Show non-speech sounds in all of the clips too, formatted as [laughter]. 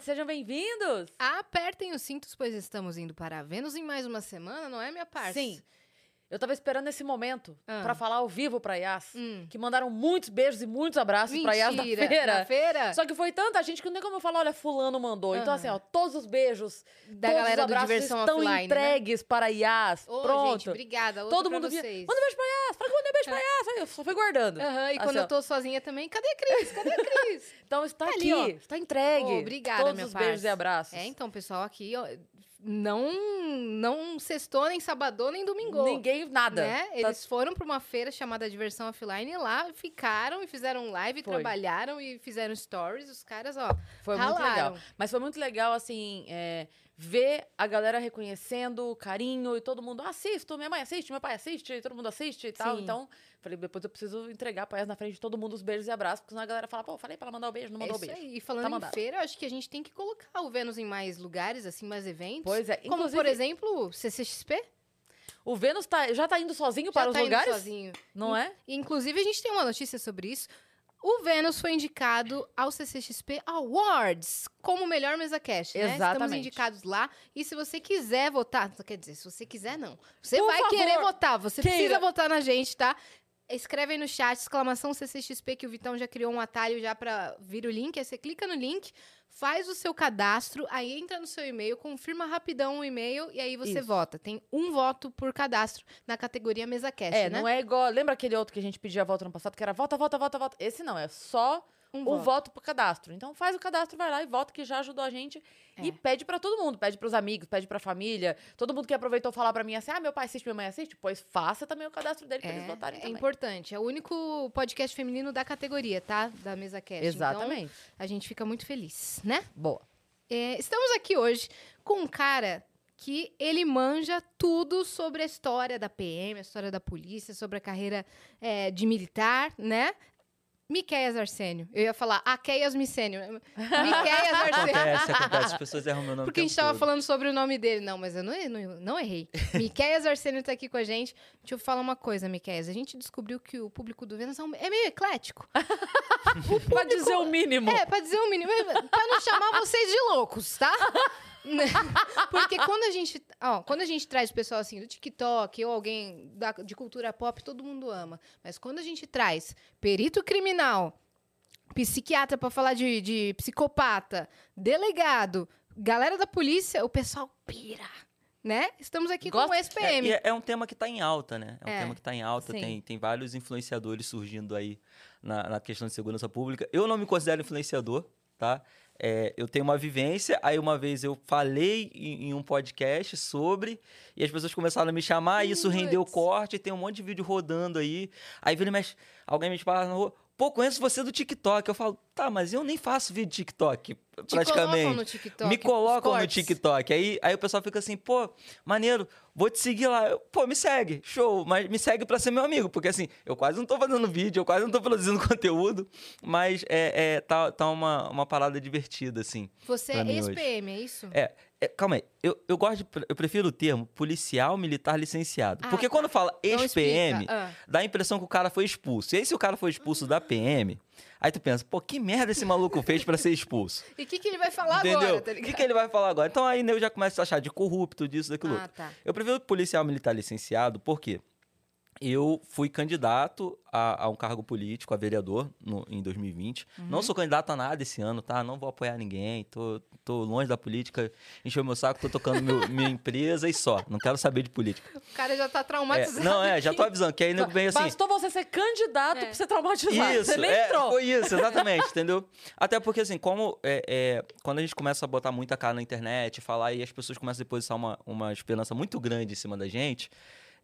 sejam bem-vindos! Apertem os cintos, pois estamos indo para Vênus em mais uma semana, não é, minha parte? Sim. Eu tava esperando esse momento Ah. pra falar ao vivo pra Yas, Hum. que mandaram muitos beijos e muitos abraços pra Yas na Mentira. feira. Na feira? Só que foi tanta gente que não tem como eu falar, olha, fulano mandou. Então, Aham. assim, ó, todos os beijos, Da todos galera os do Diversão estão Offline, né? entregues para Yas. Ô, Pronto. gente, obrigada. Outro Todo mundo via. vocês. Manda um beijo pra Yas, fala que Eu só fui guardando. Aham, e Assim, quando eu tô sozinha também, cadê a Cris? Cadê a Cris? [laughs] Então está Tá aqui, ali, está entregue. Ô, obrigada, Todos minha os beijos e abraços. é, então, pessoal, aqui, ó, não, não sextou, nem sabadou, nem domingo. Ninguém, nada. Né? Tá- Eles foram pra uma feira chamada Diversão Offline e lá ficaram e fizeram live, Foi. trabalharam e fizeram stories. Os caras, ó, Foi muito legal. ralaram. Mas foi muito legal, assim, é, ver a galera reconhecendo o carinho e todo mundo, "Ah, assisto, minha mãe assiste, meu pai assiste, todo mundo assiste e tal. Sim. Então, falei, depois eu preciso entregar pra na frente de todo mundo os beijos e abraços, porque senão a galera fala, pô, falei pra ela mandar o beijo, não É mandou o isso beijo. aí. E falando Tá em mandado. feira, eu acho que a gente tem que colocar o Vênus em mais lugares, assim, mais eventos. Pois é, Como, inclusive, por exemplo, CCXP. o Vênus tá, já tá indo sozinho Já para tá os indo lugares? sozinho. Não é? Inclusive, a gente tem uma notícia sobre isso. O Vênus foi indicado ao CCXP Awards como melhor mesa cast, né? Estamos Exatamente. indicados lá. E se você quiser votar, quer dizer, se você quiser, não. Você Por vai favor, querer votar, você queira. precisa votar na gente, tá? Escreve aí no chat, exclamação CCXP, que o Vitão já criou um atalho já pra vir o link. Aí você clica no link, faz o seu cadastro, aí entra no seu e-mail, confirma rapidão o e-mail e aí você Isso. vota. Tem um voto por cadastro na categoria mesa cast, É, né? não é igual. Lembra aquele outro que a gente pedia voto no passado, que era vota, vota, vota, vota? Esse não, é só Um voto. voto pro cadastro. Então faz o cadastro, vai lá e vota, que já ajudou a gente. É. E pede pra todo mundo, pede pros amigos, pede pra família. Todo mundo que aproveitou falar pra mim assim: ah, meu pai assiste, minha mãe assiste, pois faça também o cadastro dele pra eles votarem é também. importante. É o único podcast feminino da categoria, tá? Da mesa cast. Exatamente. Então, a gente fica muito feliz, né? Boa. É, estamos aqui hoje com um cara que ele manja tudo sobre a história da PM, a história da polícia, sobre a carreira é, de militar, né? Miqueias Arsênio. Eu ia falar Aqueias Micênio. Miqueias [laughs] Arsênio. Acontece, acontece. As pessoas erram meu nome Porque a gente tempo tava todo. falando sobre o nome dele. Não, mas eu não, não, não errei. Miqueias Arsênio tá aqui com a gente. Deixa eu falar uma coisa, Miqueias. A gente descobriu que o público do Vênus é é meio eclético. [laughs] Pra dizer o mínimo. É, pra dizer o mínimo. Pra não chamar vocês de loucos, tá? [laughs] Porque quando a gente, ó, quando a gente traz o pessoal assim do TikTok ou alguém da- de cultura pop, todo mundo ama. Mas quando a gente traz perito criminal, psiquiatra pra falar de, de psicopata, delegado, galera da polícia, o pessoal pira, né? Estamos aqui com o É, SPM. e é, é um tema que está em alta, né? É um É, tema que está em alta. sim. Tem, tem vários influenciadores surgindo aí na, na questão de segurança pública. Eu não me considero influenciador, tá? É, eu tenho uma vivência, aí uma vez eu falei em, em um podcast sobre, e as pessoas começaram a me chamar, e isso rendeu Puts. corte, tem um monte de vídeo rodando aí. Aí vira mexe, alguém me fala na rua, pô, conheço você do TikTok. Eu falo, tá, mas eu nem faço vídeo de TikTok, Te praticamente. colocam no TikTok. Me colocam no. TikTok. Aí, aí o pessoal fica assim, pô, maneiro, vou te seguir lá. Eu, pô, me segue, show. Mas me segue pra ser meu amigo, porque assim, eu quase não tô fazendo vídeo, eu quase não tô produzindo [laughs] conteúdo, mas é, é, tá, tá uma, uma parada divertida, assim. Você é ex-PM, é isso? É, é, calma aí, eu, eu gosto de, eu prefiro o termo policial militar licenciado. Ah, porque tá. quando fala ex-PM. Ah. dá a impressão que o cara foi expulso. E aí, se o cara foi expulso da PM, aí tu pensa, pô, que merda esse maluco fez pra ser expulso? [laughs] E o que, que ele vai falar Entendeu? agora, tá o que, que ele vai falar agora? Então aí eu já começo a achar de corrupto, disso, daquilo. Ah, tá. Eu prefiro policial militar licenciado, porque eu fui candidato a, a um cargo político, a vereador, no- em 2020. Uhum. Não sou candidato a nada esse ano, tá? Não vou apoiar ninguém, tô, tô longe da política, encheu meu saco, tô tocando meu- [laughs] minha empresa e só. Não quero saber de política. O cara já tá É, traumatizado. não, é, já tô avisando, que aí nego vem assim. Bastou você ser candidato É. pra ser traumatizado. Isso, você nem é, entrou. foi isso, exatamente, entendeu? Até porque, assim, como é, é, quando a gente começa a botar muita cara na internet, falar e as pessoas começam a depositar uma, uma esperança muito grande em cima da gente,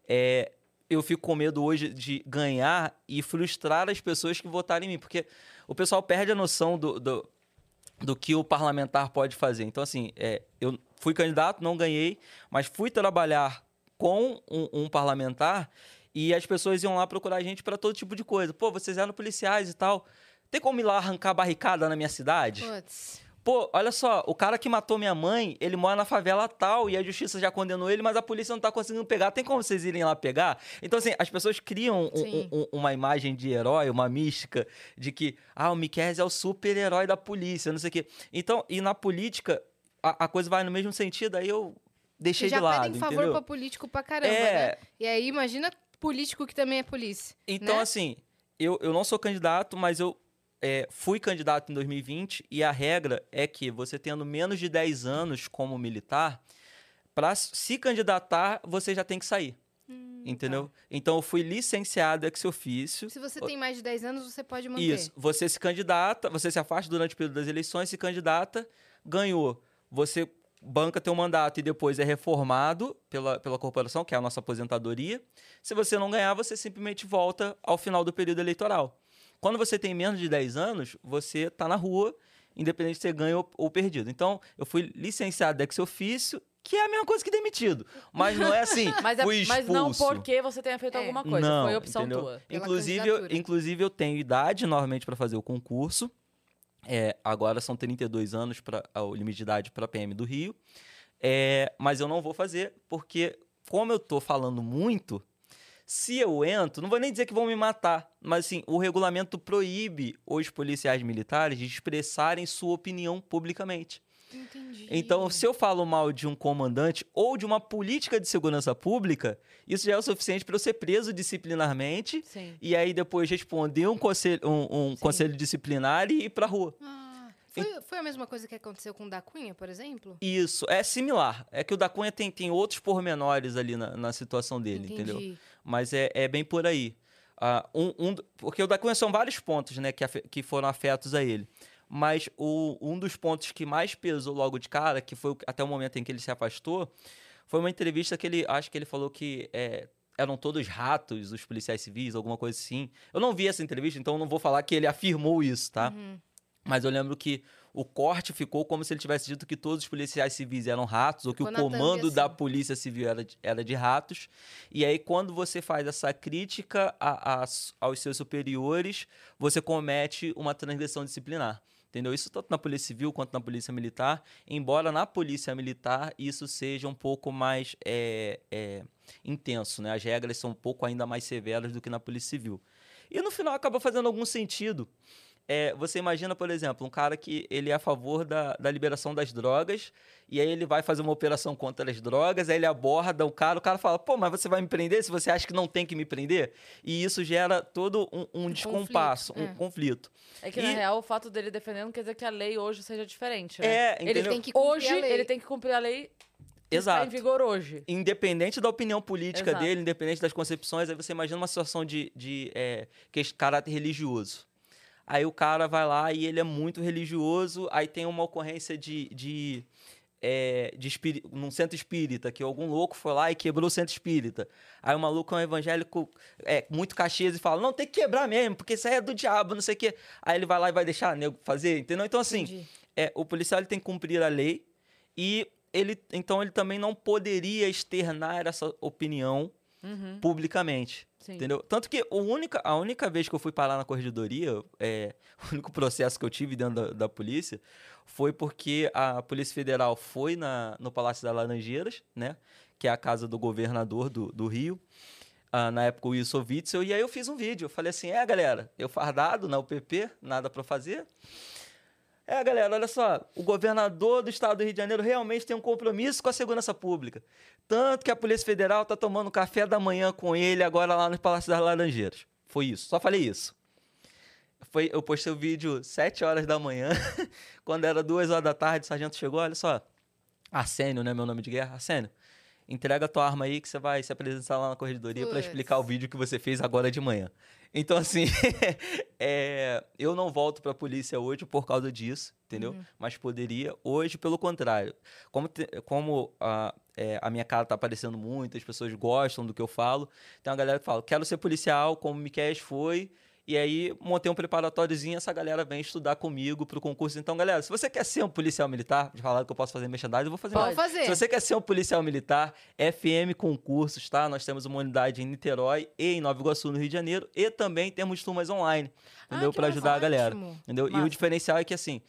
é, eu fico com medo hoje de ganhar e frustrar as pessoas que votaram em mim, porque o pessoal perde a noção do, do, do que o parlamentar pode fazer. Então, assim, é, eu fui candidato, não ganhei, mas fui trabalhar com um, um parlamentar e as pessoas iam lá procurar a gente para todo tipo de coisa. Pô, vocês eram policiais e tal. Tem como ir lá arrancar barricada na minha cidade? Puts. Pô, olha só, o cara que matou minha mãe, ele mora na favela tal e a justiça já condenou ele, mas a polícia não tá conseguindo pegar. Tem como vocês irem lá pegar? Então, assim, as pessoas criam um- um- um- uma imagem de herói, uma mística, de que, ah, o Miquel é o super-herói da polícia, não sei o quê. Então, e na política, a, a coisa vai no mesmo sentido, aí eu deixei já de lado, pedem favor entendeu? pra político pra caramba, É. né? E aí, imagina político que também é polícia. Então, né? assim, eu, eu não sou candidato, mas eu é, fui candidato em 2020 e a regra é que você tendo menos de 10 anos como militar, para se candidatar, você já tem que sair. Hum, entendeu? Então, eu fui licenciado ex ofício. Se você tem mais de 10 anos, você pode manter. Isso. Você se candidata, você se afasta durante o período das eleições, se candidata, ganhou. Você banca teu mandato e depois é reformado pela, pela corporação, que é a nossa aposentadoria. Se você não ganhar, você simplesmente volta ao final do período eleitoral. Quando você tem menos de 10 anos, você está na rua, independente de ser ganho ou, ou perdido. Então, eu fui licenciado ex ofício, que é a mesma coisa que demitido. Mas não é assim, [laughs] Mas, é- fui expulso. mas não porque você tenha feito É. alguma coisa. Não, Foi opção entendeu? tua. Inclusive eu, inclusive, eu tenho idade normalmente para fazer o concurso. É, agora são 32 anos para o limite de idade para a PM do Rio. É, mas eu não vou fazer porque, como eu tô falando muito, se eu entro, não vou nem dizer que vão me matar, mas assim, o regulamento proíbe os policiais militares de expressarem sua opinião publicamente. Entendi. Então, se eu falo mal de um comandante ou de uma política de segurança pública, isso já é o suficiente para eu ser preso disciplinarmente Sim. e aí depois responder um conselho, um, um conselho disciplinar e ir pra rua. Ah, foi, foi a mesma coisa que aconteceu com o da Cunha, por exemplo? Isso, é similar. É que o da Cunha tem, tem outros pormenores ali na, na situação dele, entendeu? Mas é, é bem por aí. Ah, um, um- porque o da Cunha são vários pontos né, que, que foram afetos a ele. Mas o, um dos pontos que mais pesou logo de cara, que foi até o momento em que ele se afastou, foi uma entrevista que ele, acho que ele falou que é, eram todos ratos, os policiais civis, alguma coisa assim. Eu não vi essa entrevista, então eu não vou falar que ele afirmou isso, tá? Uhum. Mas eu lembro que o corte ficou como se ele tivesse dito que todos os policiais civis eram ratos, ou que Ficou o comando da polícia civil era de, era de ratos. E aí, quando você faz essa crítica a- a- aos seus superiores, você comete uma transgressão disciplinar. Entendeu? Isso tanto na Polícia Civil quanto na Polícia Militar, embora na Polícia Militar isso seja um pouco mais é, é, intenso, né? As regras são um pouco ainda mais severas do que na Polícia Civil. E no final acaba fazendo algum sentido. É, você imagina, por exemplo, um cara que ele é a favor da, da liberação das drogas, e aí ele vai fazer uma operação contra as drogas, aí ele aborda o cara, o cara fala, pô, mas você vai me prender se você acha que não tem que me prender? E isso gera todo um, um descompasso, conflito, um é. conflito. É que, na E- real, o fato dele defendendo não quer dizer que a lei hoje seja diferente, né? É, ele entendeu? tem que cumprir Hoje, a lei. ele tem que cumprir a lei que está Exato. em vigor hoje. Independente da opinião política Exato. dele, independente das concepções, aí você imagina uma situação de, de é, é caráter religioso. Aí o cara vai lá e ele é muito religioso, aí tem uma ocorrência de. de é, de espiri- num centro espírita, que algum louco foi lá e quebrou o centro espírita. Aí o maluco é um evangélico é, muito caxias e fala: Não, tem que quebrar mesmo, porque isso aí é do diabo, não sei o quê. Aí ele vai lá e vai deixar nego fazer, entendeu? Então, assim, é, o policial ele tem que cumprir a lei e ele então ele também não poderia externar essa opinião Uhum, publicamente, entendeu? Tanto que única, a única vez que eu fui parar na corregedoria, é, [laughs] o único processo que eu tive dentro da, da polícia foi porque a Polícia Federal foi na, no Palácio das Laranjeiras, né? Que é a casa do governador do, do Rio. ah, na época o Wilson Witzel, e aí eu fiz um vídeo. Eu falei assim: é, galera, eu fardado na UPP, nada pra fazer. É, galera, olha só, o governador do estado do Rio de Janeiro realmente tem um compromisso com a segurança pública. Tanto que a Polícia Federal tá tomando café da manhã com ele agora lá no Palácio das Laranjeiras. Foi isso, só falei isso. Foi, eu postei o vídeo 7 horas da manhã, [laughs] quando era 2 horas da tarde, o sargento chegou, olha só, Arsênio, né, meu nome de guerra, Arsênio, entrega a tua arma aí que você vai se apresentar lá na corredoria para explicar o vídeo que você fez agora de manhã. Então, assim, [laughs] é, eu não volto pra polícia hoje por causa disso, entendeu? Mas poderia. Hoje, pelo contrário. Como, te- como a, é, a minha cara tá aparecendo muito, as pessoas gostam do que eu falo, tem uma galera que fala, quero ser policial, como o Miquel foi. E aí, montei um preparatóriozinho, essa galera vem estudar comigo pro concurso. Então, galera, se você quer ser um policial militar, de falar que eu posso fazer merchandising, eu vou fazer Pode mais. fazer. Se você quer ser um policial militar, FM Concursos, tá? Nós temos uma unidade em Niterói e em Nova Iguaçu, no Rio de Janeiro. E também temos turmas online, entendeu? Ah, Para ajudar a galera. Ótimo. Entendeu? E Massa. o diferencial é que, assim,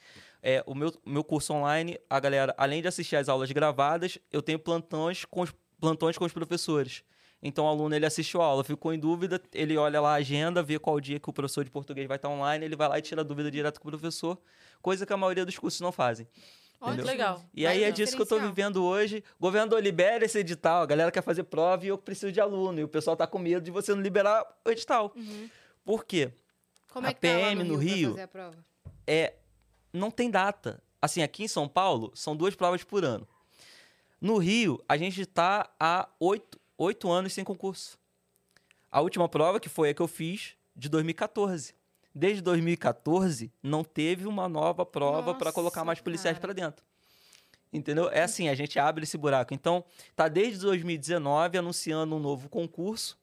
é, o meu, meu curso online, a galera, além de assistir às aulas gravadas, eu tenho plantões com os, plantões com os professores. Então o aluno ele assistiu a aula, ficou em dúvida, ele olha lá a agenda, vê qual dia que o professor de português vai estar online, ele vai lá e tira a dúvida direto com o professor, coisa que a maioria dos cursos não fazem. Olha legal. E aí é disso que eu diferencial. vivendo hoje. Governador, libera esse edital. A galera quer fazer prova e eu preciso de aluno. E o pessoal tá com medo de você não liberar o edital. Uhum. Por quê? Como A é que tá PM no no Rio, Rio- pra fazer a prova? É, não tem data. Assim, aqui em São Paulo, são duas provas por ano. No Rio, a gente tá há oito, oito anos sem concurso. A última prova, que foi a que eu fiz, de 2014. Desde 2014, não teve uma nova prova para colocar mais policiais para dentro. Entendeu? É assim, a gente abre esse buraco. Então, tá desde 2019 anunciando um novo concurso.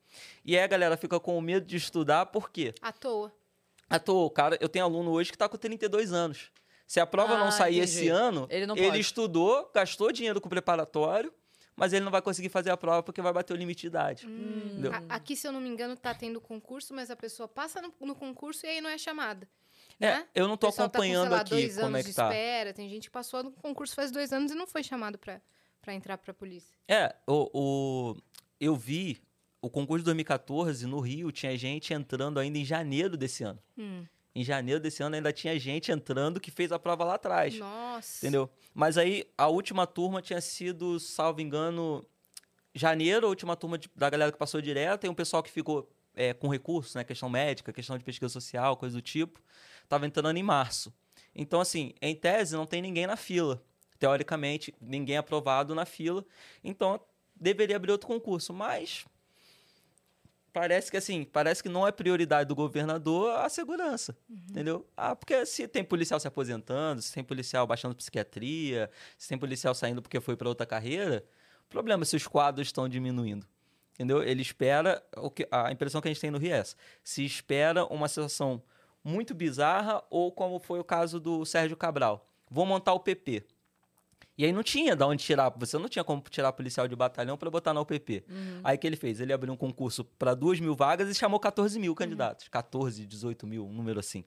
E aí a galera fica com medo de estudar, por quê? À toa. À toa, cara, eu tenho aluno hoje que tá com 32 anos. Se a prova Ah, não sair entendi. esse ano, Ele não ele estudou, gastou dinheiro com o preparatório, mas ele não vai conseguir fazer a prova porque vai bater o limite de idade. Hum, a- aqui, se eu não me engano, tá tendo concurso, mas a pessoa passa no, no concurso e aí não é chamada. É, né? eu não tô acompanhando tá com, sei lá, aqui dois como anos é que de tá. espera. Tem gente que passou no concurso faz dois anos e não foi chamado pra, pra entrar pra polícia. É, o, o- eu vi o concurso de 2014 no Rio, tinha gente entrando ainda em janeiro desse ano. Hum. Em janeiro desse ano ainda tinha gente entrando que fez a prova lá atrás. Nossa. Entendeu? Mas aí a última turma tinha sido, salvo engano, janeiro, a última turma de- da galera que passou direto, e um pessoal que ficou é, com recurso, né? Questão médica, questão de pesquisa social, coisa do tipo, tava entrando em março. Então, assim, em tese, não tem ninguém na fila. Teoricamente, ninguém aprovado na fila. Então, deveria abrir outro concurso. Mas parece que assim, parece que não é prioridade do governador a segurança, entendeu? Ah, porque se tem policial se aposentando, se tem policial baixando psiquiatria, se tem policial saindo porque foi para outra carreira, o problema é se os quadros estão diminuindo. Entendeu? Ele espera, o que, a impressão que a gente tem no Rio é essa, se espera uma situação muito bizarra ou como foi o caso do Sérgio Cabral. Vou montar o PP. E aí não tinha de onde tirar, você não tinha como tirar policial de batalhão para botar na UPP. Aí o que ele fez? Ele abriu um concurso para 2 mil vagas e chamou 14 mil candidatos. 14, 18 mil, um número assim.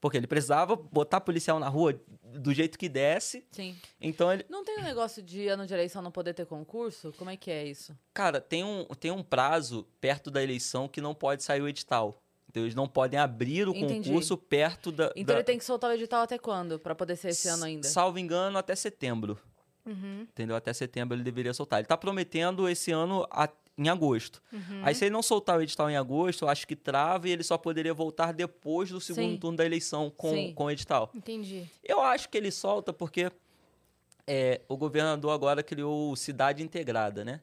Porque ele precisava botar policial na rua do jeito que desse. Sim. Então ele. Não tem um negócio de ano de eleição não poder ter concurso? Como é que é isso? Cara, tem um, tem um prazo perto da eleição que não pode sair o edital. Então eles não podem abrir o Entendi. concurso perto da. Então da- ele tem que soltar o edital até quando? Pra poder ser esse ano ainda? Salvo engano, até setembro. Uhum. Entendeu? Até setembro ele deveria soltar. Ele tá prometendo esse ano a- em agosto. Uhum. Aí, se ele não soltar o edital em agosto, eu acho que trava e ele só poderia voltar depois do segundo Sim. turno da eleição com, Sim. com o edital. Entendi. Eu acho que ele solta porque é, o governador agora criou o Cidade Integrada, né?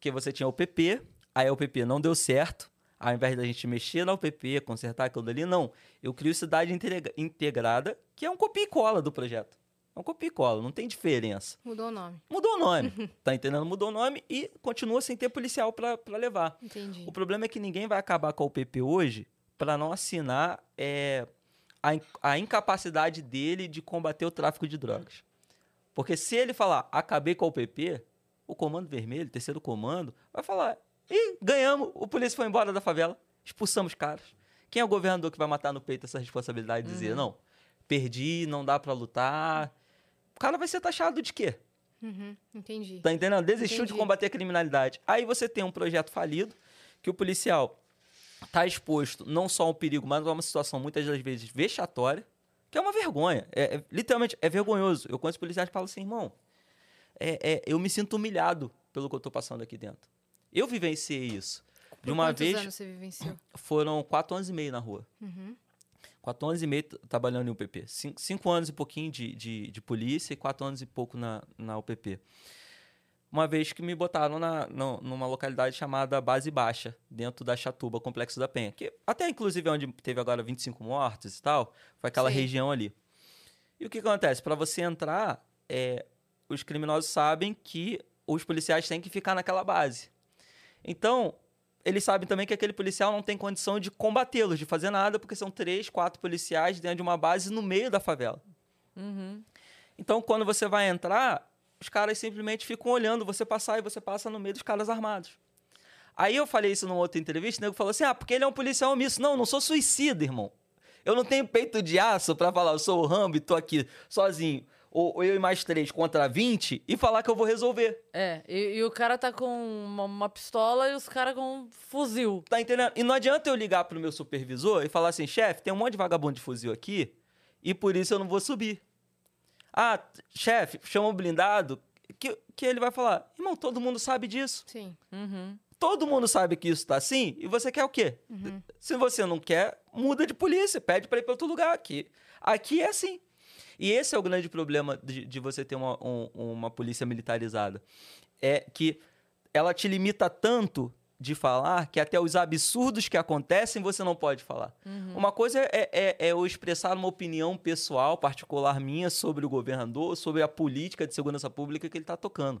Que você tinha o PP, aí a UPP não deu certo. Ao invés da gente mexer na UPP, consertar aquilo dali, não. Eu crio Cidade Integra- Integrada, que é um copia e cola do projeto. É um copia e cola, não tem diferença. Mudou o nome. Mudou o nome, [laughs] tá entendendo? Mudou o nome e continua sem ter policial pra pra levar. Entendi. O problema é que ninguém vai acabar com a UPP hoje para não assinar é, a, a incapacidade dele de combater o tráfico de drogas. Porque se ele falar, acabei com a UPP, o Comando Vermelho, terceiro comando, vai falar, ih, ganhamos, o polícia foi embora da favela, expulsamos caras. Quem é o governador que vai matar no peito essa responsabilidade de dizer, não, perdi, não dá para lutar? O cara vai ser taxado de quê? Uhum. Entendi. Tá entendendo? Desistiu de Entendi. combater a criminalidade. Aí você tem um projeto falido, que o policial tá exposto não só a um perigo, mas a uma situação muitas das vezes vexatória, que é uma vergonha. É, é- literalmente, é vergonhoso. Eu conheço policiais que falam assim, irmão, é- é, eu me sinto humilhado pelo que eu tô passando aqui dentro. Eu vivenciei isso. De uma quantos vez, anos você vivenciou? foram quatro anos e meio na rua. Uhum. Quatro anos e meio trabalhando em UPP. Cinco, cinco anos e pouquinho de, de, de polícia e quatro anos e pouco na, na UPP. Uma vez que me botaram na, no- numa localidade chamada Base Baixa, dentro da Chatuba, Complexo da Penha. Que até, inclusive, é onde teve agora 25 mortos e tal, foi aquela Sim. região ali. E o que acontece? Para você entrar, é, os criminosos sabem que os policiais têm que ficar naquela base. Então, eles sabem também que aquele policial não tem condição de combatê-los, de fazer nada, porque são três, quatro policiais dentro de uma base no meio da favela. Uhum. Então, quando você vai entrar, os caras simplesmente ficam olhando você passar e você passa no meio dos caras armados. Aí eu falei isso numa outra entrevista, o nego falou assim: ah, porque ele é um policial omisso. Não, não sou suicida, irmão. Eu não tenho peito de aço pra falar, eu sou o Rambo e tô aqui sozinho. Ou, ou eu e mais três contra 20 e falar que eu vou resolver. É, e, e o cara tá com uma, uma pistola e os caras com um fuzil. Tá entendendo? E não adianta eu ligar pro meu supervisor e falar assim, chefe, tem um monte de vagabundo de fuzil aqui e por isso eu não vou subir. Ah, chefe, chama o blindado, que, que ele vai falar, irmão, todo mundo sabe disso. Sim. Uhum. Todo mundo sabe que isso tá assim e você quer o quê? Se você não quer, muda de polícia, pede pra ir pra outro lugar aqui. Aqui é assim. E esse é o grande problema de, de você ter uma, um- uma polícia militarizada. É que ela te limita tanto de falar que até os absurdos que acontecem você não pode falar. Uma coisa é, é- é eu expressar uma opinião pessoal, particular minha, sobre o governador, sobre a política de segurança pública que ele está tocando.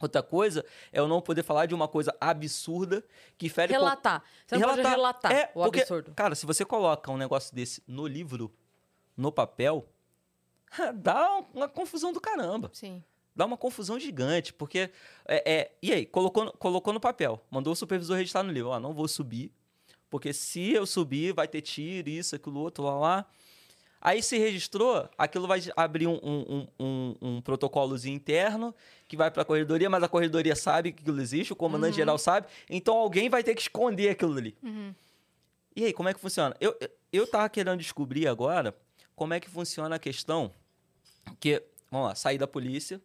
Outra coisa é eu não poder falar de uma coisa absurda que fere Relatar. Você não pode relatar é, o porque, absurdo. Cara, se você coloca um negócio desse no livro, no papel, [laughs] dá uma confusão do caramba. Sim. Dá uma confusão gigante, porque. É, é, e aí, colocou, no- colocou no papel, mandou o supervisor registrar no livro. Ó, não vou subir, porque se eu subir, vai ter tiro, isso, aquilo, outro, lá, lá. Aí se registrou, aquilo vai abrir um, um, um, um, protocolozinho interno que vai para a corredoria, mas a corredoria sabe que aquilo existe, o comandante geral sabe, então alguém vai ter que esconder aquilo ali. E aí, como é que funciona? Eu, eu, eu tava querendo descobrir agora como é que funciona a questão que, vamos lá, saí da polícia,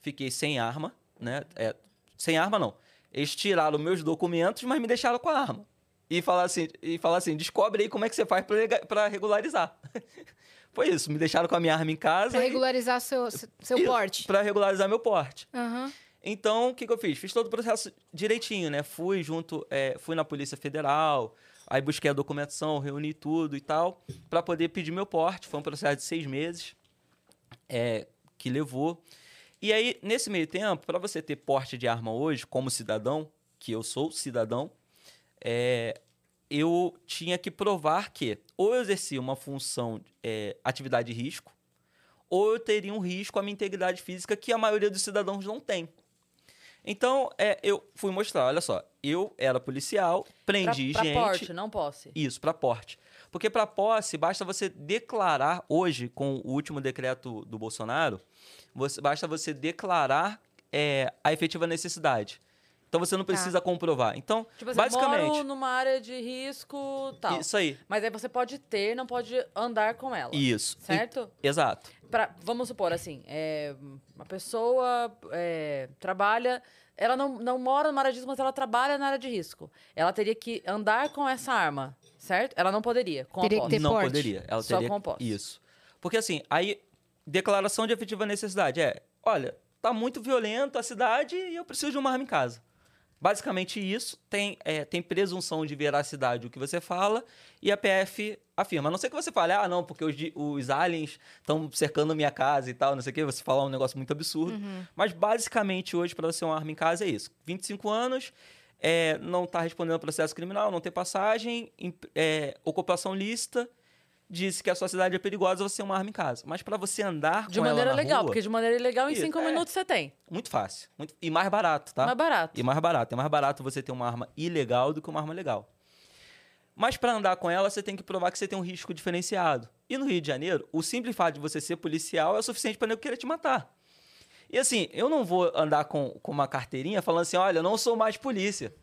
fiquei sem arma, né? É, sem arma não. Eles tiraram meus documentos, mas me deixaram com a arma. E falar assim, e falar assim descobre aí como é que você faz pra regularizar. [laughs] Foi isso, me deixaram com a minha arma em casa. Pra e- regularizar seu, seu Isso, porte. Pra regularizar meu porte. Aham. Então, o que, que eu fiz? Fiz todo o processo direitinho, né? Fui junto, é, fui na Polícia Federal, aí busquei a documentação, reuni tudo e tal, para poder pedir meu porte. Foi um processo de seis meses é, que levou. E aí, nesse meio tempo, para você ter porte de arma hoje, como cidadão, que eu sou cidadão, é, eu tinha que provar que ou eu exercia uma função, é, atividade de risco, ou eu teria um risco à minha integridade física que a maioria dos cidadãos não tem. Então, é, eu fui mostrar, olha só, eu era policial, Pra, prendi pra gente. porte, não posse. Isso, para porte. Porque para posse, basta você declarar, hoje, com o último decreto do Bolsonaro, você- basta você declarar é, a efetiva necessidade. Então você não Tá. precisa comprovar. Então, Tipo assim, basicamente, moro numa área de risco tal. isso aí. Mas aí você pode ter, não pode andar com ela. Isso. Certo? E- exato. Pra- vamos supor assim, é, uma pessoa é, trabalha, ela não, não mora numa área de risco, mas ela trabalha na área de risco. Ela teria que andar com essa arma, certo? Ela não poderia, com Teria a que posse. ter não porte. poderia. Ela Só teria com posse. Isso. Porque assim, aí declaração de efetiva necessidade é, olha, tá muito violento a cidade e eu preciso de uma arma em casa. Basicamente isso, tem, é, tem presunção de veracidade o que você fala e a PF afirma. A não ser que você fale, ah, não, porque os, os aliens estão cercando minha casa e tal, não sei o quê, você falar um negócio muito absurdo. Mas basicamente hoje, para você uma arma em casa, é isso. 25 anos, é, não está respondendo ao processo criminal, não tem passagem, é, ocupação lícita, disse que a sua cidade é perigosa, você tem uma arma em casa. Mas para você andar De com ela maneira legal, rua, porque de maneira ilegal em Isso, cinco é. minutos você tem. muito fácil. muito- e mais barato, tá? Mais barato. E mais barato. É mais barato você ter uma arma ilegal do que uma arma legal. Mas para andar com ela, você tem que provar que você tem um risco diferenciado. E no Rio de Janeiro, o simples fato de você ser policial é o suficiente para nego querer te matar. E assim, eu não vou andar com, com uma carteirinha falando assim, olha, eu não sou mais polícia.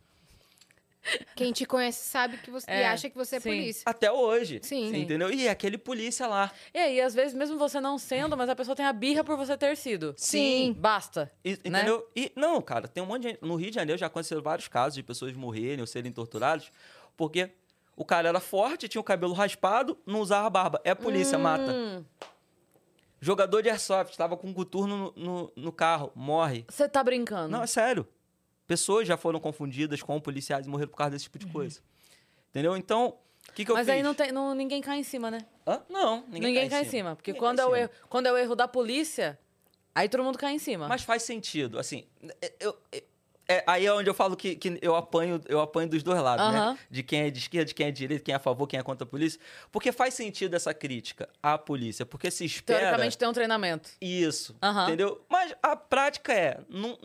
Quem te conhece sabe que você e É, acha que você é sim. polícia. Até hoje. Sim. Você Entendeu? E é aquele polícia lá. E aí, às vezes, mesmo você não sendo, mas a pessoa tem a birra por você ter sido. Sim. Basta. E- né? entendeu? E não, cara, tem um monte de gente. No Rio de Janeiro já aconteceram vários casos de pessoas morrerem ou serem torturadas, porque o cara era forte, tinha o cabelo raspado, não usava barba. É a polícia, mata. Hum, Jogador de airsoft, estava com um coturno no, no, no carro, morre. Você tá brincando. Não, é sério. Pessoas já foram confundidas com policiais e morreram por causa desse tipo de coisa. Entendeu? Então, o que, que eu mas fiz? aí não tem, não, ninguém cai em cima, né? Hã? Não, ninguém, Ninguém, cai em cima. Porque Ninguém quando, cai é em o cima. erro, quando é o erro da polícia, aí todo mundo cai em cima. Mas faz sentido, assim. Eu, eu- é, aí é onde eu falo que, que eu, apanho, eu apanho dos dois lados, Aham. né? De quem é de esquerda, de quem é de direita, quem é a favor, quem é contra a polícia. Porque faz sentido essa crítica à polícia, porque se espera... Teoricamente tem um treinamento. Isso, Aham. entendeu? Mas a prática é... Não,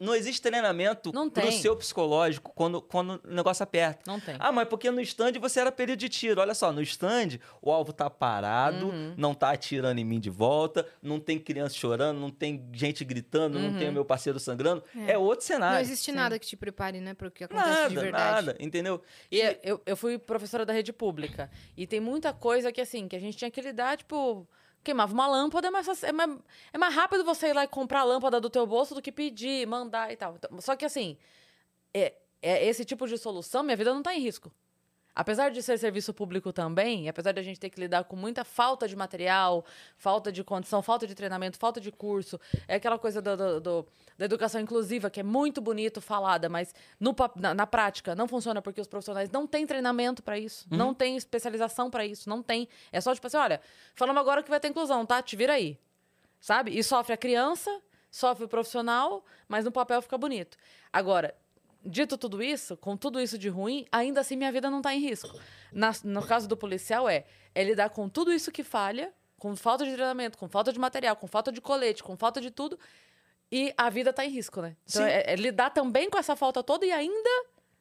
não existe treinamento Não pro tem. seu psicológico quando, quando o negócio aperta. Não tem. Ah, mas porque no stand você era período de tiro. Olha só, no stand o alvo tá parado, Uhum. não tá atirando em mim de volta, não tem criança chorando, não tem gente gritando, não Uhum. tem o meu parceiro sangrando. É, outro cenário. Não existe nada que te prepare, né, pro que acontece de Nada, verdade. nada, entendeu? E é, eu, eu fui professora da rede pública. E tem muita coisa que, assim, que a gente tinha que lidar, tipo... Queimava uma lâmpada, é fácil- é, mais, é mais rápido você ir lá e comprar a lâmpada do teu bolso do que pedir, mandar e tal. Então, só que, assim, é, é esse tipo de solução, minha vida não tá em risco. Apesar de ser serviço público também, apesar de a gente ter que lidar com muita falta de material, falta de condição, falta de treinamento, falta de curso, é aquela coisa do- do- do- da educação inclusiva que é muito bonito falada, mas no na, na prática não funciona porque os profissionais não têm treinamento para isso, não têm especialização para isso, não tem. É só tipo assim, olha, falamos agora que vai ter inclusão, tá? Te vira aí. Sabe? E sofre a criança, sofre o profissional, mas no papel fica bonito. Agora, dito tudo isso, com tudo isso de ruim, ainda assim minha vida não está em risco. Na- no caso do policial, é, é lidar com tudo isso que falha, com falta de treinamento, com falta de material, com falta de colete, com falta de tudo, e a vida está em risco, né? Então, é, é lidar também com essa falta toda e ainda.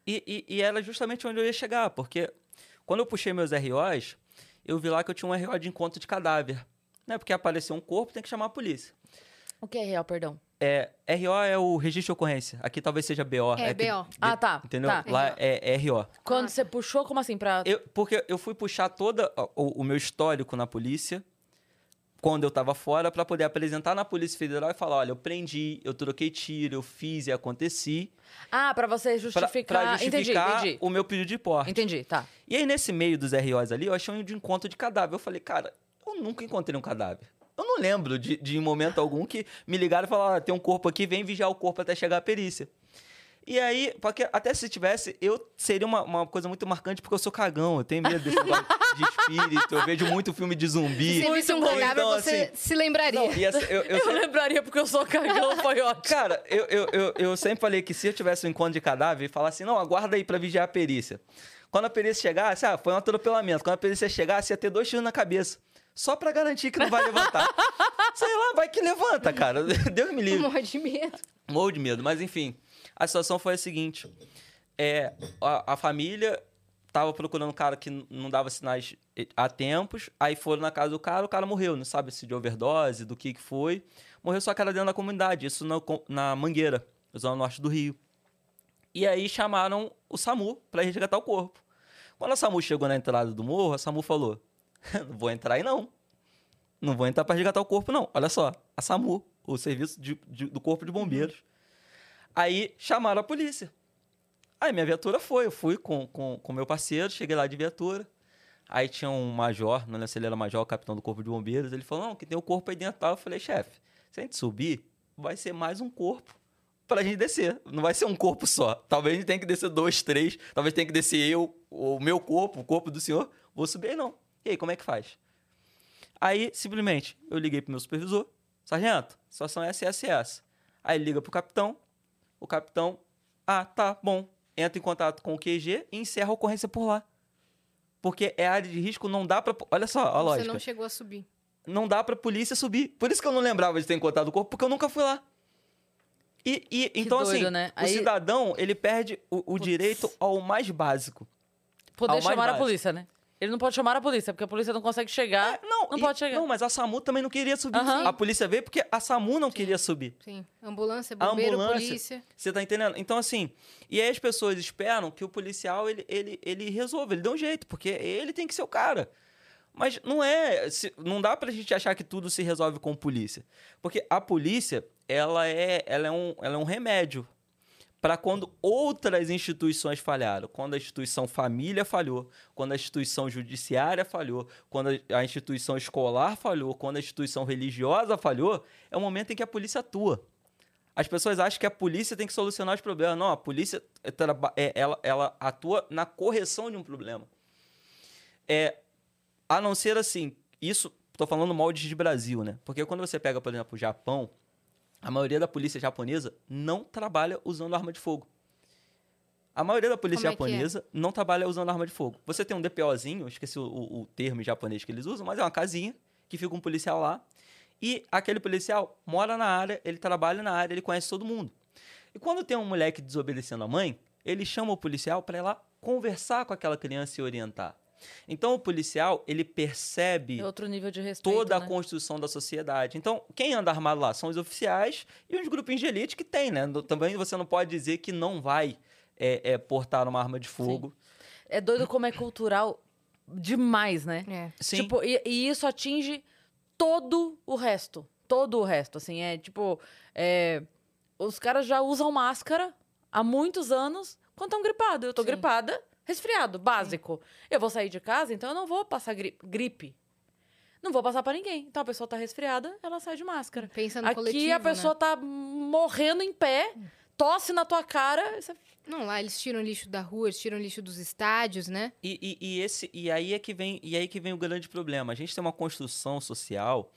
E, e, e era justamente onde eu ia chegar, porque quando eu puxei meus ROs, eu vi lá que eu tinha um RO de encontro de cadáver. Né? Porque apareceu um corpo, tem que chamar a polícia. O que é real, perdão? É, RO é o registro de ocorrência. Aqui talvez seja BO. É, que- BO. Ah, tá, Entendeu? tá. Lá é, é RO. Quando Ah, você puxou, como assim? Pra... Eu, porque eu fui puxar todo o, o meu histórico na polícia quando eu tava fora para poder apresentar na Polícia Federal e falar, olha, eu prendi, eu troquei tiro, eu fiz e aconteci. Ah, pra você Pra, justificar. pra justificar entendi, entendi. o meu pedido de porte. Entendi, tá. E aí, nesse meio dos ROs ali, eu achei um de encontro de cadáver. Eu falei, cara, eu nunca encontrei um cadáver. Eu não lembro de, de momento algum que me ligaram e falaram, ah, tem um corpo aqui, vem vigiar o corpo até chegar a perícia. E aí, porque até se tivesse, eu seria uma, uma coisa muito marcante, porque eu sou cagão, eu tenho medo desse negócio de espírito, eu vejo muito filme de zumbi. Se você visse um cadáver, então, você assim, se lembraria. não, ser- eu, eu [laughs] Eu, sempre- lembraria porque eu sou cagão, foi [laughs] ótimo. Cara, eu, eu, eu, eu sempre falei que se eu tivesse um encontro de cadáver e falasse, não, aguarda aí pra vigiar a perícia. Quando a perícia chegasse, ah, foi um atropelamento. Quando a perícia chegasse, ia ter dois tiros na cabeça. Só pra garantir que não vai levantar. [laughs] Sei lá, vai que levanta, cara. Deus me livre. Morre de medo. Morro de medo. Mas enfim, a situação foi a seguinte. É, a, a família tava procurando um cara que não dava sinais há tempos. Aí foram na casa do cara, o cara morreu. Não sabe se de overdose, do que que foi. Morreu só que era dentro da comunidade. Isso na, na Mangueira, zona norte do Rio. E aí chamaram o SAMU pra resgatar o corpo. Quando a SAMU chegou na entrada do morro, a SAMU falou: [laughs] Não vou entrar aí não. Não vou entrar pra resgatar o corpo, não. Olha só, a SAMU, o serviço de- de- do Corpo de Bombeiros. Aí chamaram a polícia. Aí minha viatura foi, eu fui com com, com meu parceiro, cheguei lá de viatura. Aí tinha um major, não lembro se ele era major, capitão do Corpo de Bombeiros. Ele falou: Não, que tem o corpo aí dentro. Eu falei: Chefe, se a gente subir, vai ser mais um corpo pra gente descer. Não vai ser um corpo só. Talvez a gente tenha que descer dois, três. Talvez tenha que descer eu, o meu corpo, o corpo do senhor. Vou subir não. E aí, como é que faz? Aí, simplesmente, eu liguei pro meu supervisor. Sargento, situação é essa, essa e essa. Aí liga pro capitão. O capitão, ah, tá, bom. Entra em contato com o QG e encerra a ocorrência por lá. Porque é área de risco, não dá pra... Olha só a Você lógica não chegou a subir. não dá pra polícia subir. Por isso que eu não lembrava de ter encontrado o corpo, porque eu nunca fui lá. E, e- então, doido, assim, né? o Aí- cidadão, ele perde o, o direito ao mais básico. Poder chamar a básico. polícia, né? Ele não pode chamar a polícia, porque a polícia não consegue chegar. É, não, não e- pode chegar. Não, mas a SAMU também não queria subir. Aham. A polícia veio porque a SAMU não queria subir. Sim. Ambulância, A bombeiro, ambulância. polícia. Você tá entendendo? Então, assim, e aí as pessoas esperam que o policial, ele, ele, ele resolva, ele dê um jeito, porque ele tem que ser o cara. Mas não é, se- não dá pra gente achar que tudo se resolve com polícia. Porque a polícia, ela é, ela é, um, ela é um remédio para quando outras instituições falharam, quando a instituição família falhou, quando a instituição judiciária falhou, quando a- instituição escolar falhou, quando a instituição religiosa falhou, é o momento em que a polícia atua. As pessoas acham que a polícia tem que solucionar os problemas. Não, a polícia traba- é- ela, ela atua na correção de um problema. É, a não ser assim, isso, tô falando moldes de Brasil, né? Porque quando você pega, por exemplo, o Japão, a maioria da polícia japonesa não trabalha usando arma de fogo. A maioria da polícia Como é é? japonesa não trabalha usando arma de fogo. Você tem um DPOzinho, eu esqueci o, o- o termo em japonês que eles usam, mas é uma casinha que fica um policial lá. E aquele policial mora na área, ele trabalha na área, ele conhece todo mundo. E E quando tem um moleque desobedecendo a mãe, ele chama o policial para ir lá conversar com aquela criança e orientar. Então o policial, ele percebe É outro nível de respeito, toda a né? construção da sociedade. Então, quem anda armado lá são os oficiais e os grupinhos de elite que tem, né? Também você não pode dizer que não vai é, é, portar uma arma de fogo. É doido como é cultural demais, né? É. Sim. Tipo, e, e isso atinge todo o resto. Todo o resto, assim. É tipo. é, os caras já usam máscara há muitos anos quando estão gripados. Eu tô Sim. gripada, resfriado, básico. Eu vou sair de casa, então eu não vou passar gri- gripe. Não vou passar pra ninguém. Então a pessoa tá resfriada, ela sai de máscara. Pensa no Aqui coletivo, a pessoa né? tá morrendo em pé, tosse na tua cara. Você... Não, lá eles tiram lixo da rua, eles tiram lixo dos estádios, né? E, e- e esse, e aí é que vem, e aí que vem o grande problema. A gente tem uma construção social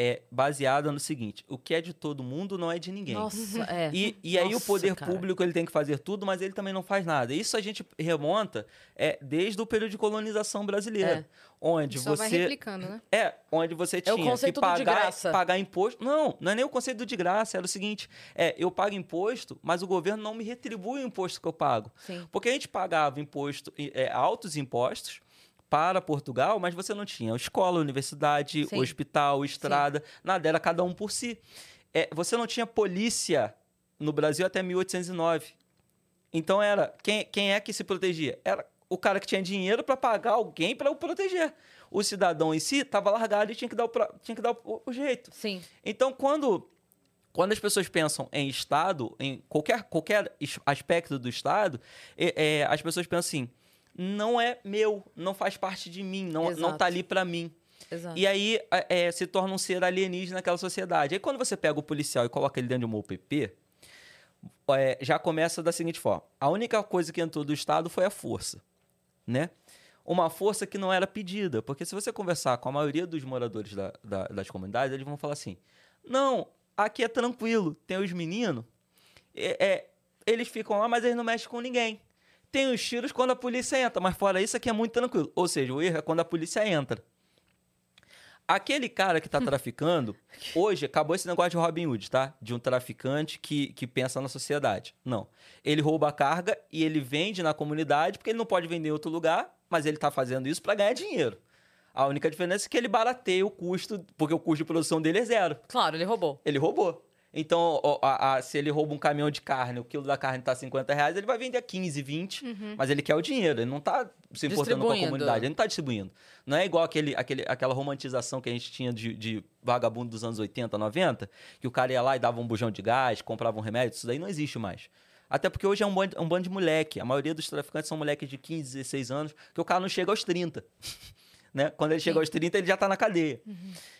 é, baseada no seguinte: o que é de todo mundo não é de ninguém. Nossa, é. E, e aí o Nossa, poder cara. público ele tem que fazer tudo, mas ele também não faz nada. Isso a gente remonta é, desde o período de colonização brasileira, onde Só vai você replicando, né? é onde você É tinha o conceito que do de pagar, graça. pagar imposto. Não, não é nem o conceito de graça. Era o seguinte: é eu pago imposto, mas o governo não me retribui o imposto que eu pago. Sim. Porque a gente pagava imposto, é, altos impostos para Portugal, mas você não tinha escola, universidade, Sim. hospital, estrada, nada, era cada um por si. É, você não tinha polícia no Brasil até 1809. Então era quem, quem é que se protegia? Era o cara que tinha dinheiro para pagar alguém para o proteger. O cidadão em si estava largado e tinha que dar o, tinha que dar o- o jeito. Sim. Então, quando, quando as pessoas pensam em Estado, em qualquer, qualquer aspecto do Estado, é- é, as pessoas pensam assim: não é meu, não faz parte de mim, não, não tá ali para mim. Exato. E aí é, é, se torna um ser alienígena naquela sociedade. Aí quando você pega o policial e coloca ele dentro de uma UPP, é, já começa da seguinte forma: a única coisa que entrou do Estado foi a força, né? Uma força que não era pedida, porque se você conversar com a maioria dos moradores da- da- das comunidades, eles vão falar assim: não, aqui é tranquilo, tem os meninos, é, é, eles ficam lá, mas eles não mexem com ninguém. Tem os tiros quando a polícia entra, mas fora isso aqui é muito tranquilo. Ou seja, o erro é quando a polícia entra. Aquele cara que tá [laughs] traficando, hoje acabou esse negócio de Robin Hood, tá? De um traficante que, que pensa na sociedade. Não. Ele rouba a carga e ele vende na comunidade porque ele não pode vender em outro lugar, mas ele tá fazendo isso para ganhar dinheiro. A única diferença é que ele barateia o custo, porque o custo de produção dele é zero. Claro, ele roubou. Ele roubou. Então, a- a- se ele rouba um caminhão de carne, o quilo da carne tá 50 reais, ele vai vender a 15, 20, mas ele quer o dinheiro, ele não tá se importando com a comunidade, ele não tá distribuindo. Não é igual aquele, aquele, aquela romantização que a gente tinha de, de vagabundo dos anos 80, 90, que o cara ia lá e dava um bujão de gás, comprava um remédio, isso daí não existe mais. Até porque hoje é um bando, um bando de moleque. A maioria dos traficantes são moleques de 15, 16 anos, que o cara não chega aos 30. [laughs] né? Quando ele chega aos 30, ele já tá na cadeia.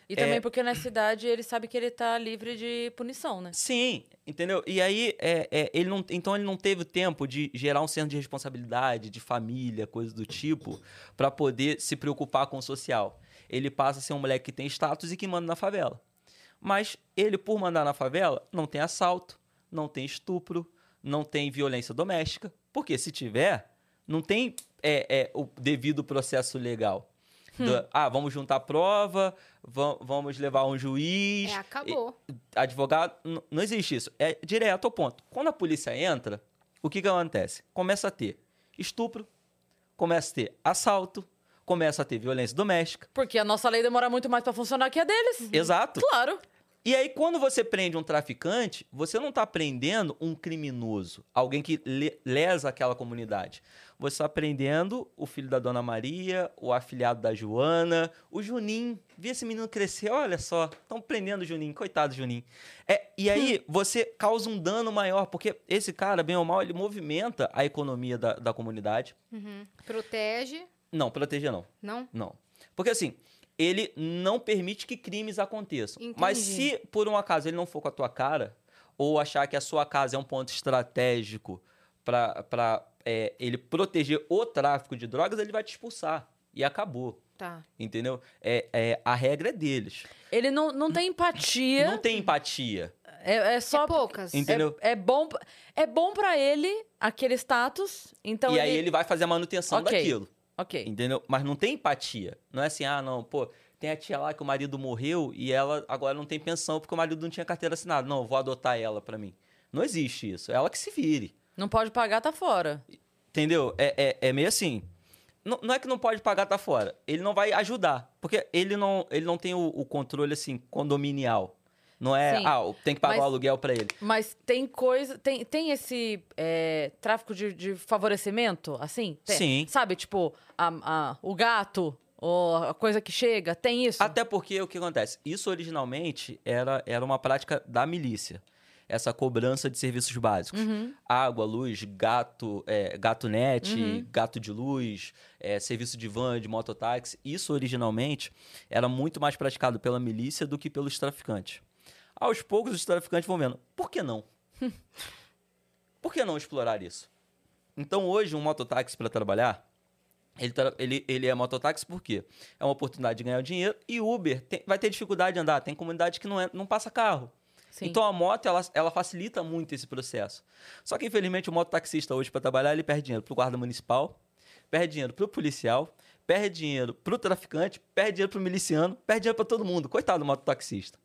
E É. também porque na cidade ele sabe que ele tá livre de punição, né? Sim, entendeu? E aí, é, é, ele não, então ele não teve tempo de gerar um senso de responsabilidade, de família, coisa do tipo, pra poder se preocupar com o social. Ele passa a ser um moleque que tem status e que manda na favela. Mas ele, por mandar na favela, não tem assalto, não tem estupro, não tem violência doméstica. Porque se tiver, não tem é, é, o devido processo legal. Do- ah, vamos juntar prova, va- vamos levar um juiz. É, acabou. Advogado, não existe isso. É direto ao ponto. Quando a polícia entra, o que, que acontece? Começa a ter estupro, começa a ter assalto, começa a ter violência doméstica. Porque a nossa lei demora muito mais pra funcionar que a deles. Exato. Claro. E aí, quando você prende um traficante, você não está prendendo um criminoso, alguém que le- lesa aquela comunidade. Você está prendendo o filho da Dona Maria, o afilhado da Joana, o Juninho. Vi esse menino crescer, olha só, estão prendendo o Juninho, coitado do Juninho. É, e aí, você causa um dano maior, porque esse cara, bem ou mal, ele movimenta a economia da, da comunidade. Uhum. Protege. Não, proteger não. Não? Não. Porque assim, ele não permite que crimes aconteçam. Mas Entendi. se por um acaso ele não for com a tua cara, ou achar que a sua casa é um ponto estratégico para ele proteger o tráfico de drogas, ele vai te expulsar. E acabou. Tá. Entendeu? É, é, a regra é deles. Ele não, não tem empatia. Não tem empatia. É, é só. é poucas. Ent- Entendeu? É, é bom, é bom para ele aquele status. Então e aí ele vai fazer a manutenção Ok. daquilo. Ok. Entendeu? Mas não tem empatia. Não é assim, ah, não, pô, tem a tia lá que o marido morreu e ela agora não tem pensão porque o marido não tinha carteira assinada. Não, eu vou adotar ela pra mim. Não existe isso. Ela que se vire. Não pode pagar, tá fora. Entendeu? É, é, é meio assim. Não, não é que não pode pagar, tá fora. Ele não vai ajudar. Porque ele não, ele não tem o, o controle, assim, condominial. Não é, Sim, ah, tem que pagar mas- o aluguel pra ele. Mas tem coisa. Tem, tem esse é, tráfico de, de favorecimento, assim? Tem- Sim. Sabe, tipo, a, a- o gato, ou a coisa que chega, tem isso? Até porque o que acontece? Isso originalmente era, era uma prática da milícia. Essa cobrança de serviços básicos. Uhum. Água, luz, gato, é, gato net, gato de luz, é, serviço de van, de mototáxi. Isso originalmente era muito mais praticado pela milícia do que pelos traficantes. Aos poucos os traficantes vão vendo, por que não? [laughs] por que não explorar isso? Então hoje um mototáxi para trabalhar, ele, ele, ele é mototáxi por quê? É uma oportunidade de ganhar dinheiro e Uber tem- vai ter dificuldade de andar. Tem comunidade que não, é, não passa carro. Sim. Então a moto ela, ela facilita muito esse processo. Só que infelizmente o mototaxista hoje para trabalhar ele perde dinheiro pro guarda municipal, perde dinheiro pro policial, perde dinheiro pro traficante, perde dinheiro pro miliciano, perde dinheiro para todo mundo. Coitado do mototaxista.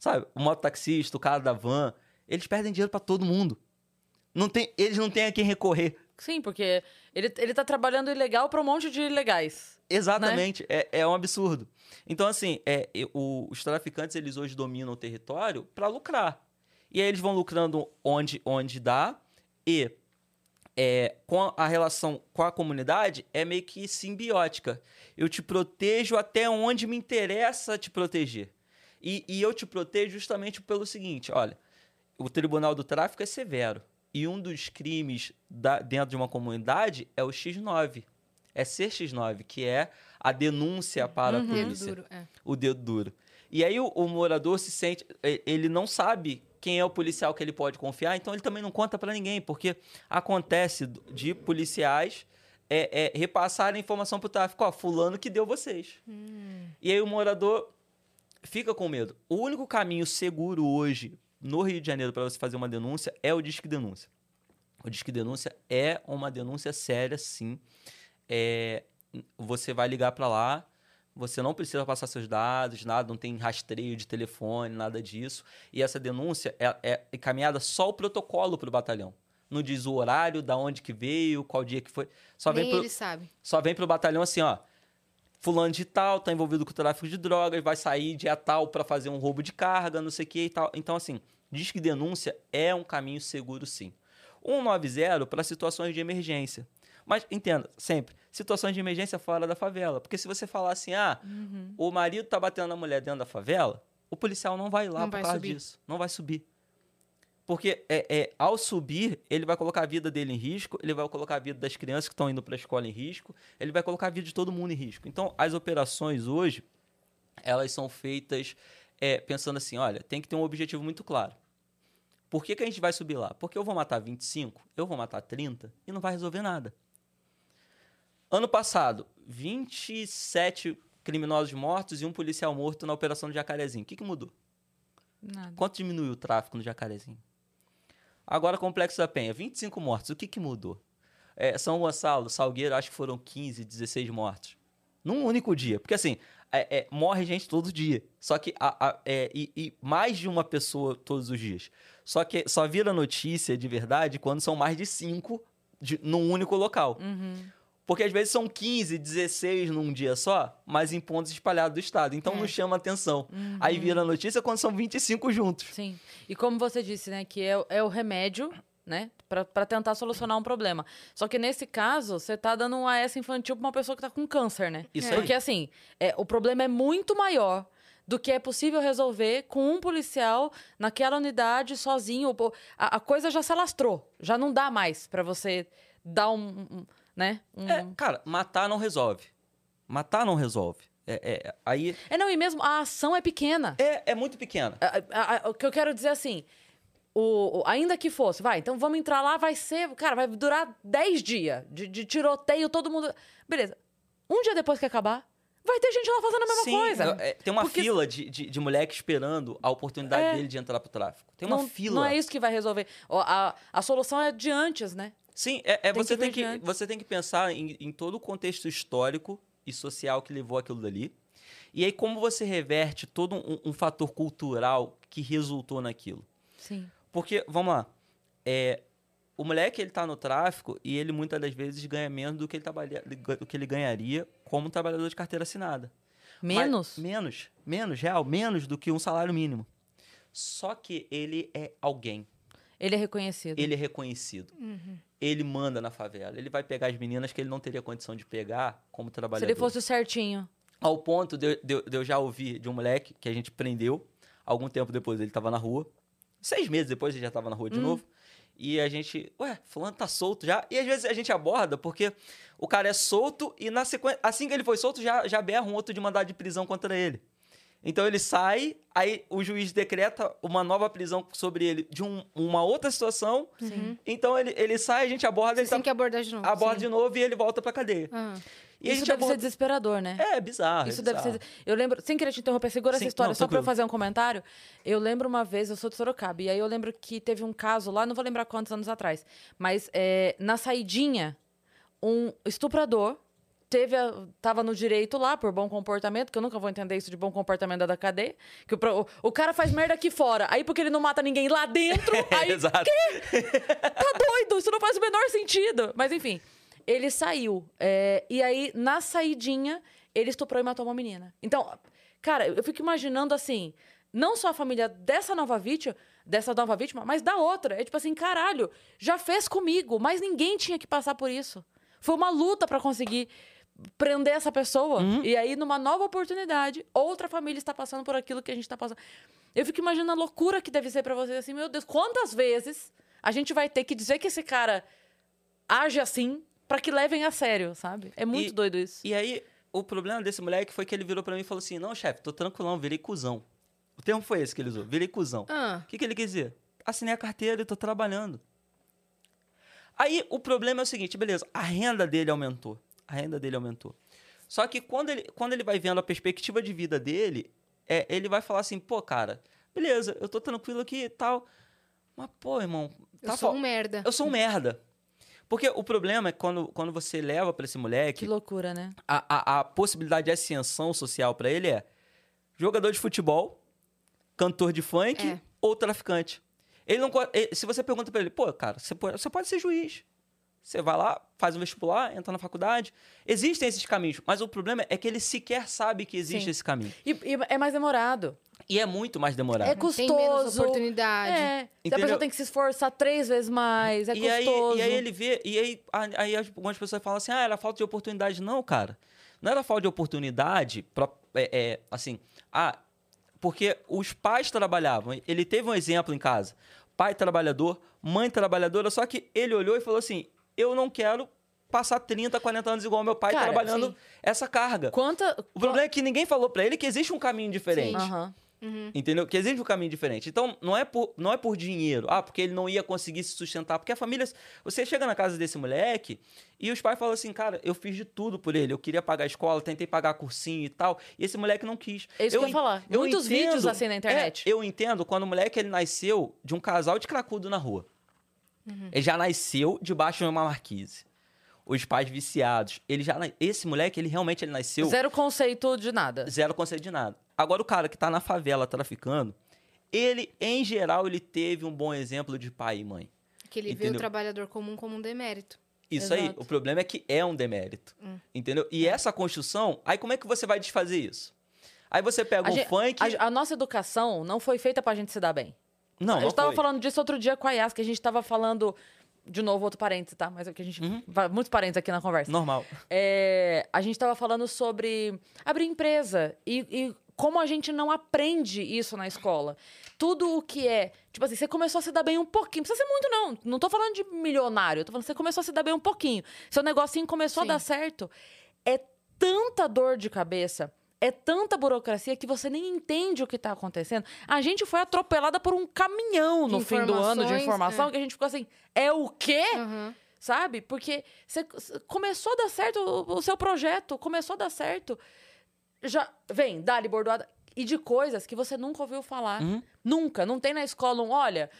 Sabe? O mototaxista, o cara da van, eles perdem dinheiro para todo mundo. Não tem, eles não têm a quem recorrer. Sim, porque ele, ele tá trabalhando ilegal pra um monte de ilegais. Exatamente, é, é um absurdo. Então, assim, é, o- os traficantes, eles hoje dominam o território para lucrar. E aí eles vão lucrando onde, onde dá e é, com a, a relação com a comunidade é meio que simbiótica. Eu te protejo até onde me interessa te proteger. E, e eu te protejo justamente pelo seguinte, olha, o Tribunal do Tráfico é severo. E um dos crimes da- dentro de uma comunidade é o X9. É ser X9, que é a denúncia para a Dedo polícia duro. É. o dedo duro. E aí o, o morador se sente, ele não sabe quem é o policial que ele pode confiar, então ele também não conta pra ninguém, porque acontece de policiais é, é, repassarem informação pro tráfico, ó, fulano que deu vocês. E aí o morador fica com medo. O único caminho seguro hoje no Rio de Janeiro para você fazer uma denúncia é o Disque Denúncia. O Disque Denúncia é uma denúncia séria, sim. É, você vai ligar para lá, você não precisa passar seus dados, nada, não tem rastreio de telefone, nada disso. E essa denúncia é, é encaminhada só o protocolo para o batalhão. Não diz o horário, da onde que veio, qual dia que foi. Só vem Nem pro, ele sabe. só vem pro batalhão assim, ó. Fulano de tal tá envolvido com o tráfico de drogas, vai sair dia tal para fazer um roubo de carga, não sei o que e tal. Então, assim, diz que denúncia é um caminho seguro, sim. 190 para situações de emergência. Mas entenda, sempre, situações de emergência fora da favela. Porque se você falar assim, ah, Uhum. o marido tá batendo na mulher dentro da favela, o policial não vai lá Não por vai causa subir. disso. Não vai subir. Porque é, é, ao subir, ele vai colocar a vida dele em risco, ele vai colocar a vida das crianças que estão indo para a escola em risco, ele vai colocar a vida de todo mundo em risco. Então, as operações hoje, elas são feitas é, pensando assim, olha, tem que ter um objetivo muito claro. Por que, que a gente vai subir lá? Porque eu vou matar 25, eu vou matar 30 e não vai resolver nada. Ano passado, 27 criminosos mortos e um policial morto na operação do Jacarezinho. O que, que mudou? Nada. Quanto diminuiu o tráfico no Jacarezinho? Agora, Complexo da Penha, 25 mortos. O que, que mudou? É, São Gonçalo, Salgueiro, acho que foram 15, 16 mortos. Num único dia. Porque, assim, é- é, morre gente todo dia. Só que... A, a- é, e, e mais de uma pessoa todos os dias. Só que só vira notícia de verdade quando são mais de cinco de, num único local. Uhum. Porque às vezes são 15, 16 num dia só, mas em pontos espalhados do estado. Então É. não chama atenção. Aí vira notícia quando são 25 juntos. Sim. E como você disse, né, que é, é o remédio, né, pra, pra tentar solucionar um problema. Só que nesse caso, você tá dando um AS infantil pra uma pessoa que tá com câncer, né? Isso É. aí. Porque assim, é, o problema é muito maior do que é possível resolver com um policial naquela unidade sozinho. A, a coisa já se alastrou. Já não dá mais pra você dar um- né? Um... É, cara, matar não resolve. Matar não resolve. É, é, aí É, não, e mesmo a ação é pequena. é, é muito pequena. A- a- a- o que eu quero dizer assim, o, o- ainda que fosse, vai, então vamos entrar lá, vai ser, cara, vai durar 10 dias de, de tiroteio, todo mundo. Beleza. Um dia depois que acabar, vai ter gente lá fazendo a mesma Sim, coisa. é, tem uma Porque- fila de, de, de moleque esperando a oportunidade É. dele de entrar pro tráfico. Tem uma não, fila. Não é isso que vai resolver. Ó, A, a solução é de antes, né? Sim, é, é Tem você, tem que, você tem que pensar em, em todo o contexto histórico e social que levou aquilo dali. E aí, como você reverte todo um, um fator cultural que resultou naquilo. Sim. Porque, vamos lá. É, o moleque, ele tá no tráfico e ele muitas das vezes ganha menos do que ele, trabalha, do que ele ganharia como trabalhador de carteira assinada. Menos? Mas- menos. Menos, real. Menos do que um salário mínimo. Só que ele é alguém. Ele é reconhecido. Ele é reconhecido. Ele manda na favela. Ele vai pegar as meninas que ele não teria condição de pegar como Se trabalhador. ele fosse o certinho. Ao ponto de, eu- de de eu já ouvir de um moleque que a gente prendeu. Algum tempo depois ele tava na rua. Seis meses depois ele já tava na rua de Hum. novo. E a gente, ué, fulano tá solto já. E às vezes a gente aborda porque o cara é solto e na sequência, assim que ele foi solto, já, já berra um outro de mandado de prisão contra ele. Então ele sai, aí o juiz decreta uma nova prisão sobre ele de um- uma outra situação. Então ele, ele sai, a gente aborda, Você ele tem tá, que abordar de novo. aborda sim. de novo e ele volta pra cadeia. Ah. E a Isso gente deve aborda... ser desesperador, né? É, bizarro. Isso é deve bizarro. ser. Eu lembro, sem querer te interromper, segura Sim, essa história não, só pra eu fazer um comentário. Eu lembro uma vez, eu sou de Sorocaba, e aí eu lembro que teve um caso lá, não vou lembrar quantos anos atrás, mas é, na saidinha, um estuprador teve a, tava no direito lá por bom comportamento, que eu nunca vou entender isso de bom comportamento da cadeia, que o, o, o cara faz merda aqui fora, aí porque ele não mata ninguém lá dentro, [laughs] aí Exato. tá doido, isso não faz o menor sentido. Mas enfim, ele saiu. é, e aí, na saidinha, ele estuprou e matou uma menina. Então, cara, eu fico imaginando assim, não só a família dessa nova vítima, dessa nova vítima, mas da outra. É tipo assim, caralho, já fez comigo, mas ninguém tinha que passar por isso. Foi uma luta pra conseguir prender essa pessoa. E aí, numa nova oportunidade, outra família está passando por aquilo que a gente tá passando. Eu fico imaginando a loucura que deve ser pra vocês assim, meu Deus, quantas vezes a gente vai ter que dizer que esse cara age assim pra que levem a sério, sabe? É muito E- doido isso. E aí, o problema desse moleque foi que ele virou pra mim e falou assim: Não, chefe, tô tranquilão, virei cuzão. O termo foi esse que ele usou, virei cuzão. Ah. O que, que ele quis dizer? Assinei a carteira e tô trabalhando. Aí o problema é o seguinte, beleza, a renda dele aumentou. A renda dele aumentou. Só que quando ele, quando ele vai vendo a perspectiva de vida dele, é, ele vai falar assim, pô, cara, beleza, eu tô tranquilo aqui e tal. Mas, pô, irmão, tá Eu sou um merda. eu sou um merda. Porque o problema é quando, quando você leva pra esse moleque, Que loucura, né? a, a, a possibilidade de ascensão social pra ele é jogador de futebol, cantor de funk É. ou traficante. Ele não, ele- se você pergunta pra ele, pô, cara, você pode, você pode ser juiz. Você vai lá, faz um vestibular, entra na faculdade. Existem esses caminhos, mas o problema é que ele sequer sabe que existe Sim. esse caminho. E, e é mais demorado. E é muito mais demorado. É Tem menos custoso. oportunidade. É. A pessoa tem que se esforçar três vezes mais. É e, aí, custoso. e aí ele vê, e aí, aí algumas pessoas falam assim, ah, era falta de oportunidade. Não, cara. Não era falta de oportunidade, pra, é, é, assim, ah, porque os pais trabalhavam. Ele teve um exemplo em casa. Pai trabalhador, mãe trabalhadora, só que ele olhou e falou assim, eu não quero passar 30, 40 anos igual meu pai Cara, trabalhando sim. essa carga. Quanta. O problema é que ninguém falou pra ele que existe um caminho diferente. Aham. Entendeu? Que existe um caminho diferente. Então, não é, por, não é por dinheiro. Ah, porque ele não ia conseguir se sustentar. Porque a família. Você chega na casa desse moleque e os pais falam assim, cara, eu fiz de tudo por ele. Eu queria pagar a escola, tentei pagar cursinho e tal. E esse moleque não quis. É isso que eu ia en- falar. Muitos vídeos assim na é, internet. eu entendo quando o moleque ele nasceu de um casal de cracudo na rua. Uhum. Ele já nasceu debaixo de uma marquise. Os pais viciados. Ele já. Esse moleque, ele realmente ele nasceu Zero conceito de nada. zero conceito de nada. Agora, o cara que tá na favela traficando, ele, em geral, ele teve um bom exemplo de pai e mãe. Que ele vê o Entendeu? trabalhador comum como um demérito. Isso aí, Exato. o problema é que é um demérito. Entendeu? E essa construção, aí como é que você vai desfazer isso? Aí você pega A, um gente- funk. a- a nossa educação não foi feita pra gente se dar bem. Não, eu não estava foi. falando disso outro dia com a Yas, que a gente estava falando. De novo, outro parênteses, tá? Mas é que a gente. Uhum. Muitos parênteses aqui na conversa. Normal. É, a gente estava falando sobre abrir empresa e, e como a gente não aprende isso na escola. Tudo o que é. Tipo assim, você começou a se dar bem um pouquinho. Não precisa ser muito, não. Não tô falando de milionário. Tô falando que você começou a se dar bem um pouquinho. Seu negocinho começou Sim. a dar certo. É tanta dor de cabeça. É tanta burocracia que você nem entende o que tá acontecendo. A gente foi atropelada por um caminhão no fim do ano de informação é. que a gente ficou assim: é o quê? Aham. sabe? Porque você começou a dar certo o, seu projeto, começou a dar certo. Já vem, dali bordoada e de coisas que você nunca ouviu falar. Uhum. Nunca, não tem na escola um, olha,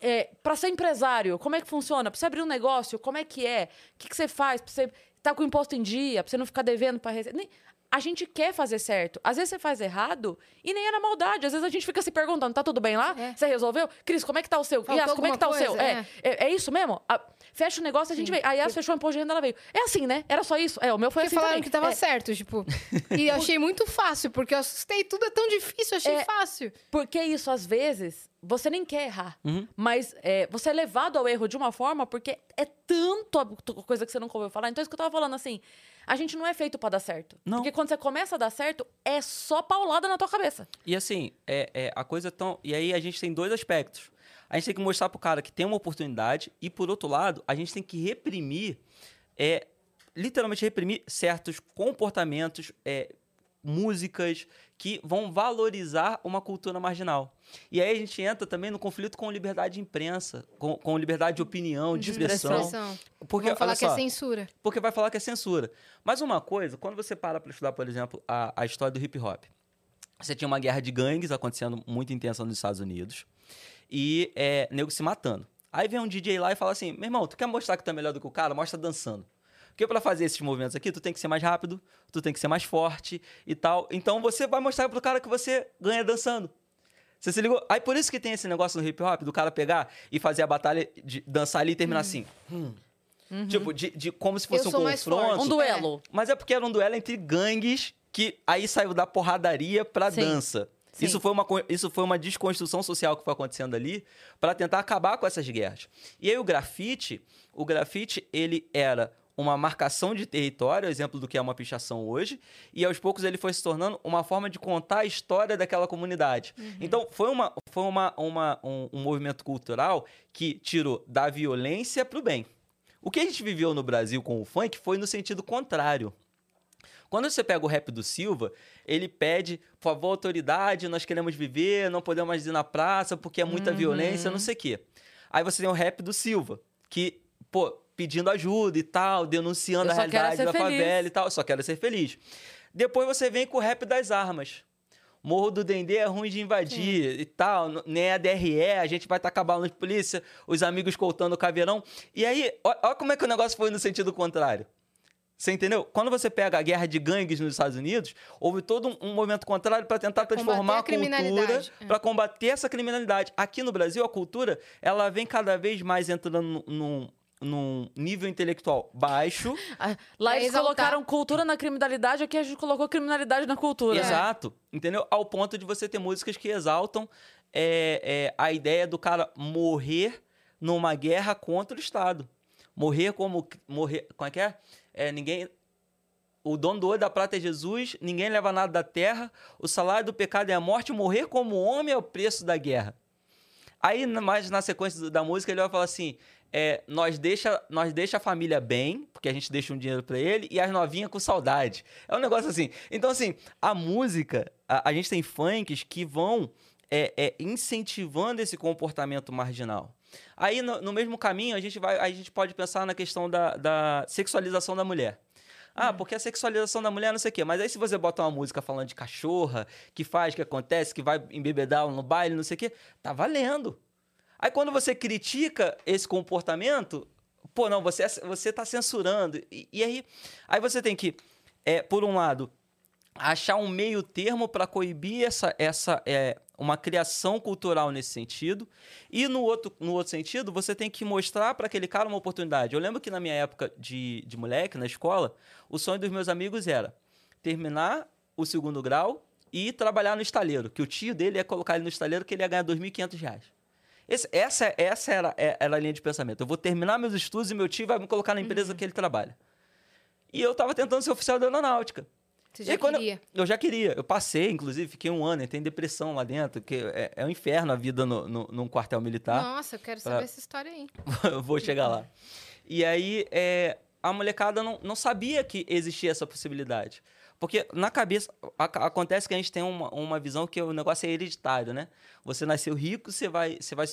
é, para ser empresário, como é que funciona? Pra você abrir um negócio, como é que é? O que, que você faz? Pra você estar com o imposto em dia, pra você não ficar devendo para receber. A gente quer fazer certo. Às vezes você faz errado e nem é na maldade. Às vezes a gente fica se perguntando, tá tudo bem lá? É. Você resolveu? Cris, como é que tá o seu? Faltou Yas, como é que tá o alguma seu? coisa? É. É, é isso mesmo? Ah, fecha o negócio, a gente Sim. vem. A Yas fechou o imposto de renda, ela veio. É assim, né? Era só isso? É, o meu foi Porque assim falaram também. que tava É. certo, tipo. [laughs] E eu achei muito fácil, porque eu assustei. Tudo é tão difícil, eu achei É. fácil. Porque isso, às vezes, você nem quer errar. Uhum. Mas é, você é levado ao erro de uma forma porque é tanto coisa que você nunca ouviu falar. Então, é isso que eu tava falando, assim. A gente não é feito pra dar certo. Não. Porque quando você começa a dar certo, é só paulada na tua cabeça. E assim, é, é, a coisa tão. E aí a gente tem dois aspectos. A gente tem que mostrar pro cara que tem uma oportunidade, e por outro lado, a gente tem que reprimir, é, literalmente reprimir certos comportamentos, é, músicas que vão valorizar uma cultura marginal. E aí a gente entra também no conflito com liberdade de imprensa, com, com liberdade de opinião, de expressão. Expressão. Porque, Vão falar olha que é só, censura. porque vai falar que é censura. Mas uma coisa, quando você para para estudar, por exemplo, a, a história do hip hop, você tinha uma guerra de gangues acontecendo muito intensa nos Estados Unidos e é, nego se matando. Aí vem um DJ lá e fala assim: meu irmão, tu quer mostrar que tu é melhor do que o cara? Mostra dançando. Porque para fazer esses movimentos aqui, tu tem que ser mais rápido, tu tem que ser mais forte e tal. Então você vai mostrar pro cara que você ganha dançando. Você se ligou? Aí por isso que tem esse negócio no hip hop do cara pegar e fazer a batalha de dançar ali e terminar assim. Hum. Tipo, de, de como se fosse Eu um confronto. Um duelo. Mas é porque era um duelo entre gangues que aí saiu da porradaria pra Sim. dança. Sim. Isso foi, uma, isso foi uma desconstrução social que foi acontecendo ali pra tentar acabar com essas guerras. E aí o grafite, o grafite, ele era uma marcação de território, exemplo do que é uma pichação hoje, e aos poucos ele foi se tornando uma forma de contar a história daquela comunidade. Então foi, uma, foi uma, uma, um, um movimento cultural que tirou da violência pro bem. O que a gente viveu no Brasil com o funk foi no sentido contrário. Quando você pega o rap do Silva, ele pede, por favor, autoridade, nós queremos viver, não podemos mais ir na praça porque é muita violência, não sei o quê. Aí você tem o rap do Silva, que, pô, pedindo ajuda e tal, denunciando a realidade da feliz. favela e tal, só quero ser feliz. Depois você vem com o rap das armas. Morro do Dendê é ruim de invadir e tal, nem a DRE, a gente vai tacar bala de polícia, os amigos coltando o caveirão. E aí, olha como é que o negócio foi no sentido contrário. Você entendeu? Quando você pega a guerra de gangues nos Estados Unidos, houve todo um, um movimento contrário para tentar transformar a a cultura. É. para combater essa criminalidade. Aqui no Brasil, a cultura, ela vem cada vez mais entrando num- num, nível intelectual baixo. [laughs] Ah, Lá Pra eles exaltar. colocaram cultura na criminalidade, aqui a gente colocou criminalidade na cultura. Exato. Entendeu? Ao ponto de você ter músicas que exaltam é, é, a ideia do cara morrer numa guerra contra o Estado. Morrer como. Morrer. Como é que é? É, ninguém. O dono do ouro da prata é Jesus, ninguém leva nada da terra, o salário do pecado é a morte, morrer como homem é o preço da guerra. Aí, mais na sequência da música, ele vai falar assim: é, nós, deixa, nós deixa a família bem, porque a gente deixa um dinheiro pra ele, e as novinhas com saudade. É um negócio assim. Então, assim, a música, a, a gente tem funks que vão é, é, incentivando esse comportamento marginal. Aí, no, no mesmo caminho, a gente, vai, a gente pode pensar na questão da, da sexualização da mulher. Ah, porque a sexualização da mulher não sei o quê. Mas aí se você bota uma música falando de cachorra, que faz, que acontece, que vai embebedar no baile, não sei o quê, tá valendo. Aí quando você critica esse comportamento, pô, não, você, é- você tá censurando. E, e aí, aí você tem que, é, por um lado, achar um meio termo para coibir essa, essa é, uma criação cultural nesse sentido. E no outro, no outro sentido, você tem que mostrar para aquele cara uma oportunidade. Eu lembro que na minha época de, de moleque, na escola, o sonho dos meus amigos era terminar o segundo grau e trabalhar no estaleiro, que o tio dele ia colocar ele no estaleiro que ele ia ganhar 2.500 reais. Esse- essa essa era, é- era a linha de pensamento. Eu vou terminar meus estudos e meu tio vai me colocar na empresa que ele trabalha. E eu estava tentando ser oficial da aeronáutica. Você já quando eu- queria. Eu, já queria. Eu passei, inclusive, fiquei um ano, entrei em depressão lá dentro, que é, é um inferno a vida no, no, num quartel militar. Nossa, eu quero Pra- saber essa história aí. Eu [laughs] vou chegar lá. E aí, é, a molecada não, não sabia que existia essa possibilidade. Porque na cabeça, a- acontece que a gente tem uma, uma visão que o negócio é hereditário, né? Você nasceu rico, você vai, você vai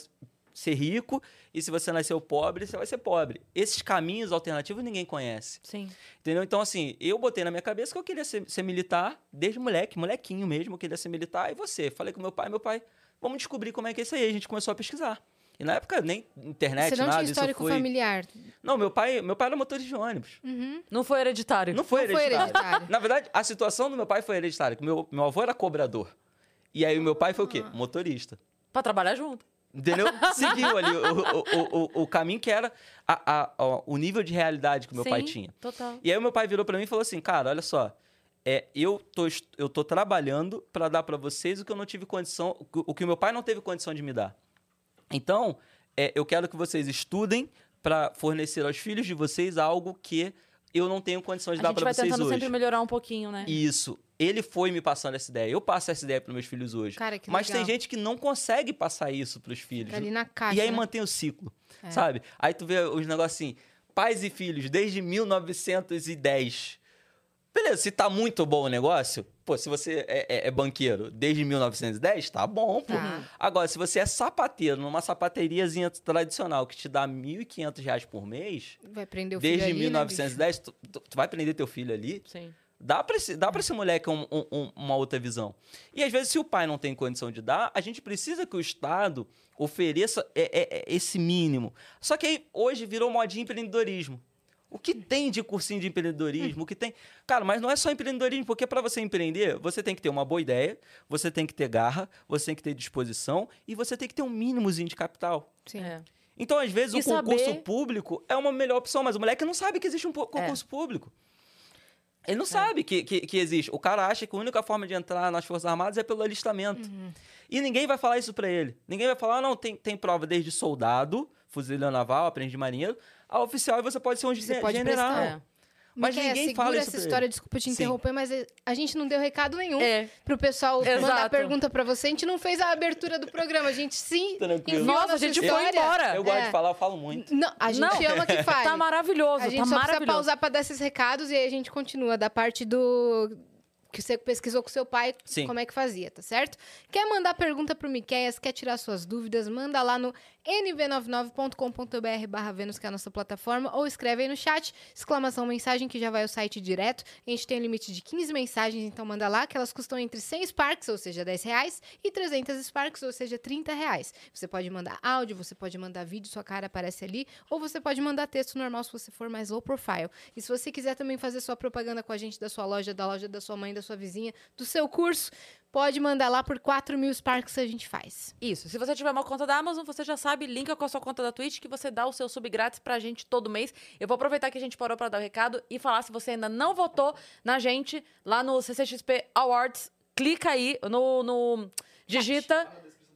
ser rico, e se você nasceu pobre, você vai ser pobre. Esses caminhos alternativos ninguém conhece. Sim. Entendeu? Então, assim, eu botei na minha cabeça que eu queria ser, ser militar, desde moleque, molequinho mesmo, eu queria ser militar, e você. Falei com meu pai, meu pai, vamos descobrir como é que é isso aí. A gente começou a pesquisar. E na época nem internet, Você não nada, tinha histórico foi... familiar. Não, meu pai, meu pai era motorista de ônibus. Uhum. Não foi hereditário. Não foi Não foi hereditário. hereditário. Na verdade, a situação do meu pai foi hereditária. que Meu, meu avô era cobrador. E aí o meu pai foi o quê? Ah. Motorista. Pra trabalhar junto. Entendeu? Seguiu ali o, o, o, o caminho que era a- a- o nível de realidade que o meu pai Sim, tinha. Total. E aí o meu pai virou pra mim e falou assim, cara, olha só, é, eu, tô, eu tô trabalhando pra dar pra vocês o que eu não tive condição, o que- meu pai não teve condição de me dar. Então, é, eu quero que vocês estudem pra fornecer aos filhos de vocês algo que eu não tenho condição de A dar gente pra vai vocês tentando hoje. sempre melhorar um pouquinho, né? Isso. Ele foi me passando essa ideia. Eu passo essa ideia para meus filhos hoje. Cara, que Mas legal. tem gente que não consegue passar isso pros filhos. Tá ali na caixa. e aí né? mantém o ciclo, É. sabe? Aí tu vê os negócios assim, pais e filhos, desde 1910. Beleza, se tá muito bom o negócio, pô, se você é, é- é banqueiro desde 1910, tá bom, pô. Tá. Agora, se você é sapateiro numa sapateriazinha tradicional que te dá 1.500 reais por mês, Vai prender o filho desde ali, né, 1910, tu, tu- tu vai prender teu filho ali, Sim. Dá pra, esse, dá pra esse moleque um- um- um- uma outra visão. E às vezes, se o pai não tem condição de dar, a gente precisa que o Estado ofereça é- é- é esse mínimo. Só que aí, hoje, virou modinha empreendedorismo. O que tem de cursinho de empreendedorismo? O que tem. Cara, mas não é só empreendedorismo, porque para você empreender, você tem que ter uma boa ideia, você tem que ter garra, você tem que ter disposição e você tem que ter um mínimozinho de capital. Sim. É. Então, às vezes, E o concurso saber- público é uma melhor opção, mas o moleque não sabe que existe um po- concurso público. Ele não sabe que, que, que existe. O cara acha que a única forma de entrar nas Forças Armadas é pelo alistamento. E ninguém vai falar isso pra ele. Ninguém vai falar, "Ah, não, tem, tem prova desde soldado, fuzileiro naval, aprendiz de marinheiro, a oficial e você pode ser um Você pode general. prestar. É. Mas Miquéia, ninguém segura fala isso essa história, ele. desculpa te Sim. interromper, mas eh, a gente não deu recado nenhum É. pro pessoal mandar Exato. pergunta pra você. A gente não fez a abertura do programa, a gente sim Nossa, a gente foi história. embora. Eu gosto É. de falar, eu falo muito. Não, a gente Não. ama que [laughs] fale. Tá maravilhoso, A gente tá só precisa pausar pra dar esses recados e aí a gente continua da parte do que você pesquisou com seu pai, Sim. como é que fazia, tá certo? Quer mandar pergunta pro Miqueias, quer tirar suas dúvidas, manda lá no nv99.com.br barra Vênus, que é a nossa plataforma, ou escreve aí no chat, exclamação mensagem, que já vai ao site direto. A gente tem um limite de 15 mensagens, então manda lá, que elas custam entre 100 Sparks, ou seja, 10 reais, e 300 Sparks, ou seja, 30 reais. Você pode mandar áudio, você pode mandar vídeo, sua cara aparece ali, ou você pode mandar texto normal se você for mais low profile. E se você quiser também fazer sua propaganda com a gente da sua loja, da loja da sua mãe, da sua vizinha, do seu curso, pode mandar lá por 4 mil Sparks a gente faz. Isso. Se você tiver uma conta da Amazon, você já sabe, linka com a sua conta da Twitch, que você dá o seu sub grátis pra gente todo mês. Eu vou aproveitar que a gente parou pra dar o recado e falar se você ainda não votou na gente lá no CCXP Awards. Clica aí no. no digita.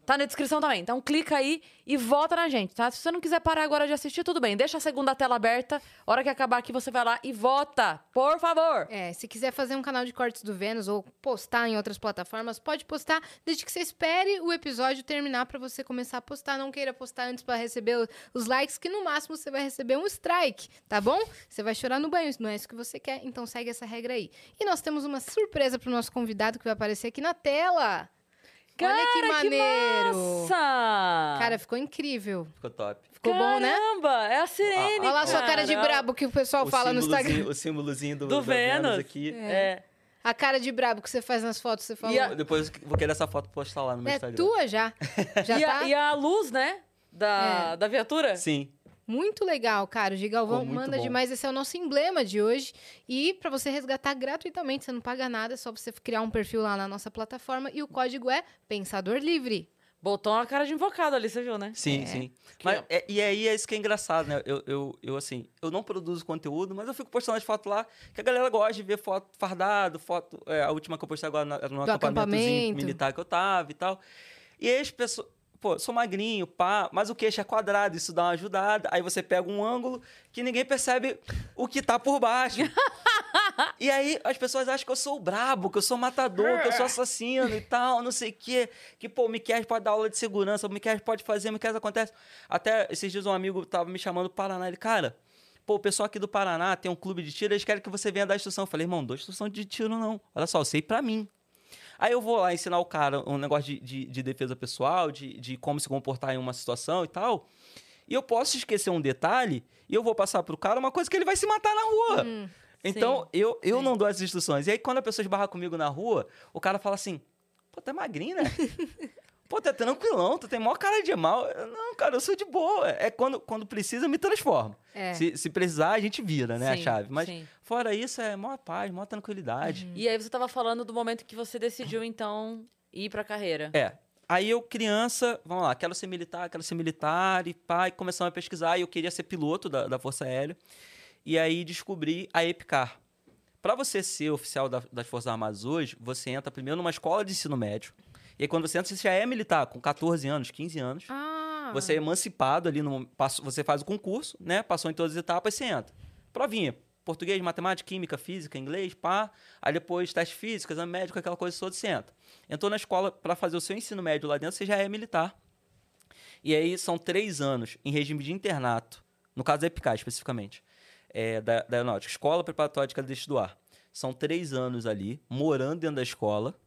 Tá na descrição também. Então clica aí e vota na gente, tá? Se você não quiser parar agora de assistir, tudo bem. Deixa a segunda tela aberta. Hora que acabar aqui, você vai lá e vota. Por favor. É, se quiser fazer um canal de cortes do Vênus ou postar em outras plataformas, pode postar, desde que você espere o episódio terminar pra você começar a postar. Não queira postar antes pra receber os likes, que no máximo você vai receber um strike, tá bom? Você vai chorar no banho, não é isso que você quer, então segue essa regra aí. E nós temos uma surpresa pro nosso convidado que vai aparecer aqui na tela. Olha que Cara, maneiro! Nossa! Cara, ficou incrível. Ficou top. Ficou bom, né? Caramba, é a sirene. Olha lá a sua cara de cara. brabo que o pessoal O fala no Instagram. O símbolozinho do, Do da Vênus. aqui. É. A cara de brabo que você faz nas fotos, você falou. E a- Depois eu vou querer essa foto postar lá no meu É Instagram. tua já. [laughs] Já e, tá? a, e a luz, né? Da, É. da viatura? Sim. Muito legal, cara. O Gigalvão manda bom. demais. Esse é o nosso emblema de hoje. E para você resgatar gratuitamente, você não paga nada, é só você criar um perfil lá na nossa plataforma. E o código é Pensador Livre. Botou uma cara de invocado ali, você viu, né? Sim, É. sim. Mas, é- e aí é isso que é engraçado, né? Eu, eu, eu, assim, eu não produzo conteúdo, mas eu fico postando as fotos lá, que a galera gosta de ver foto fardado, foto. é, a última que eu postei agora era no Do acampamento. militar que eu tava e tal. E aí as pessoas. Pô, sou magrinho, pá, mas o queixo é quadrado, isso dá uma ajudada. Aí você pega um ângulo que ninguém percebe o que tá por baixo. [laughs] E aí as pessoas acham que eu sou brabo, que eu sou matador, que eu sou assassino e tal, não sei o quê. Que, pô, o Miquel pode dar aula de segurança, o Miquel pode fazer, o Miquel acontece. Até esses dias um amigo tava me chamando do Paraná, ele, cara, pô, o pessoal aqui do Paraná tem um clube de tiro, eles querem que você venha dar instrução. Eu falei, irmão, dou instrução de tiro não. Olha só, eu sei pra mim. Aí eu vou lá ensinar o cara um negócio de, de, de defesa pessoal, de, de como se comportar em uma situação e tal. E eu posso esquecer um detalhe e eu vou passar pro cara uma coisa que ele vai se matar na rua. Hum, Então, Sim, eu, eu sim. não dou essas instruções. E aí, quando a pessoa esbarra comigo na rua, o cara fala assim: pô, tá magrinho, né? [laughs] Pô, é tranquilão, tu tem maior cara de mal. Não, cara, eu sou de boa. É quando, quando precisa, eu me transformo. É. Se, se precisar, a gente vira, né, a Sim, chave. Mas sim. fora isso, é maior paz, maior tranquilidade. E aí você tava falando do momento que você decidiu, então, ir pra carreira. É. Aí eu, criança, vamos lá, quero ser militar, quero ser militar, e pai, começamos a pesquisar, e eu queria ser piloto da, da Força Aérea. E aí descobri a EPICAR. Para você ser oficial da- das Forças Armadas hoje, você entra primeiro numa escola de ensino médio. E aí, quando você entra, você já é militar, com 14 anos, 15 anos. Ah. Você é emancipado ali, no, você faz o concurso, né? Passou em todas as etapas, você entra. Provinha. Português, matemática, química, física, inglês, pá. Aí depois teste físico, exame médico, aquela coisa toda, você entra. Entrou na escola para fazer o seu ensino médio lá dentro, você já é militar. E aí são três anos em regime de internato, no caso da EPICAR especificamente, é, da, da aeronáutica, Escola Preparatória de Cadetes do Ar. São três anos ali, morando dentro da escola,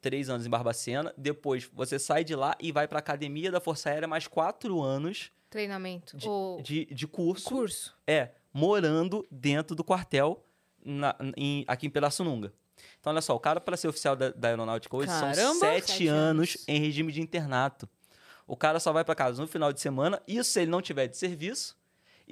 três anos em Barbacena. Depois você sai de lá e vai para a Academia da Força Aérea, mais quatro anos Treinamento. de, Ou de, de curso. curso. É, morando dentro do quartel na- em- aqui em Pirassununga. Então, olha só, o cara, para ser oficial da, da aeronáutica hoje, são Caramba! sete, Sete anos, anos. em regime de internato. O cara só vai para casa no final de semana, isso se ele não tiver de serviço,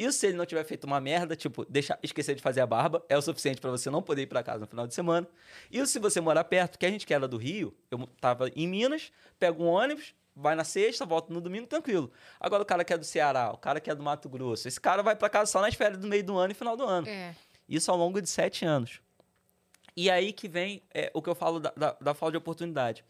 isso se ele não tiver feito uma merda, tipo, deixar, esquecer de fazer a barba, é o suficiente para você não poder ir para casa no final de semana. Isso se você morar perto, que a gente que era do Rio, eu tava em Minas, pega um ônibus, vai na sexta, volta no domingo, tranquilo. Agora o cara que é do Ceará, o cara que é do Mato Grosso, esse cara vai para casa só nas férias do meio do ano e final do ano. É. Isso ao longo de sete anos. E aí que vem é, o que eu falo da, da, da falta de oportunidade.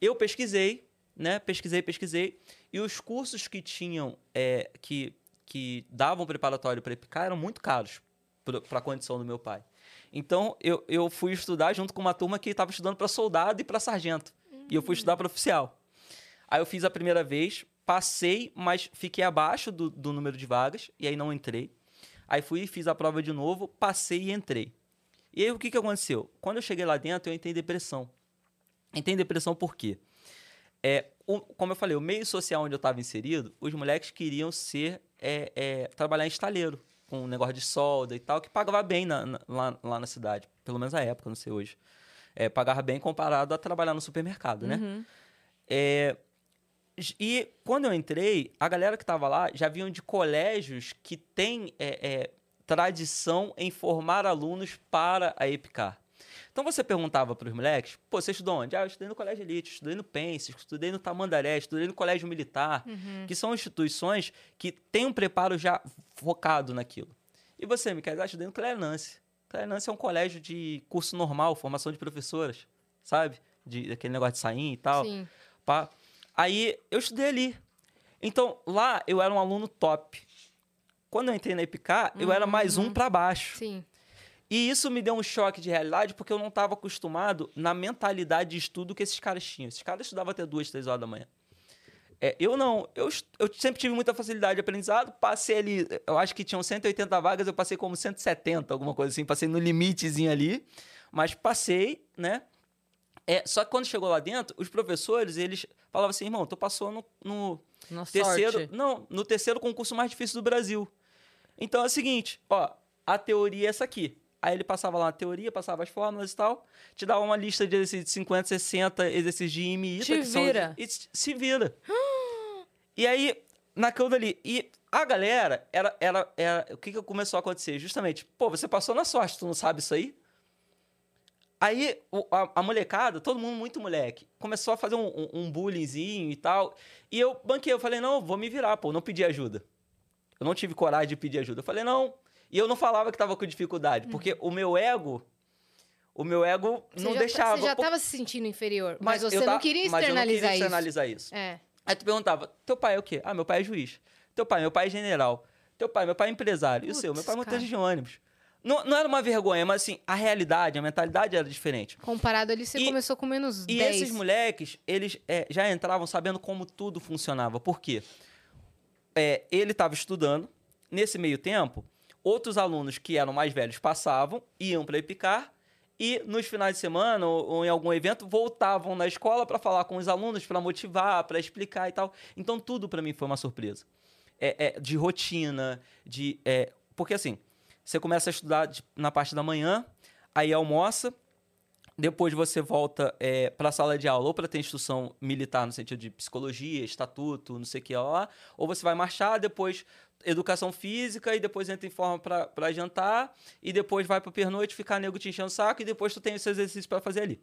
Eu pesquisei, né? Pesquisei, pesquisei. E os cursos que tinham, é, que, que davam preparatório para EPICAR eram muito caros para a condição do meu pai. Então, eu, eu fui estudar junto com uma turma que estava estudando para soldado e para sargento. E eu fui estudar para oficial. Aí eu fiz a primeira vez, passei, mas fiquei abaixo do, do número de vagas, e aí não entrei. Aí fui fiz a prova de novo, passei e entrei. E aí o que, que aconteceu? Quando eu cheguei lá dentro, eu entrei em depressão. Entrei em depressão por quê? É, o- como eu falei, o meio social onde eu estava inserido, os moleques queriam ser é, é, trabalhar em estaleiro, com um negócio de solda e tal, que pagava bem na- na- lá, lá na cidade. Pelo menos na época, não sei hoje. É, pagava bem comparado a trabalhar no supermercado, né? Uhum. É, e quando eu entrei, a galera que estava lá já vinham de colégios que têm é, é, tradição em formar alunos para a EPICAR. Então você perguntava para os moleques, pô, você estudou onde? Ah, eu estudei no Colégio Elite, estudei no Pense, estudei no Tamandaré, estudei no Colégio Militar, que são instituições que têm um preparo já focado naquilo. E você, Miquel? Ah, estudei no Clerenance. Clerenance é um colégio de curso normal, formação de professoras, sabe? De, aquele negócio de sair e tal. Sim. Pá. Aí eu estudei ali. Então, lá eu era um aluno top. Quando eu entrei na EPICAR, eu era mais um para baixo. Sim. E isso me deu um choque de realidade porque eu não estava acostumado na mentalidade de estudo que esses caras tinham. Esses caras estudavam até duas, três horas da manhã. É, eu não. Eu, eu sempre tive muita facilidade de aprendizado. Passei ali, eu acho que tinham 180 vagas, eu passei como 170, alguma coisa assim. Passei no limitezinho ali. Mas passei, né? É, só que quando chegou lá dentro, os professores, eles falavam assim, irmão, tu passou no, no Na terceiro, sorte. não, no terceiro concurso mais difícil do Brasil. Então é o seguinte, ó, a teoria é essa aqui. Aí ele passava lá a teoria, passava as fórmulas e tal, te dava uma lista de exercícios de 50, 60 exercícios de e ITA, Te são- vira. e se- vira. e aí, naquilo dali, e a galera, era, era, era, o que que começou a acontecer? Justamente, pô, você passou na sorte, tu não sabe isso aí? Aí o- a, a molecada, todo mundo muito moleque, começou a fazer um, um, um bullyingzinho e tal. E eu banquei, eu falei, não, vou me virar, pô, não pedi ajuda. Eu não tive coragem de pedir ajuda. Eu falei, não. E eu não falava que tava com dificuldade, porque o meu ego, o meu ego Você não já, deixava. Você já estava se sentindo inferior, mas, eu você não queria mas eu não externalizar queria isso. externalizar isso. É. Aí tu perguntava, teu pai é o quê? Ah, meu pai é juiz. Teu pai, meu pai é general. Teu pai, meu pai é empresário. E o seu? Meu Putz, pai é motorista de ônibus. Não, não era uma vergonha, mas assim, a realidade, a mentalidade era diferente. Comparado ali, você E- começou com menos E 10. esses moleques, eles é, já entravam sabendo como tudo funcionava. Por quê? É, ele estava estudando, nesse meio tempo, outros alunos que eram mais velhos passavam, iam para Epicar, e nos finais de semana ou, em algum evento voltavam na escola para falar com os alunos, para motivar, para explicar e tal. Então tudo para mim foi uma surpresa. É, é, de rotina, de. é, porque assim, você começa a estudar de- na parte da manhã, aí almoça, depois você volta é, para a sala de aula ou para ter instrução militar no sentido de psicologia, estatuto, não sei o que lá, ou você vai marchar, depois educação física e depois entra em forma para jantar e depois vai para pernoite ficar nego te enchendo o saco e depois tu tem esse exercício para fazer ali.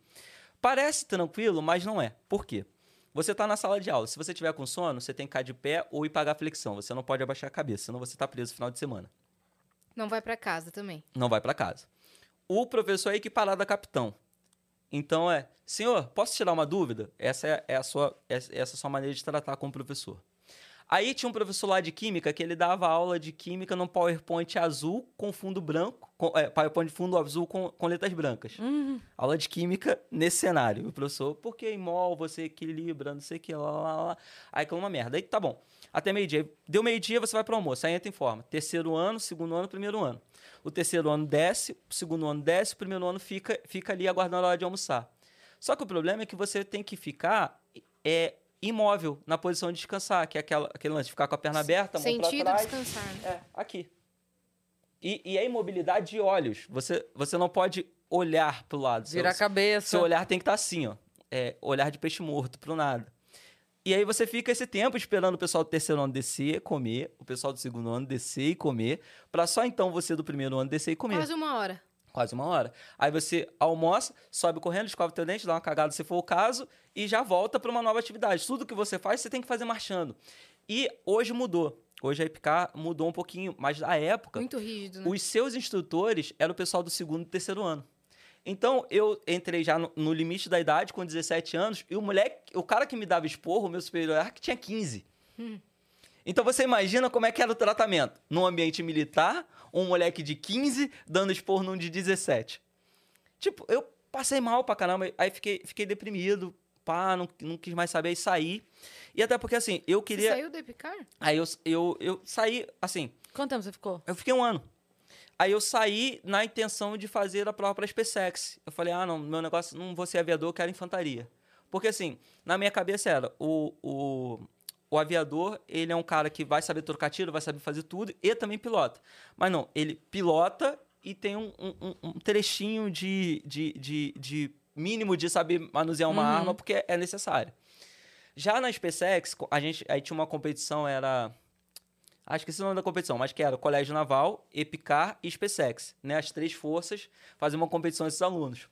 Parece tranquilo, mas não é. Por quê? Você está na sala de aula. Se você tiver com sono, você tem que ficar de pé ou ir pagar flexão. Você não pode abaixar a cabeça, senão você está preso no final de semana. Não vai para casa também. Não vai para casa. O professor é equiparado a capitão. Então é, senhor, posso tirar uma dúvida? Essa é, é a sua, essa é a sua maneira de tratar com o professor. Aí tinha um professor lá de química que ele dava aula de química num PowerPoint azul com fundo branco, com, é, PowerPoint fundo azul com, com letras brancas. Uhum. Aula de química nesse cenário. O professor, porque em mol você equilibra, não sei o que, lá, lá, lá. Aí que é uma merda. Aí tá bom. Até meio-dia. Deu meio-dia, você vai pro almoço. Aí entra em forma. Terceiro ano, segundo ano, primeiro ano. O terceiro ano desce, o segundo ano desce, o primeiro ano fica, fica ali aguardando a hora de almoçar. Só que o problema é que você tem que ficar é, imóvel na posição de descansar, que é aquela, aquele lance de ficar com a perna aberta, mão Sentido pra trás. descansar. É, aqui. E, e a imobilidade de olhos. Você, você não pode olhar pro lado. Virar a cabeça. Seu olhar tem que estar assim, ó. É, olhar de peixe morto pro nada. E aí você fica esse tempo esperando o pessoal do terceiro ano descer, comer, o pessoal do segundo ano descer e comer, pra só então você do primeiro ano descer e comer. Quase uma hora. Quase uma hora. Aí você almoça, sobe correndo, escova teu dente, dá uma cagada se for o caso, e já volta para uma nova atividade. Tudo que você faz, você tem que fazer marchando. E hoje mudou. Hoje a EPK mudou um pouquinho, mas na época, Muito rígido, né? os seus instrutores eram o pessoal do segundo e terceiro ano. Então, eu entrei já no, no limite da idade, com 17 anos, e o moleque, o cara que me dava esporro, o meu superior, que tinha 15. Então, você imagina como é que era o tratamento. Num ambiente militar, um moleque de 15 dando esporro num de 17. Tipo, eu passei mal pra caramba, aí fiquei, fiquei deprimido, pá, não, não quis mais saber, e saí. E até porque, assim, eu Você queria... saiu do Epicar? Aí eu, eu, eu saí, assim, Quanto tempo você ficou? eu fiquei um ano. Aí eu saí na intenção de fazer a prova para a SpaceX. Eu falei, ah, não, meu negócio, não vou ser aviador, eu quero infantaria. Porque assim, na minha cabeça era, o, o, o aviador, ele é um cara que vai saber trocar tiro, vai saber fazer tudo e também pilota. Mas não, ele pilota e tem um, um, um trechinho de, de, de, de mínimo de saber manusear uma Uhum. arma, porque é necessário. Já na SpaceX, a gente, aí tinha uma competição, era... Acho que esse é o nome da competição, mas que era Colégio Naval, Epicar e SpaceX. Né? As três forças faziam uma competição esses alunos.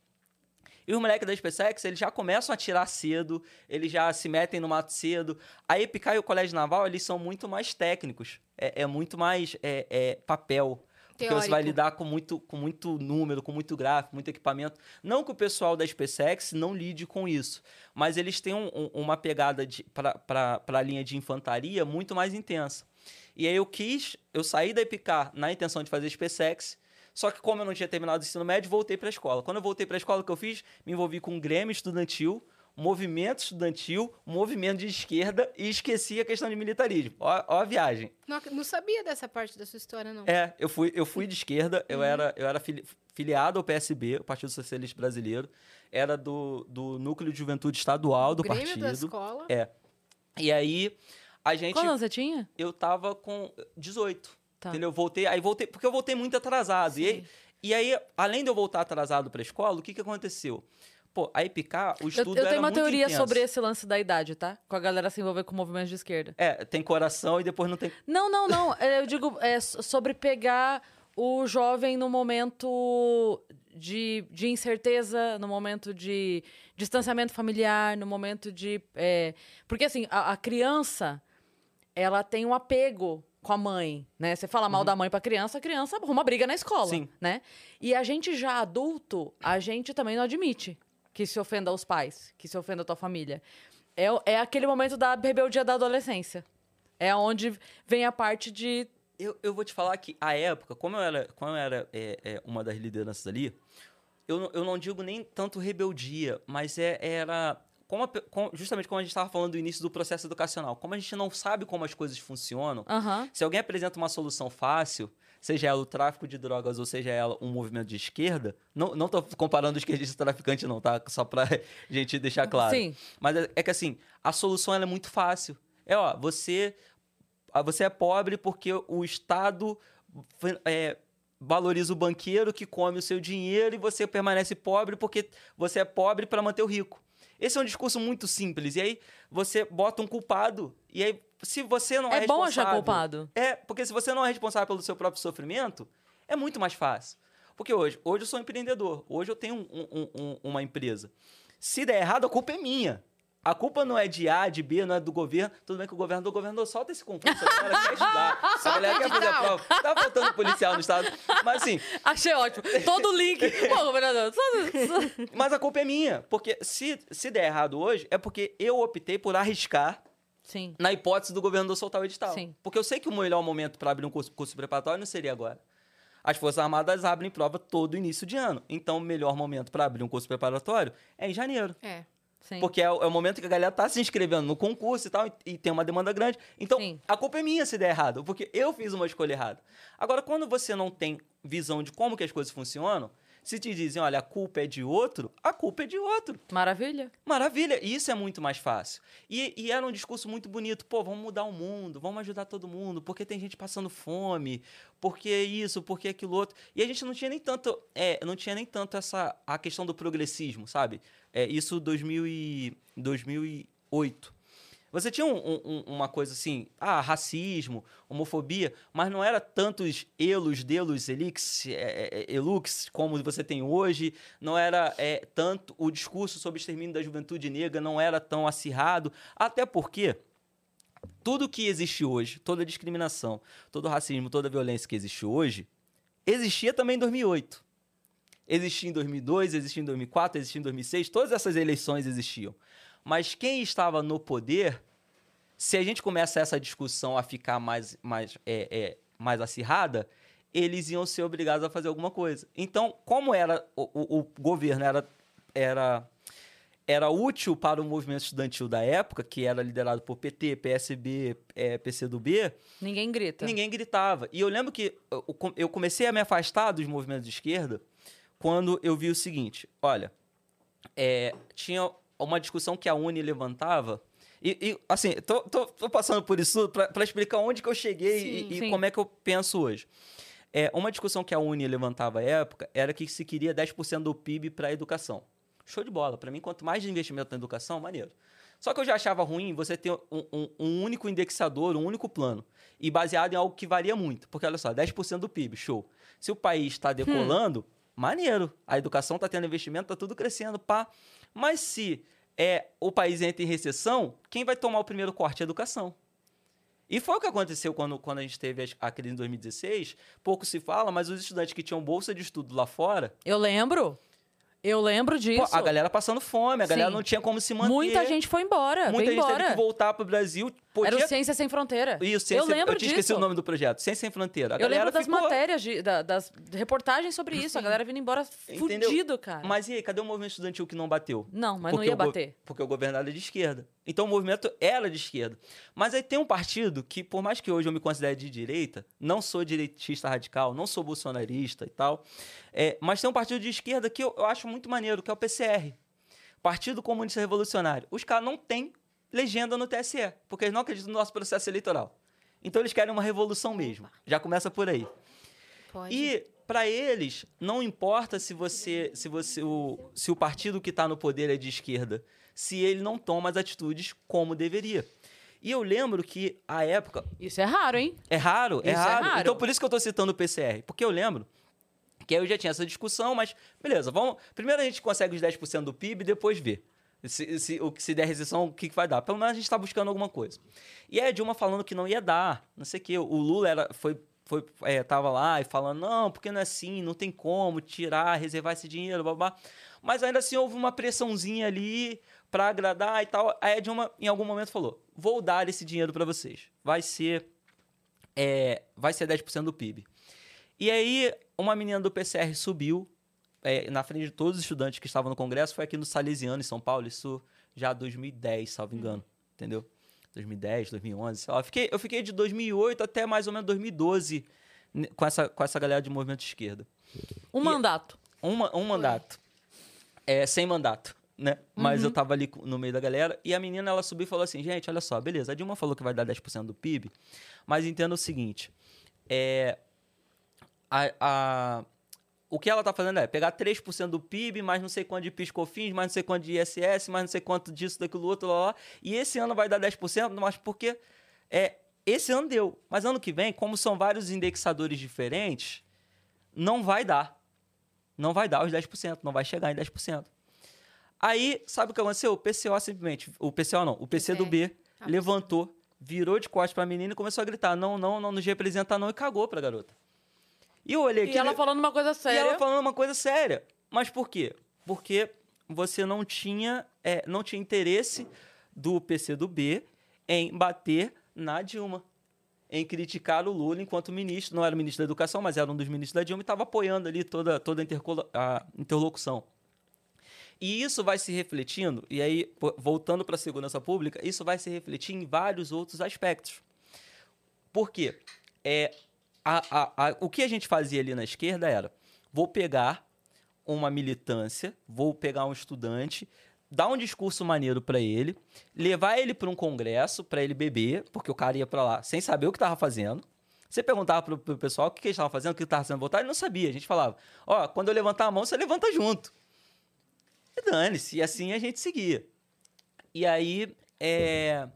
E os moleques da SpaceX, eles já começam a atirar cedo, eles já se metem no mato cedo. A Epicar e o Colégio Naval, eles são muito mais técnicos. É, é muito mais é, é, papel. Porque você vai Teórico. lidar com muito, com muito número, com muito gráfico, muito equipamento. Não que o pessoal da SpaceX não lide com isso, mas eles têm um- um- uma pegada para a linha de infantaria muito mais intensa. E aí eu quis, eu saí da Epicar na intenção de fazer SpaceX, só que como eu não tinha terminado o ensino médio, voltei para a escola. Quando eu voltei para a escola, o que eu fiz? Me envolvi com um grêmio estudantil, movimento estudantil, um movimento de esquerda e esqueci a questão de militarismo. Ó, ó a viagem. Não, não sabia dessa parte da sua história, não. É, eu fui, eu fui de esquerda, eu era, eu era fili- filiado ao PSB, o Partido Socialista Brasileiro, era do, do núcleo de juventude estadual do Grêmio da partido. escola. É. E aí a gente Quantos anos você tinha? eu tava com 18. Tá. Entendeu? Eu voltei, aí voltei, porque eu voltei muito atrasado. E aí, e aí, além de eu voltar atrasado pra escola, o que que aconteceu? Pô, a EPK, o Eu, estudo eu era tenho uma teoria intenso. sobre esse lance da idade, tá? Com a galera se envolver com movimentos de esquerda. É, tem coração e depois não tem... Não, não, não. [laughs] É, Eu digo é, so- sobre pegar o jovem no momento de, de incerteza, no momento de distanciamento familiar, no momento de. é, porque assim, a, a criança, ela tem um apego com a mãe, né? Você fala mal da mãe pra criança, a criança arruma briga na escola, Uhum. Sim. né? E a gente já adulto, a gente também não admite que se ofenda os pais, que se ofenda a tua família. É, é aquele momento da rebeldia da adolescência. É onde vem a parte de. Eu, eu vou te falar que a época, como eu era, como eu era é, é, uma das lideranças ali, eu, eu não digo nem tanto rebeldia, mas é, era. Como a pe- com- justamente como a gente estava falando do início do processo educacional, como a gente não sabe como as coisas funcionam, Aham. se alguém apresenta uma solução fácil, seja ela o tráfico de drogas ou seja ela um movimento de esquerda, não, não tô comparando esquerdista e traficante não, tá? Só pra [laughs] gente deixar claro. Sim. Mas é, é que assim, a solução é muito fácil. É, ó, você, você é pobre porque o Estado é, valoriza o banqueiro que come o seu dinheiro e você permanece pobre porque você é pobre para manter o rico. Esse é um discurso muito simples. E aí você bota um culpado. E aí, se você não é, É bom achar culpado. É, porque se você não é responsável pelo seu próprio sofrimento, é muito mais fácil. Porque hoje, hoje eu sou empreendedor. Hoje eu tenho um- um- um- uma empresa. Se der errado, a culpa é minha. A culpa não é de A, de B, não é do governo. Tudo bem que o governador, o governador solta esse concurso. A galera quer estudar. [laughs] A galera quer fazer a prova. Tá faltando policial no estado. Mas assim, [laughs] Achei ótimo. Todo link. [laughs] Pô, governador. todo- mas a culpa é minha. Porque se, se der errado hoje, é porque eu optei por arriscar Sim. na hipótese do governador soltar o edital. Sim. Porque eu sei que o melhor momento para abrir um curso, curso preparatório não seria agora. As Forças Armadas abrem prova todo início de ano. Então, o melhor momento para abrir um curso preparatório é em janeiro. É. Sim. Porque é o, é o momento que a galera tá se inscrevendo no concurso e tal, e, e tem uma demanda grande. Então, Sim. a culpa é minha se der errado, porque eu fiz uma escolha errada. Agora, quando você não tem visão de como que as coisas funcionam, se te dizem, olha, a culpa é de outro, a culpa é de outro. Maravilha. Maravilha, e isso é muito mais fácil. E, e era um discurso muito bonito. Pô, vamos mudar o mundo, vamos ajudar todo mundo, porque tem gente passando fome, porque isso, porque aquilo outro. E a gente não tinha nem tanto, é, não tinha nem tanto essa a questão do progressismo, sabe? É, isso 2000 e, 2008. Você tinha um- um- um- uma coisa assim, ah, racismo, homofobia, mas não era tantos elos, delos, elix, é, é, elux, como você tem hoje, não era é, tanto o discurso sobre o extermínio da juventude negra, não era tão acirrado, até porque tudo que existe hoje, toda discriminação, todo racismo, toda violência que existe hoje, existia também em 2008. Existia em 2002, existia em 2004, existia em 2006, todas essas eleições existiam. Mas quem estava no poder, se a gente começa essa discussão a ficar mais, mais, é, é, mais acirrada, eles iam ser obrigados a fazer alguma coisa. Então, como era o, o- o governo era, era, era útil para o movimento estudantil da época, que era liderado por PT, PSB, é, PCdoB, Ninguém grita. Ninguém gritava. E eu lembro que eu, eu comecei a me afastar dos movimentos de esquerda quando eu vi o seguinte: olha, é, tinha uma discussão que a Uni levantava. E, e, assim, tô, tô- tô passando por isso para explicar onde que eu cheguei Sim, e, e sim. como é que eu penso hoje. É, uma discussão que a Uni levantava à época era que se queria 10% do PIB para a educação. Show de bola. Para mim, quanto mais investimento na educação, maneiro. Só que eu já achava ruim você ter um, um- um único indexador, um único plano. E baseado em algo que varia muito. Porque, olha só, 10% do PIB, show. Se o país está decolando, maneiro. A educação está tendo investimento, está tudo crescendo, pá. Mas se é, o país entra em recessão, quem vai tomar o primeiro corte? A educação. E foi o que aconteceu quando, quando a gente teve a crise em 2016. Pouco se fala, mas os estudantes que tinham bolsa de estudo lá fora, Eu lembro. Eu lembro pô, disso. a galera passando fome, a galera Sim. não tinha como se manter. Muita gente foi embora. Muita gente embora. teve que voltar pro Brasil. Podia... Era o Ciência Sem Fronteira. Isso, eu Ciência- lembro eu tinha disso. esquecido o nome do projeto. Ciência Sem Fronteira. A Eu lembro das ficou... matérias, de- da- das reportagens sobre isso. A galera vindo embora Entendeu? fudido, cara. Mas e aí, cadê o movimento estudantil que não bateu? Não, mas não Porque ia o go- bater. Porque o governo era de esquerda. Então o movimento era de esquerda. Mas aí tem um partido que, por mais que hoje eu me considere de direita, não sou direitista radical, não sou bolsonarista e tal, é, mas tem um partido de esquerda que eu, eu acho muito maneiro, que é o PCR. Partido Comunista Revolucionário. Os caras não têm legenda no TSE, porque eles não acreditam no nosso processo eleitoral. Então eles querem uma revolução mesmo. Já começa por aí. Pode. E para eles não importa se você, se você, o, se o partido que está no poder é de esquerda, se ele não toma as atitudes como deveria. E eu lembro que a época Isso é raro, hein? é raro, é é raro. raro. Então por isso que eu tô citando o PCR, porque eu lembro que aí eu já tinha essa discussão, mas beleza, vamos. Primeiro a gente consegue os 10% do PIB, depois vê. Se, se, o que se der recessão, o que, que vai dar? Pelo menos a gente está buscando alguma coisa. E aí a Dilma falando que não ia dar, não sei o quê. O Lula era, foi, foi, é, tava lá e falando, não, porque não é assim, não tem como tirar, reservar esse dinheiro, babá. Mas ainda assim houve uma pressãozinha ali para agradar e tal. Aí a Dilma, em algum momento, falou: vou dar esse dinheiro para vocês. Vai ser é, vai ser 10% do PIB. E aí, uma menina do PCR subiu é, na frente de todos os estudantes que estavam no Congresso, foi aqui no Salesiano, em São Paulo, isso já 2010, salvo engano, entendeu? 2010, 2011, sei lá. Eu fiquei, eu fiquei de 2008 até mais ou menos 2012 né, com essa, com essa galera de movimento de esquerda. Um E- mandato. Um, ma- um mandato. É, sem mandato, né? Mas eu tava ali no meio da galera e a menina, ela subiu e falou assim, gente, olha só, beleza, a Dilma falou que vai dar 10% do PIB, mas entenda o seguinte, é, a, a- o que ela tá fazendo é pegar 3% do PIB, mais não sei quanto de PIS/COFINS, mais não sei quanto de ISS, mais não sei quanto disso, daquilo, outro, lá, lá. E esse ano vai dar 10%, mas porque é, esse ano deu. Mas ano que vem, como são vários indexadores diferentes, não vai dar. Não vai dar os 10%, não vai chegar em 10%. Aí, sabe o que aconteceu? O PCO simplesmente, o PCO não, o PC do B Ah, levantou, virou de costas pra menina e começou a gritar: não, não, não nos representa não, e cagou pra garota. E eu olhei E aqui. ela falando uma coisa E séria. ela falando uma coisa séria. Mas por quê? Porque você não tinha, é, não tinha interesse do PC do B em bater na Dilma. Em criticar o Lula enquanto ministro. Não era ministro da Educação, mas era um dos ministros da Dilma e estava apoiando ali toda, toda a, interlocução. E isso vai se refletindo, e aí, voltando para a segurança pública, isso vai se refletir em vários outros aspectos. Por quê? É, a- a- a- o que a gente fazia ali na esquerda era: vou pegar uma militância, vou pegar um estudante, dar um discurso maneiro para ele, levar ele para um congresso para ele beber, porque o cara ia para lá sem saber o que estava fazendo. Você perguntava pro, pro pessoal o que, que eles estavam fazendo, o que estava sendo votado, ele não sabia. A gente falava: ó, quando eu levantar a mão, você levanta junto. E dane-se. E assim a gente seguia. E aí, é,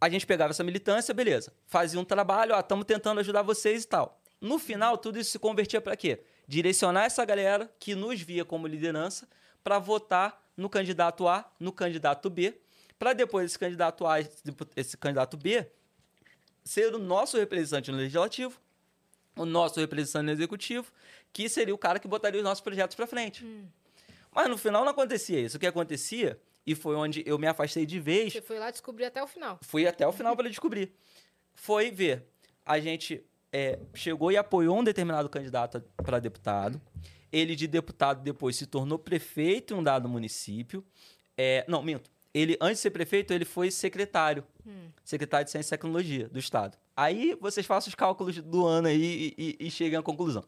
a gente pegava essa militância, beleza. Fazia um trabalho, ó, estamos tentando ajudar vocês e tal. No final, tudo isso se convertia para quê? Direcionar essa galera que nos via como liderança para votar no candidato A, no candidato B, para depois esse candidato A, esse candidato B, ser o nosso representante no legislativo, o nosso representante no executivo, que seria o cara que botaria os nossos projetos para frente. Mas no final não acontecia isso. O que acontecia, e foi onde eu me afastei de vez, Você foi lá descobrir até o final. fui até o final para descobrir. Foi ver. A gente é, chegou e apoiou um determinado candidato para deputado. Ele, de deputado, depois se tornou prefeito em um dado município. É, não, minto. Ele, antes de ser prefeito, ele foi secretário. Secretário de Ciência e Tecnologia do Estado. Aí vocês façam os cálculos do ano aí e, e, e cheguem à conclusão.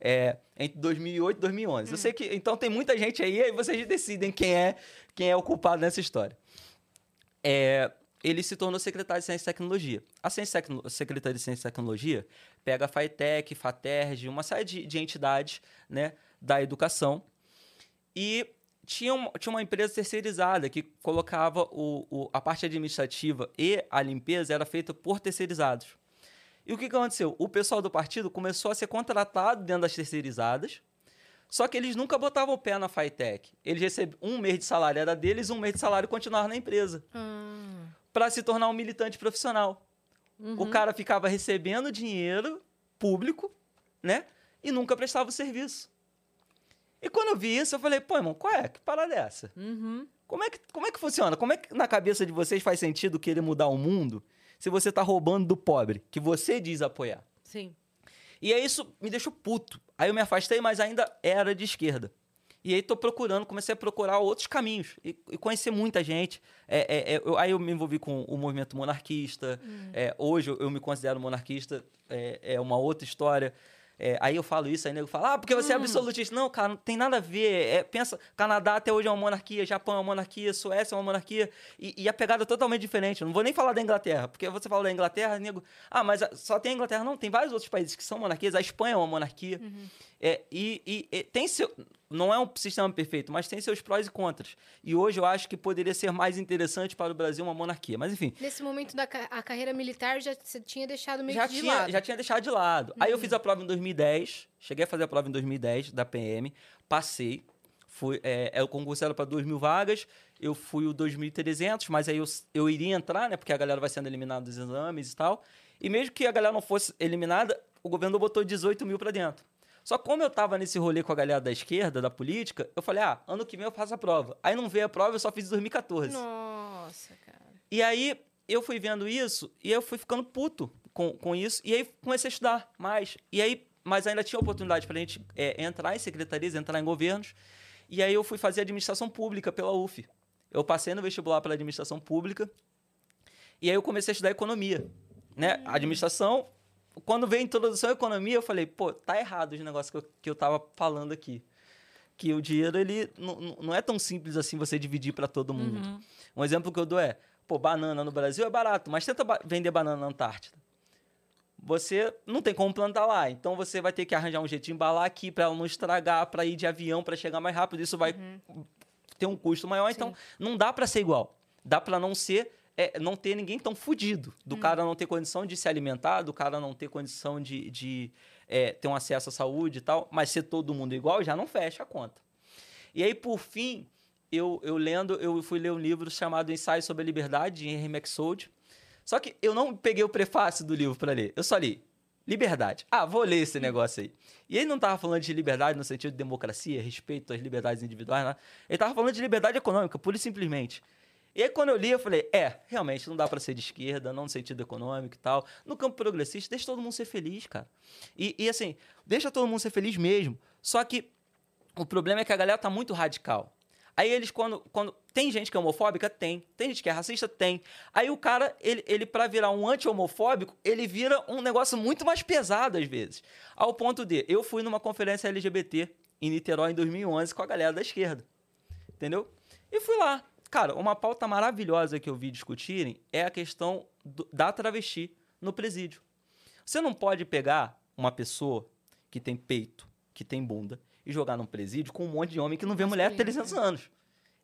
É, entre 2008 e 2011. Eu sei que. Então tem muita gente aí, aí vocês decidem quem é, quem é o culpado nessa história. É, ele se tornou secretário de Ciência e Tecnologia. A Ciência e Tecno- Secretaria de Ciência e Tecnologia pega a FATEC, FATERJ, uma série de, de entidades né, da educação e tinha, um- tinha uma empresa terceirizada que colocava o, o- a parte administrativa e a limpeza era feita por terceirizados. E o que, que aconteceu? O pessoal do partido começou a ser contratado dentro das terceirizadas, só que eles nunca botavam o pé na FATEC. Eles recebiam um mês de salário, era deles, um mês de salário continuava na empresa Ah, para se tornar um militante profissional. O cara ficava recebendo dinheiro público, né? E nunca prestava o serviço. E quando eu vi isso, eu falei, pô, irmão, qual é? Que parada é essa? Uhum. Como é, que, como é que funciona? Como é que na cabeça de vocês faz sentido querer mudar o mundo se você tá roubando do pobre, que você diz apoiar? Sim. E aí isso me deixou puto. Aí eu me afastei, mas ainda era de esquerda. E aí tô procurando, comecei a procurar outros caminhos e, e conhecer muita gente. É, é, é, eu- aí eu me envolvi com o movimento monarquista. É, hoje eu, eu me considero monarquista, é, é uma outra história. É, aí eu falo isso, aí nego fala, ah, porque você é absolutista. Não, cara, não tem nada a ver. É, pensa, Canadá até hoje é uma monarquia, Japão é uma monarquia, Suécia é uma monarquia. E, e a pegada é totalmente diferente. Eu não vou nem falar da Inglaterra, porque você fala da Inglaterra, nego, ah, mas só tem a Inglaterra. Não, tem vários outros países que são monarquias. A Espanha é uma monarquia. É, e, e- e tem seu. Não é um sistema perfeito, mas tem seus prós e contras. E hoje eu acho que poderia ser mais interessante para o Brasil uma monarquia. Mas enfim, nesse momento da a carreira militar, já você tinha deixado meio já de tinha, lado. já tinha deixado de lado. Aí eu fiz a prova em 2010, cheguei a fazer a prova em 2010 da PM, passei. Fui, é, é, o concurso era para 2 mil vagas, eu fui o 2.300, mas aí eu, eu iria entrar, né? Porque a galera vai sendo eliminada dos exames e tal. E mesmo que a galera não fosse eliminada, o governo botou 18 mil para dentro. Só como eu tava nesse rolê com a galera da esquerda, da política, eu falei, ah, ano que vem eu faço a prova. Aí não veio a prova, eu só fiz em 2014. Nossa, cara. E aí eu fui vendo isso e eu fui ficando puto com, com isso. E aí comecei a estudar mais. E aí, mas ainda tinha oportunidade pra gente é, entrar em secretarias, entrar em governos. E aí eu fui fazer administração pública pela UF. Eu passei no vestibular pela administração pública. E aí eu comecei a estudar economia. Né? Administração. Quando veio a introdução à economia, eu falei, pô, tá errado os negócios que eu, que eu tava falando aqui. Que o dinheiro, ele não, é tão simples assim você dividir para todo mundo. Um exemplo que eu dou é, pô, banana no Brasil é barato, mas tenta ba- vender banana na Antártida. você não tem como plantar lá. Então você vai ter que arranjar um jeito de embalar aqui para ela não estragar, para ir de avião, para chegar mais rápido. Isso vai ter um custo maior. Então não dá para ser igual. Dá para não ser é, não ter ninguém tão fudido. Do cara não ter condição de se alimentar, do cara não ter condição de, de é, ter um acesso à saúde e tal, mas ser todo mundo igual já não fecha a conta. E aí, por fim, eu, eu lendo, eu fui ler um livro chamado Ensaio sobre a Liberdade, de Henry Maxold. Só que eu não peguei o prefácio do livro para ler. Eu só li liberdade. Ah, vou ler esse negócio aí. E ele não tava falando de liberdade no sentido de democracia, respeito às liberdades individuais, nada. Ele tava falando de liberdade econômica, pura e simplesmente. E aí, quando eu li, eu falei: é, realmente, não dá para ser de esquerda, não no sentido econômico e tal. No campo progressista, deixa todo mundo ser feliz, cara. E, e assim, deixa todo mundo ser feliz mesmo. Só que o problema é que a galera tá muito radical. Aí eles, quando, quando. Tem gente que é homofóbica? Tem. Tem gente que é racista? Tem. Aí o cara, ele, ele para virar um anti-homofóbico, ele vira um negócio muito mais pesado às vezes. Ao ponto de. Eu fui numa conferência LGBT em Niterói em 2011 com a galera da esquerda. Entendeu? E fui lá. Cara, uma pauta maravilhosa que eu vi discutirem é a questão do, da travesti no presídio. Você não pode pegar uma pessoa que tem peito, que tem bunda, e jogar num presídio com um monte de homem que não vê mulher há 300 anos.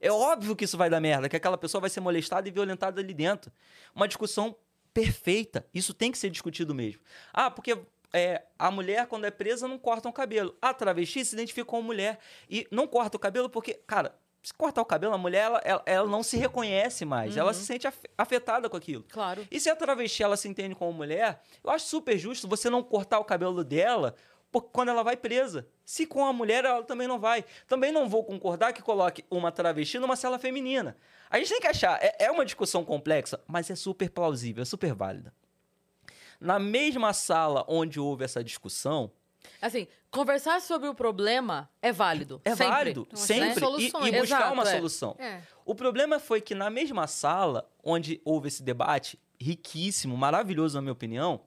É óbvio que isso vai dar merda, que aquela pessoa vai ser molestada e violentada ali dentro. Uma discussão perfeita. Isso tem que ser discutido mesmo. Ah, porque é, a mulher, quando é presa, não corta o cabelo. A travesti se identifica como mulher e não corta o cabelo porque, cara, se cortar o cabelo, a mulher, ela, ela, ela não se reconhece mais. Ela se sente af- afetada com aquilo. Claro. E se a travesti, ela se entende como mulher, eu acho super justo você não cortar o cabelo dela por- quando ela vai presa. Se com a mulher, ela também não vai. Também não vou concordar que coloque uma travesti numa cela feminina. A gente tem que achar, é, é uma discussão complexa, mas é super plausível, é super válida. Na mesma sala onde houve essa discussão, Assim, conversar sobre o problema é válido. é sempre. válido, Então, sempre, achar e, e buscar Exato, uma é. solução. É. O problema foi que na mesma sala onde houve esse debate riquíssimo, maravilhoso na minha opinião,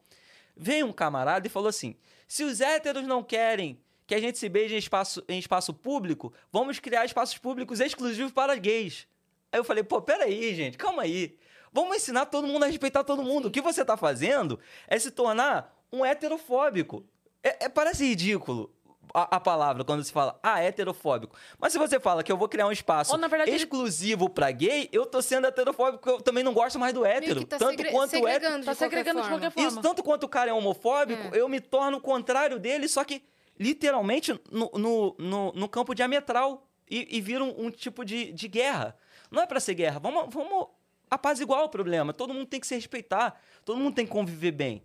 veio um camarada e falou assim: se os héteros não querem que a gente se beije em espaço, em espaço público, vamos criar espaços públicos exclusivos para gays. Aí eu falei, pô, peraí, gente, calma aí. Vamos ensinar todo mundo a respeitar todo mundo. O que você tá fazendo é se tornar um heterofóbico. É, é- parece ridículo a, a palavra quando se fala, ah, heterofóbico. Mas se você fala que eu vou criar um espaço Ou, verdade, ele- exclusivo pra gay, eu tô sendo heterofóbico, porque eu também não gosto mais do hétero. tá tanto segre- quanto o hétero. segregando Tá segregando de qualquer forma. Isso, tanto quanto o cara é homofóbico, É. eu me torno o contrário dele, só que literalmente no, no, no, no campo diametral. E, e vira um, um tipo de, de guerra. Não é pra ser guerra, vamos, vamos apaziguar o problema. Todo mundo tem que se respeitar, todo mundo tem que conviver bem.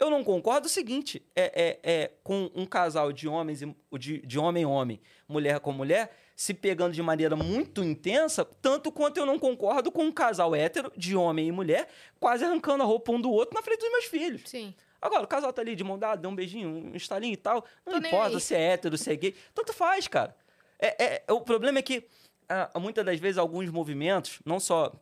Eu não concordo o seguinte: é, é, é com um casal de homens, de, de homem homem, mulher com mulher, se pegando de maneira muito intensa, tanto quanto eu não concordo com um casal hétero, de homem e mulher, quase arrancando a roupa um do outro na frente dos meus filhos. Sim. Agora, o casal tá ali de mão dada, dá um beijinho, um estalinho e tal. Não Tô importa se é hétero, se é gay. Tanto faz, cara. É, é- o problema é que, ah, muitas das vezes, alguns movimentos, não só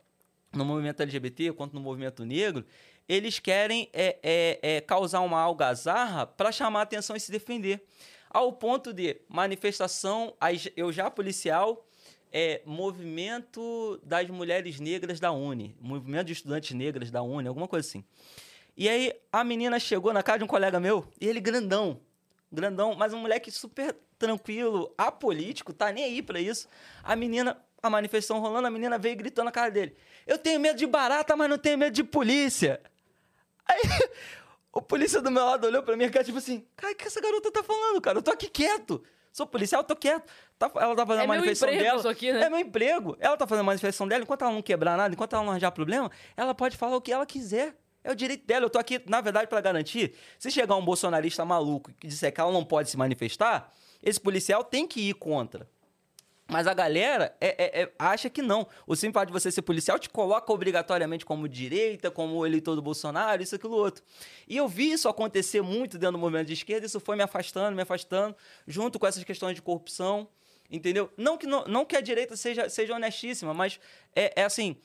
no movimento LGBT quanto no movimento negro, eles querem é, é, é, causar uma algazarra para chamar a atenção e se defender. Ao ponto de manifestação, eu já policial, é, movimento das mulheres negras da Uni, movimento de estudantes negras da Uni, alguma coisa assim. E aí a menina chegou na casa de um colega meu, e ele grandão, grandão, mas um moleque super tranquilo, apolítico, tá nem aí pra isso. A menina, a manifestação rolando, a menina veio gritando na cara dele: Eu tenho medo de barata, mas não tenho medo de polícia. Aí [laughs] o polícia do meu lado olhou pra mim e cara, tipo assim: Cara, o que essa garota tá falando, cara? Eu tô aqui quieto. Sou policial, eu tô quieto. Tá- ela tá fazendo É a meu manifestação emprego dela. isso aqui, né? É meu emprego. Ela tá fazendo a manifestação dela, enquanto ela não quebrar nada, enquanto ela não arranjar problema, ela pode falar o que ela quiser. É o direito dela. Eu tô aqui, na verdade, pra garantir. Se chegar um bolsonarista maluco que disser que ela não pode se manifestar, esse policial tem que ir contra. Mas a galera é- é- é- acha que não. O simples fato de você ser policial te coloca obrigatoriamente como direita, como eleitor do Bolsonaro, isso, aquilo, outro. E eu vi isso acontecer muito dentro do movimento de esquerda, isso foi me afastando, me afastando, junto com essas questões de corrupção, entendeu? Não que, não, não que a direita seja, seja honestíssima, mas é, é assim,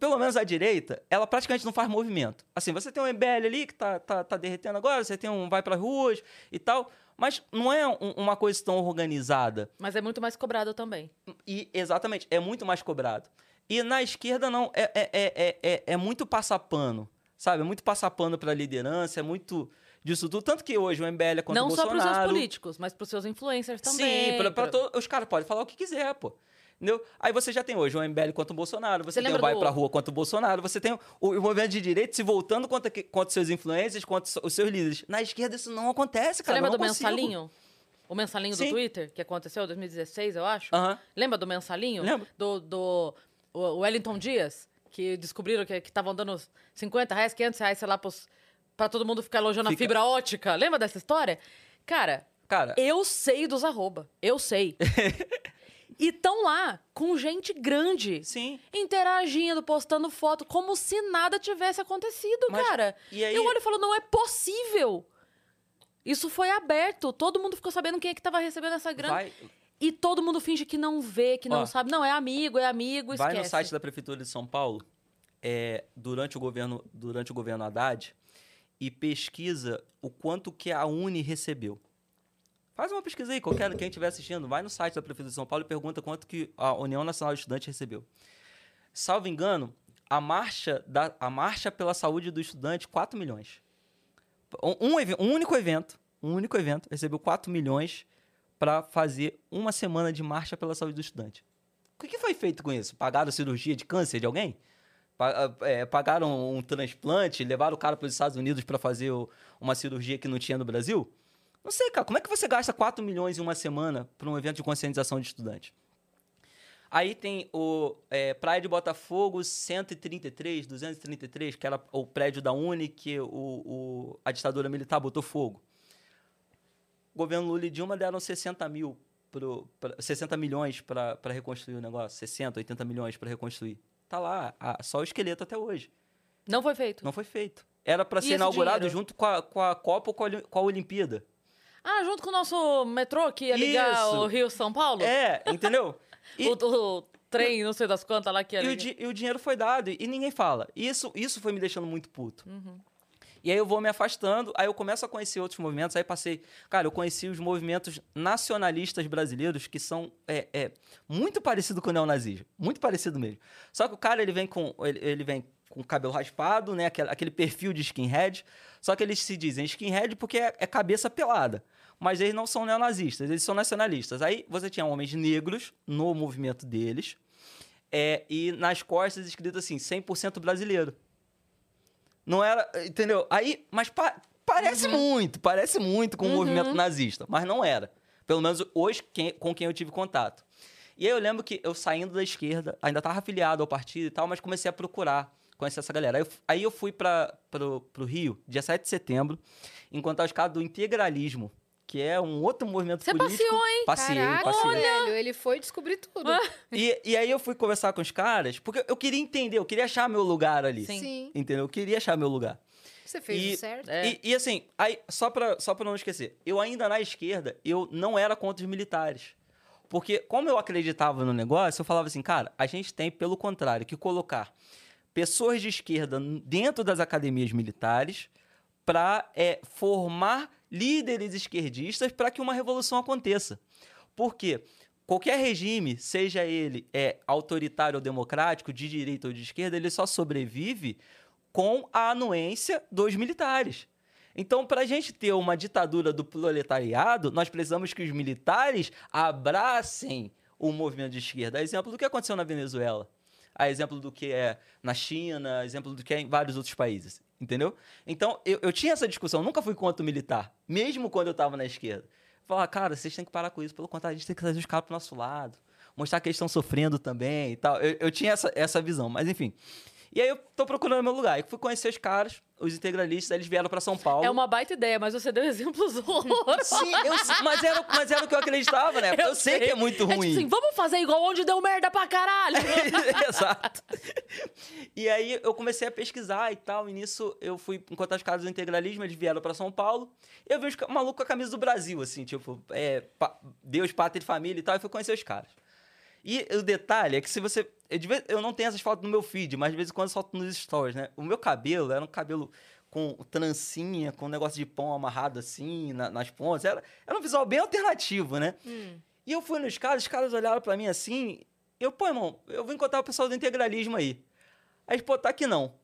pelo menos a direita, ela praticamente não faz movimento. Assim, você tem um MBL ali que tá, tá, tá derretendo agora, você tem um vai para ruas e tal, mas não é um- uma coisa tão organizada. Mas é muito mais cobrado também. E, exatamente, é muito mais cobrado. E na esquerda, não, é, é, é, é, é, é muito passapano. Sabe? É muito passar pano pra liderança, é muito disso tudo. Tanto que hoje o MBL é contra Não o só Bolsonaro. pros seus políticos, mas pros seus influencers também. Sim, pra, pra pra- to- os caras podem falar o que quiser, pô. Entendeu? Aí você já tem hoje o MBL contra o Bolsonaro, você, Você tem o lembra Vai do- pra Rua contra o Bolsonaro, você tem o, o movimento de direito se voltando contra, contra seus influencers, contra os seus líderes. Na esquerda isso não acontece, Você cara. lembra eu do consigo. mensalinho? O mensalinho Sim. do Twitter, que aconteceu em 2016, eu acho? Aham. Lembra do mensalinho? Lembro. Do, do o Wellington Dias, que descobriram que estavam dando 50 reais, 500 reais, sei lá, pros, pra todo mundo ficar elogiando Fica- a fibra ótica. Lembra dessa história? Cara, Cara, eu sei dos arroba. Eu sei. [laughs] e tão lá, com gente grande. sim. Interagindo, postando foto, como se nada tivesse acontecido, Mas- cara. e aí- Eu olho e falo, não é possível. Isso foi aberto. Todo mundo ficou sabendo quem é que tava recebendo essa grana. Vai, E todo mundo finge que não vê, que não Ó, sabe. Não, é amigo, é amigo, vai esquece. no site da Prefeitura de São Paulo, é, durante, o governo, durante o governo Haddad, e pesquisa o quanto que a Uni recebeu. Faz uma pesquisa aí, qualquer quem estiver assistindo, vai no site da Prefeitura de São Paulo e pergunta quanto que a União Nacional de Estudantes recebeu. Salvo engano, a marcha, da, a marcha pela saúde do estudante, 4 milhões. Um, um um único evento, um único evento, recebeu 4 milhões para fazer uma semana de marcha pela saúde do estudante. O que, foi feito com isso? Pagaram cirurgia de câncer de alguém? É, pagaram um transplante? Levaram o cara para os Estados Unidos para fazer uma cirurgia que não tinha no Brasil? Não sei, cara. Como é que você gasta 4 milhões em uma semana para um evento de conscientização de estudante? Aí tem o é, Praia de Botafogo 133, 233, que era o prédio da Uni que o, o- a ditadura militar botou fogo. O governo Lula e Dilma deram 60 mil, pro, pra, 60 milhões para reconstruir o negócio. 60, 80 milhões para reconstruir. Tá lá, ah, só o esqueleto até hoje. Não foi feito. Não foi feito. Era para ser inaugurado dinheiro? junto com a, com a Copa ou com a, com a Olimpíada. Ah, junto com o nosso metrô que ia ligar Isso. o Rio-São Paulo? É, entendeu? [laughs] E- O, o trem, não sei das quantas lá que ia E o, di- e o dinheiro foi dado e ninguém fala. Isso, isso foi me deixando muito puto. Uhum. E aí eu vou me afastando, aí eu começo a conhecer outros movimentos, aí passei... Cara, eu conheci os movimentos nacionalistas brasileiros que são é, é, muito parecido com o neonazismo. Muito parecido mesmo. Só que o cara, ele vem com... Ele, ele vem com o cabelo raspado, né? Aquele, aquele perfil de skinhead. Só que eles se dizem skinhead porque é, é cabeça pelada. Mas eles não são neonazistas, eles são nacionalistas. Aí você tinha homens negros no movimento deles, é, e nas costas escrito assim, 100% brasileiro. Não era, entendeu? Aí, mas pa- parece muito, parece muito com o movimento nazista, mas não era. Pelo menos hoje quem- com quem eu tive contato. E aí eu lembro que eu saindo da esquerda, ainda estava afiliado ao partido e tal, mas comecei a procurar conhecer essa galera. Aí eu, aí eu fui para o Rio, dia 7 de setembro, encontrar os caras do integralismo, que é um outro movimento Você político. passeou, hein? Passei, Caraca, passei. velho, ele foi descobrir tudo. E, e aí eu fui conversar com os caras, porque eu queria entender, eu queria achar meu lugar ali. Sim. Sim. Entendeu? Eu queria achar meu lugar. Você fez E- o certo. É. E, e assim, aí, só pra, só pra não esquecer, eu ainda na esquerda, eu não era contra os militares. Porque, como eu acreditava no negócio, eu falava assim, cara, a gente tem, pelo contrário, que colocar pessoas de esquerda dentro das academias militares para formar líderes esquerdistas para que uma revolução aconteça. Por quê? Qualquer regime, seja ele é, autoritário ou democrático, de direita ou de esquerda, ele só sobrevive com a anuência dos militares. Então, para a gente ter uma ditadura do proletariado, nós precisamos que os militares abracem o movimento de esquerda. Exemplo do que aconteceu na Venezuela, a exemplo do que é na China, exemplo do que é em vários outros países. Entendeu? Então, eu, eu tinha essa discussão, nunca fui contra o militar, mesmo quando eu estava na esquerda. Falar, cara, vocês têm que parar com isso, pelo contrário, a gente tem que trazer os caras pro nosso lado, mostrar que eles estão sofrendo também e tal. Eu, eu tinha essa, essa visão, mas enfim. E aí eu tô procurando meu lugar. E fui conhecer os caras, os integralistas, eles vieram para São Paulo. É uma baita ideia, mas você deu exemplos [laughs] horrorosos. Sim, eu mas, era, mas era o que eu acreditava, né? [laughs] Eu, sei, que é muito É tipo ruim. assim, vamos fazer igual onde deu merda pra caralho. [laughs] Exato. E aí eu comecei a pesquisar e tal, e nisso eu fui encontrar os caras do integralismo, eles vieram pra São Paulo. Eu vi os ca- malucos com a camisa do Brasil, assim, tipo, é, pa- Deus, pátria e família e tal, e fui conhecer os caras. E o detalhe é que se você. Eu, de vez- eu não tenho essas fotos no meu feed, mas de vez em quando eu solto nos stories, né? O meu cabelo era um cabelo com trancinha, com um negócio de pão amarrado assim, na- nas pontas. Era, era um visual bem alternativo, né? E eu fui nos caras, os caras olharam pra mim assim. Eu, pô, irmão, eu vou encontrar o pessoal do integralismo aí. Aí, pô, tá aqui não.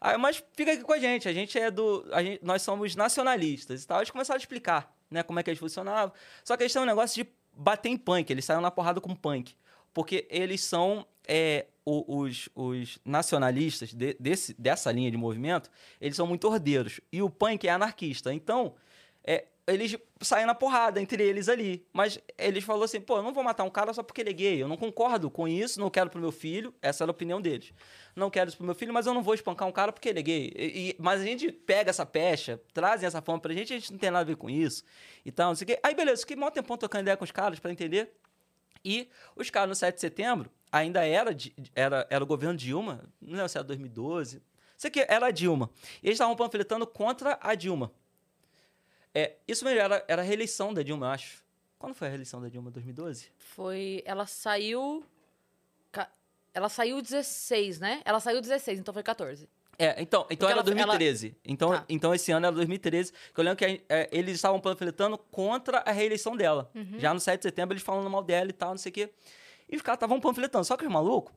Aí, mas fica aqui com a gente, a gente é do. a gente- nós somos nacionalistas e tal. Eles começaram a explicar, né, como é que eles funcionavam. Só que eles têm um negócio de bater em punk, eles saíram na porrada com punk. Porque eles são. é, os, os nacionalistas de- desse, dessa linha de movimento, eles são muito ordeiros. E o punk é anarquista. Então, é, eles saem na porrada entre eles ali. Mas eles falaram assim, pô, eu não vou matar um cara só porque ele é gay. Eu não concordo com isso, não quero pro meu filho. Essa era a opinião deles. Não quero isso pro meu filho, mas eu não vou espancar um cara porque ele é gay. E- e- mas a gente pega essa pecha, trazem essa fama pra gente, a gente não tem nada a ver com isso. E tal, não sei o quê. Aí, beleza, fiquei mó tempão trocando ideia com os caras pra entender. E os caras no 7 de setembro, ainda era, era, era o governo Dilma, não lembro se era 2012. Sei que era a Dilma. E eles estavam panfletando contra a Dilma. É, isso mesmo, era, era a reeleição da Dilma, eu acho. Quando foi a reeleição da Dilma? 2012? Foi. Ela saiu. Ela saiu 16, né? Ela saiu 16, então foi 14. É, então, então era ela- 2013. Então, Tá. então esse ano era 2013. Que eu lembro que é, eles estavam panfletando contra a reeleição dela. Já no 7 de setembro, eles falando mal dela e tal, não sei o quê. E os caras estavam panfletando. Só que os malucos,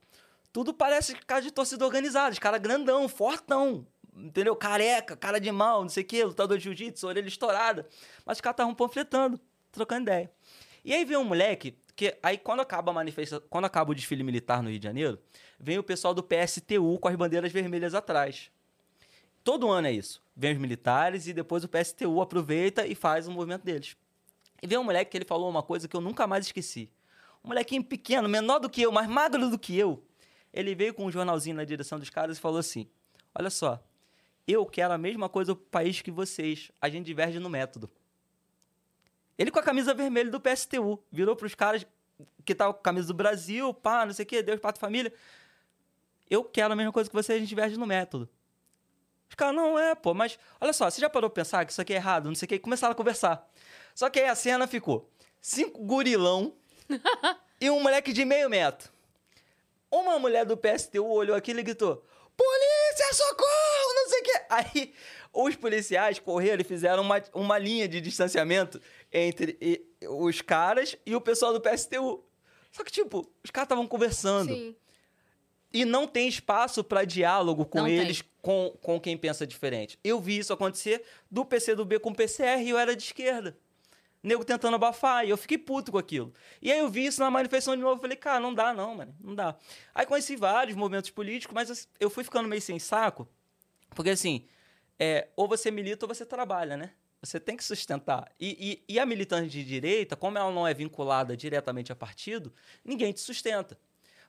tudo parece cara de torcida organizada. Os caras grandão, fortão. Entendeu? Careca, cara de mal, não sei o quê, lutador de jiu-jitsu, orelha estourada. Mas os caras estavam panfletando, trocando ideia. E aí vem um moleque, que aí quando acaba a manifestação, quando acaba o desfile militar no Rio de Janeiro, vem o pessoal do PSTU com as bandeiras vermelhas atrás. Todo ano é isso. Vem os militares e depois o PSTU aproveita e faz o movimento deles. E vem um moleque que ele falou uma coisa que eu nunca mais esqueci. Um molequinho pequeno, menor do que eu, mais magro do que eu. Ele veio com um jornalzinho na direção dos caras e falou assim: Olha só, eu quero a mesma coisa do país que vocês. A gente diverge no método. Ele com a camisa vermelha do PSTU. Virou pros caras que estavam com a camisa do Brasil, pá, não sei o quê, Deus, Pato, Família. Eu quero a mesma coisa que você, a gente diverge no método. Os caras, não é, pô, mas olha só, você já parou pra pensar que isso aqui é errado, não sei o quê, e começaram a conversar. Só que aí a cena ficou cinco gurilão [laughs] e um moleque de meio metro. Uma mulher do PSTU olhou aquilo e gritou: Polícia, socorro! Não sei o quê. Aí os policiais correram e fizeram uma, uma linha de distanciamento entre e- os caras e o pessoal do PSTU. Só que, tipo, os caras estavam conversando. Sim. E não tem espaço para diálogo com Não eles, com, com quem pensa diferente. Eu vi isso acontecer do PCdoB com o PCR e eu era de esquerda. Nego tentando abafar, e eu fiquei puto com aquilo. E aí eu vi isso na manifestação de novo, falei, cara, não dá não, mano, não dá. Aí conheci vários movimentos políticos, mas assim, eu fui ficando meio sem saco, porque assim, é, ou você milita ou você trabalha, né? Você tem que sustentar. E, e, e a militante de direita, como ela não é vinculada diretamente a partido, ninguém te sustenta.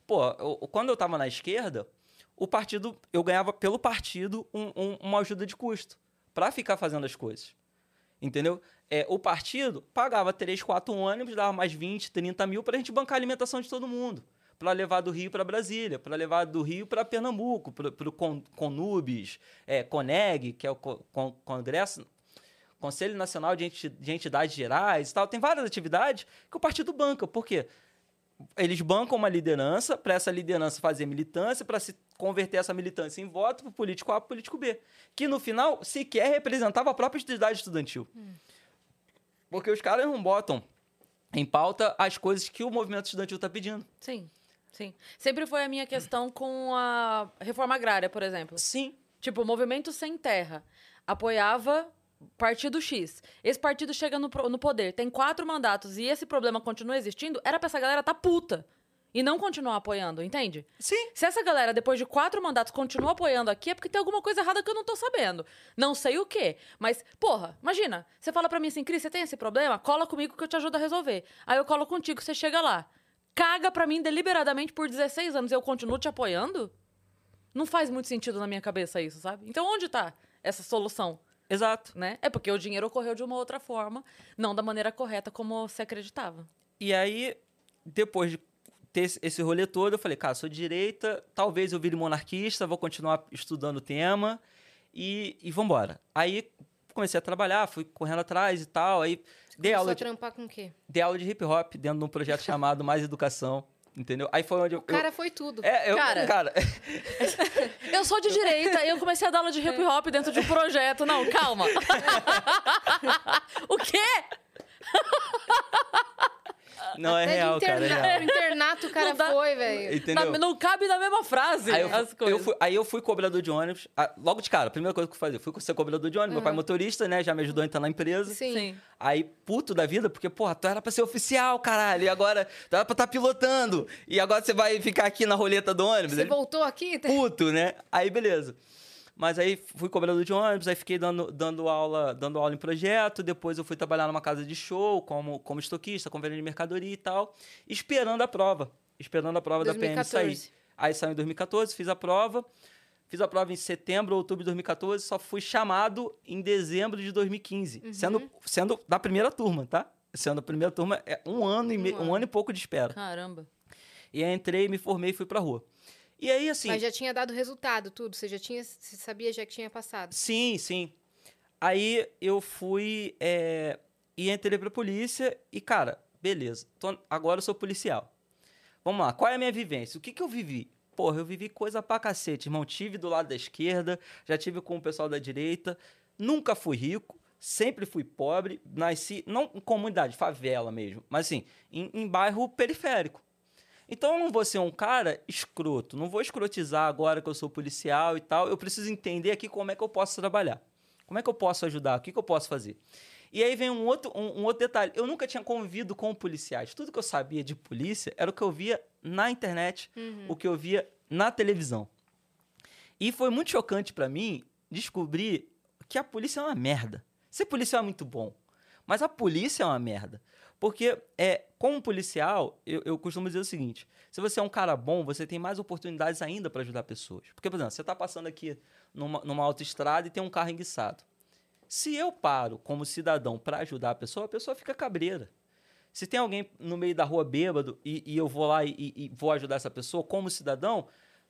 Pô, eu- quando eu tava na esquerda, o partido, eu ganhava pelo partido um- um- uma ajuda de custo para ficar fazendo as coisas. Entendeu? É, o partido pagava 3, 4 ônibus, dava mais 20, 30 mil para a gente bancar a alimentação de todo mundo. Para levar do Rio para Brasília, para levar do Rio para Pernambuco, para o Conubis, é, Coneg, que é o co- con- Congresso, Conselho Nacional de, de Entidades Gerais e tal. Tem várias atividades que o partido banca. Por quê? Eles bancam uma liderança, para essa liderança fazer militância, para se converter essa militância em voto para o político A para político B. Que no final sequer representava a própria entidade estudantil. Porque os caras não botam em pauta as coisas que o movimento estudantil está pedindo. Sim, sim. Sempre foi a minha questão com a reforma agrária, por exemplo. Sim. Tipo, o Movimento Sem Terra apoiava partido X. Esse partido chega no, no poder, tem quatro mandatos e esse problema continua existindo, era pra essa galera tá puta. E não continuar apoiando, entende? Sim. Se essa galera, depois de quatro mandatos, continua apoiando aqui, é porque tem alguma coisa errada que eu não tô sabendo. Não sei o quê. Mas, porra, imagina. Você fala pra mim assim, Cris, você tem esse problema? Cola comigo que eu te ajudo a resolver. Aí eu colo contigo, você chega lá. Caga pra mim deliberadamente por 16 anos e eu continuo te apoiando? Não faz muito sentido na minha cabeça isso, sabe? Então onde tá essa solução, Exato. né? É porque o dinheiro ocorreu de uma outra forma, não da maneira correta como você acreditava. E aí, depois de ter esse- rolê todo, eu falei, cara, sou de direita, talvez eu vire monarquista, vou continuar estudando o tema e, e vambora. Aí comecei a trabalhar, fui correndo atrás e tal, aí dei Começou aula, a de, trampar com o quê? dei aula de hip hop dentro de um projeto [laughs] chamado Mais Educação, entendeu? Aí foi onde eu... O cara foi tudo. eu, é, eu, Cara. cara, [laughs] Eu sou de direita e eu comecei a dar aula de hip hop dentro de um projeto. Não, calma. [laughs] o quê? Não, é real, de cara. É interna... real. pro internato o cara dá- foi, velho. Entendeu? Na- não cabe na mesma frase Aí eu, as fui, coisas. eu fui, aí eu fui cobrador de ônibus. ah, Logo de cara, a primeira coisa que eu fazia, fui ser cobrador de ônibus. Meu pai é motorista, né? Já me ajudou a entrar na empresa. Sim. Sim. Aí, puto da vida, porque, porra, tu era pra ser oficial, caralho. E agora tu era pra estar pilotando. E agora você vai ficar aqui na roleta do ônibus. Você Ele, voltou aqui? puto, né? Aí, beleza. Mas aí fui cobrador de ônibus, aí fiquei dando, dando, aula, dando aula em projeto. Depois eu fui trabalhar numa casa de show, como, como estoquista, com venda de mercadoria e tal. Esperando a prova. Esperando a prova da PM 2014. sair. Aí saiu em 2014, fiz a prova. Fiz a prova em setembro, outubro de 2014, só fui chamado em dezembro de 2015. Uhum. Sendo, sendo da primeira turma, tá? Sendo a primeira turma, é um ano, e me- Um um ano e pouco de espera. Caramba. E aí entrei, me formei e fui pra rua. E aí, assim. Mas já tinha dado resultado, tudo. Você já tinha. Você sabia já que tinha passado. Sim, sim. Aí eu fui é, e entrei pra polícia e, cara, beleza. tô- agora eu sou policial. Vamos lá, qual é a minha vivência? O que, que eu vivi? Porra, eu vivi coisa pra cacete, irmão. Tive do lado da esquerda, já tive com o pessoal da direita. Nunca fui rico, sempre fui pobre. Nasci, não em comunidade, favela mesmo, mas assim, em, em bairro periférico. Então eu não vou ser um cara escroto, não vou escrotizar agora que eu sou policial e tal. Eu preciso entender aqui como é que eu posso trabalhar. Como é que eu posso ajudar? O que, que eu posso fazer? E aí vem um outro, um, um outro detalhe. Eu nunca tinha convivido com policiais. Tudo que eu sabia de polícia era o que eu via na internet, o que eu via na televisão. E foi muito chocante pra mim descobrir que a polícia é uma merda. Ser policial é muito bom, mas a polícia é uma merda. Porque, é, como policial, eu, eu costumo dizer o seguinte: se você é um cara bom, você tem mais oportunidades ainda para ajudar pessoas. Porque, por exemplo, você está passando aqui numa, numa autoestrada e tem um carro enguiçado. Se eu paro como cidadão para ajudar a pessoa, a pessoa fica cabreira. Se tem alguém no meio da rua bêbado e, e eu vou lá e, e- vou ajudar essa pessoa como cidadão,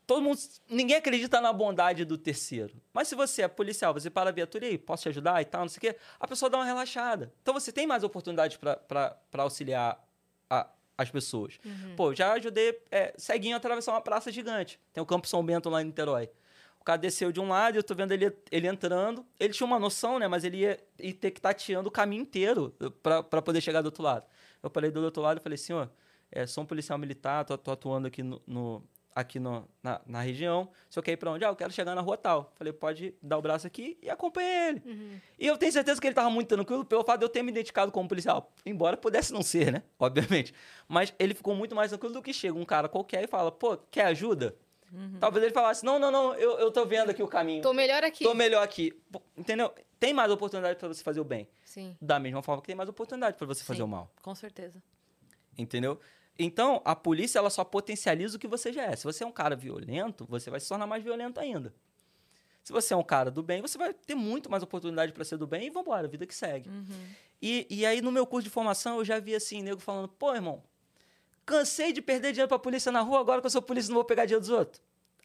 todo mundo, ninguém acredita na bondade do terceiro. Mas se você é policial, você para a viatura e aí, posso te ajudar e tal, não sei o quê, a pessoa dá uma relaxada. Então você tem mais oportunidade para auxiliar a- as pessoas. Pô, já ajudei é, ceguinho a atravessar uma praça gigante. Tem o Campo São Bento lá em Niterói. O cara desceu de um lado e eu tô vendo ele, ele entrando. Ele tinha uma noção, né? Mas ele ia, ia ter que tateando o caminho inteiro para poder chegar do outro lado. Eu parei do outro lado e falei, senhor, é, sou um policial militar, tô, tô atuando aqui, no, no- aqui no- na, na região. O senhor quer ir pra onde? Ah, eu quero chegar na rua tal. Falei, pode dar o braço aqui e acompanha ele. E eu tenho certeza que ele tava muito tranquilo pelo fato de eu ter me identificado como policial. Embora pudesse não ser, né? [laughs] Obviamente. Mas ele ficou muito mais tranquilo do que chega um cara qualquer e fala, pô, quer ajuda? Talvez ele falasse, não, não, não, eu, eu tô vendo aqui o caminho. Tô melhor aqui. Tô melhor aqui. Entendeu? Tem mais oportunidade para você fazer o bem. Sim. Da mesma forma que tem mais oportunidade para você fazer Sim. o mal. Com certeza. Entendeu? Então, a polícia ela só potencializa o que você já é. Se você é um cara violento, você vai se tornar mais violento ainda. Se você é um cara do bem, você vai ter muito mais oportunidade para ser do bem e vambora, vida que segue. E, e aí, no meu curso de formação, eu já vi assim, nego falando, pô, irmão, cansei de perder dinheiro pra polícia na rua, agora que eu sou polícia não vou pegar dinheiro dos outros.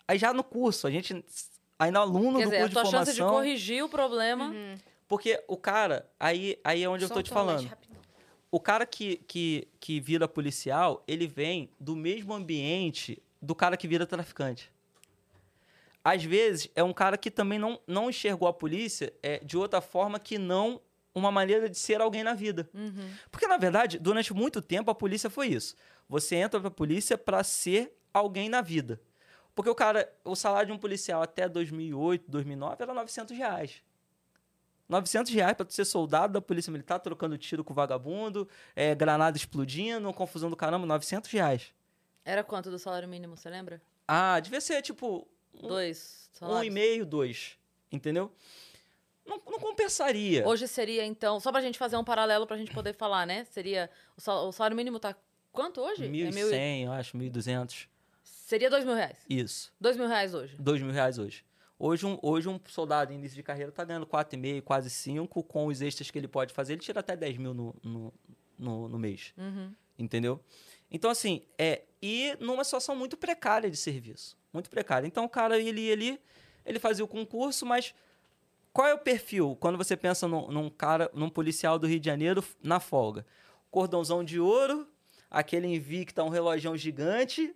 Aí já no curso, a gente, ainda aluno Quer do dizer, a curso de tua formação... chance de corrigir o problema. Uhum. Porque o cara, aí, aí é onde eu tô te falando. O cara que, que, que vira policial, ele vem do mesmo ambiente do cara que vira traficante. Às vezes, é um cara que também não, não enxergou a polícia é, de outra forma que não uma maneira de ser alguém na vida. Uhum. Porque, na verdade, durante muito tempo, a polícia foi isso. Você entra pra polícia para ser alguém na vida. Porque o cara, o salário de um policial até 2008, 2009 era 900 reais. 900 reais pra tu ser soldado da polícia militar, trocando tiro com vagabundo, é, granada explodindo, confusão do caramba, 900 reais. Era quanto do salário mínimo, você lembra? Ah, devia ser tipo um, Dois um e salários. meio, dois. Entendeu? Não, não compensaria. Hoje seria, então, só pra gente fazer um paralelo pra gente poder falar, né? Seria. O sal- o salário mínimo tá quanto hoje? É mil e- 1.100, eu acho, 1.200. Seria dois mil reais. Isso. Dois mil reais hoje. dois mil reais hoje. Hoje um, hoje um soldado em início de carreira tá ganhando 4,5, quase 5, com os extras que ele pode fazer, ele tira até 10 mil no, no, no, no mês. Uhum. Entendeu? Então, assim, é. E numa situação muito precária de serviço. Muito precária. Então, o cara, ele ia ali, ele fazia o concurso, mas qual é o perfil quando você pensa num, num cara, num policial do Rio de Janeiro na folga? Cordãozão de ouro, aquele Invicta, um relógio gigante,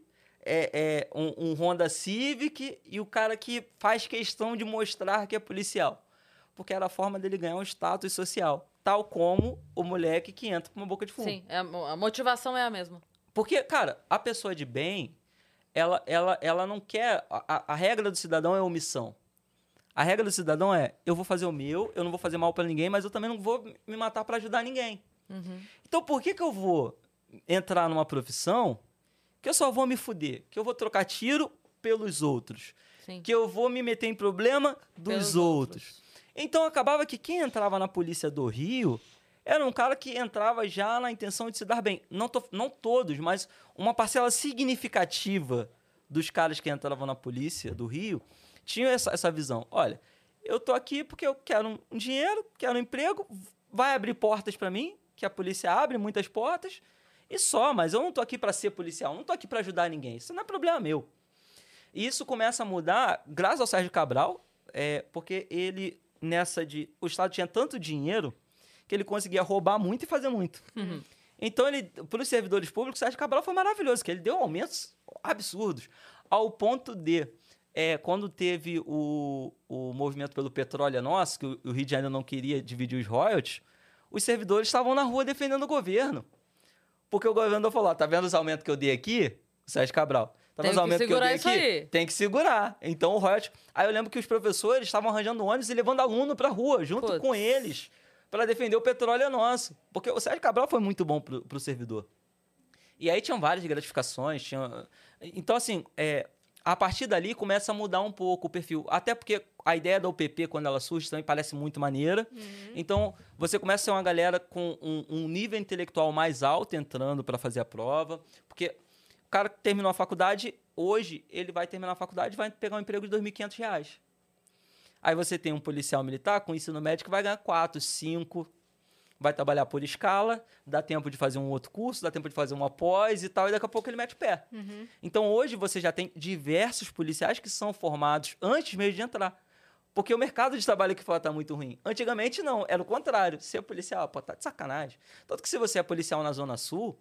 é, é um, um Honda Civic e o cara que faz questão de mostrar que é policial. porque era a forma dele ganhar um status social. Tal como o moleque que entra com uma boca de fumo. Sim, é a, motivação é a mesma. Porque, cara, a pessoa de bem, ela, ela, ela não quer. A, a regra do cidadão é omissão. A regra do cidadão é: eu vou fazer o meu, eu não vou fazer mal para ninguém, mas eu também não vou me matar para ajudar ninguém. Uhum. Então, por que, que eu vou entrar numa profissão que eu só vou me fuder? Que eu vou trocar tiro pelos outros? Sim. Que eu vou me meter em problema dos Pelos outros. Então, acabava que quem entrava na polícia do Rio era um cara que entrava já na intenção de se dar bem. Não, tô- não todos, mas uma parcela significativa dos caras que entravam na polícia do Rio tinham essa, essa visão. Olha, eu tô aqui porque eu quero um, um dinheiro, quero um emprego, vai abrir portas para mim, que a polícia abre muitas portas, e só, mas eu não tô aqui para ser policial, não tô aqui para ajudar ninguém. Isso não é problema meu. E isso começa a mudar graças ao Sérgio Cabral, é, porque ele, nessa de. O Estado tinha tanto dinheiro que ele conseguia roubar muito e fazer muito. Uhum. Então, ele, para os servidores públicos, o Sérgio Cabral foi maravilhoso, que ele deu aumentos absurdos, ao ponto de. é, quando teve o, o movimento pelo petróleo é nosso, que o, o Rio de Janeiro não queria dividir os royalties, os servidores estavam na rua defendendo o governo. Porque o governador falou: tá vendo os aumentos que eu dei aqui? O Sérgio Cabral. Tá vendo Tem os que aumentos que eu segurar dei isso aqui? aí. Tem que segurar. Então o royalties. Aí eu lembro que os professores estavam arranjando ônibus e levando aluno pra rua, junto Putz. com eles, para defender o petróleo é nosso. Porque o Sérgio Cabral foi muito bom pro, pro servidor. E aí tinham várias gratificações. Tinha... Então, assim, é, a partir dali começa a mudar um pouco o perfil. Até porque a ideia da UPP, quando ela surge, também parece muito maneira. Então, você começa a ser uma galera com um, um nível intelectual mais alto entrando para fazer a prova. Porque o cara que terminou a faculdade, hoje, ele vai terminar a faculdade e vai pegar um emprego de 2.500 reais. Aí você tem um policial militar com ensino médio que vai ganhar 4, 5, vai trabalhar por escala, dá tempo de fazer um outro curso, dá tempo de fazer uma pós e tal, e daqui a pouco ele mete o pé. Então hoje você já tem diversos policiais que são formados antes mesmo de entrar. Porque o mercado de trabalho aqui fora tá muito ruim. Antigamente não, era o contrário. Ser policial, pô, tá de sacanagem. Tanto que se você é policial na Zona Sul,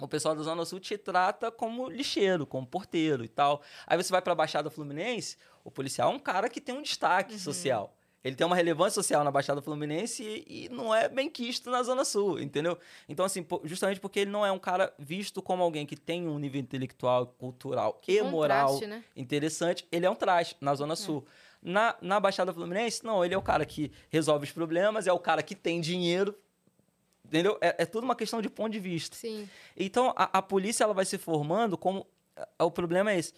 o pessoal da Zona Sul te trata como lixeiro, como porteiro e tal. Aí você vai pra Baixada Fluminense, o policial é um cara que tem um destaque social. Ele tem uma relevância social na Baixada Fluminense e, e não é bem quisto na Zona Sul, entendeu? Então, assim, justamente porque ele não é um cara visto como alguém que tem um nível intelectual, cultural e moral né? interessante, ele é um traje na Zona Sul. Na, na Baixada Fluminense, não, ele é o cara que resolve os problemas, é o cara que tem dinheiro, entendeu? É, é tudo uma questão de ponto de vista. Sim. Então, a, a polícia ela vai se formando como... a- O problema é esse.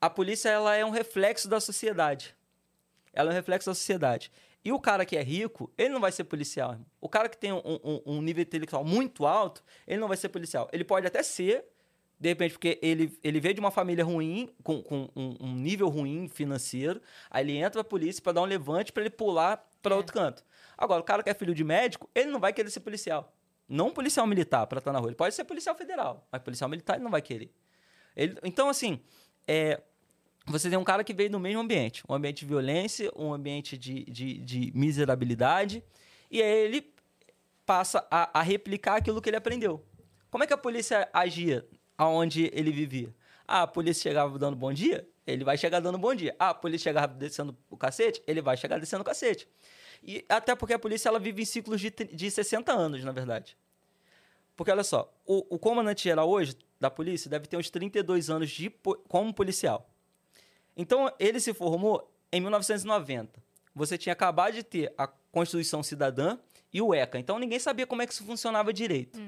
A polícia ela é um reflexo da sociedade. Ela é um reflexo da sociedade. E o cara que é rico, ele não vai ser policial. irmão. O cara que tem um, um- um nível intelectual muito alto, ele não vai ser policial. Ele pode até ser, de repente, porque ele, ele veio de uma família ruim, com, com um, um nível ruim financeiro, aí ele entra pra polícia para dar um levante para ele pular para É. outro canto. Agora, o cara que é filho de médico, ele não vai querer ser policial. Não policial militar para estar na rua. Ele pode ser policial federal, mas policial militar ele não vai querer. Ele- então, assim, é, você tem um cara que veio do mesmo ambiente. Um ambiente de violência, um ambiente de, de, de miserabilidade. E aí ele passa a, a replicar aquilo que ele aprendeu. Como é que a polícia agia aonde ele vivia? Ah, a polícia chegava dando bom dia? Ele vai chegar dando bom dia. Ah, a polícia chegava descendo o cacete? Ele vai chegar descendo o cacete. E até porque a polícia ela vive em ciclos de, de 60 anos, na verdade. Porque olha só, o, o comandante-geral hoje da polícia deve ter uns 32 anos de, como policial. Então, ele se formou em 1990. Você tinha acabado de ter a Constituição Cidadã e o ECA. Então, ninguém sabia como é que isso funcionava direito.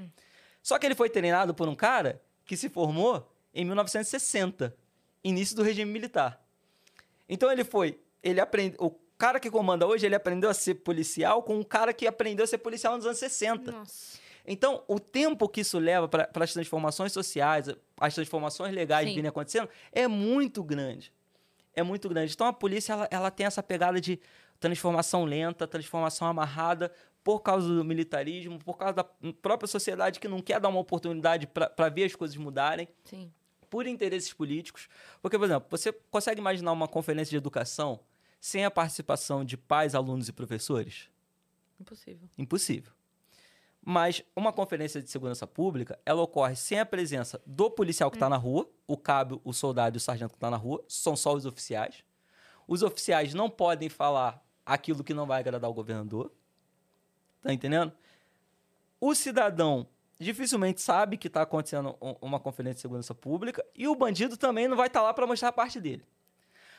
Só que ele foi treinado por um cara que se formou em 1960, início do regime militar. Então, ele foi... Ele aprende, o cara que comanda hoje, ele aprendeu a ser policial com um cara que aprendeu a ser policial nos anos 60. Nossa. Então, o tempo que isso leva para as transformações sociais, as transformações legais Sim. virem acontecendo, é muito grande. É muito grande. Então, a polícia ela, ela tem essa pegada de transformação lenta, transformação amarrada, por causa do militarismo, por causa da própria sociedade que não quer dar uma oportunidade para ver as coisas mudarem, Sim. por interesses políticos. Porque, por exemplo, você consegue imaginar uma conferência de educação sem a participação de pais, alunos e professores? Impossível. Impossível. Mas uma conferência de segurança pública, ela ocorre sem a presença do policial que está na rua, o cabo, o soldado e o sargento que está na rua, são só os oficiais. Os oficiais não podem falar aquilo que não vai agradar o governador. Tá entendendo? O cidadão dificilmente sabe que está acontecendo um- uma conferência de segurança pública e o bandido também não vai estar lá para mostrar a parte dele.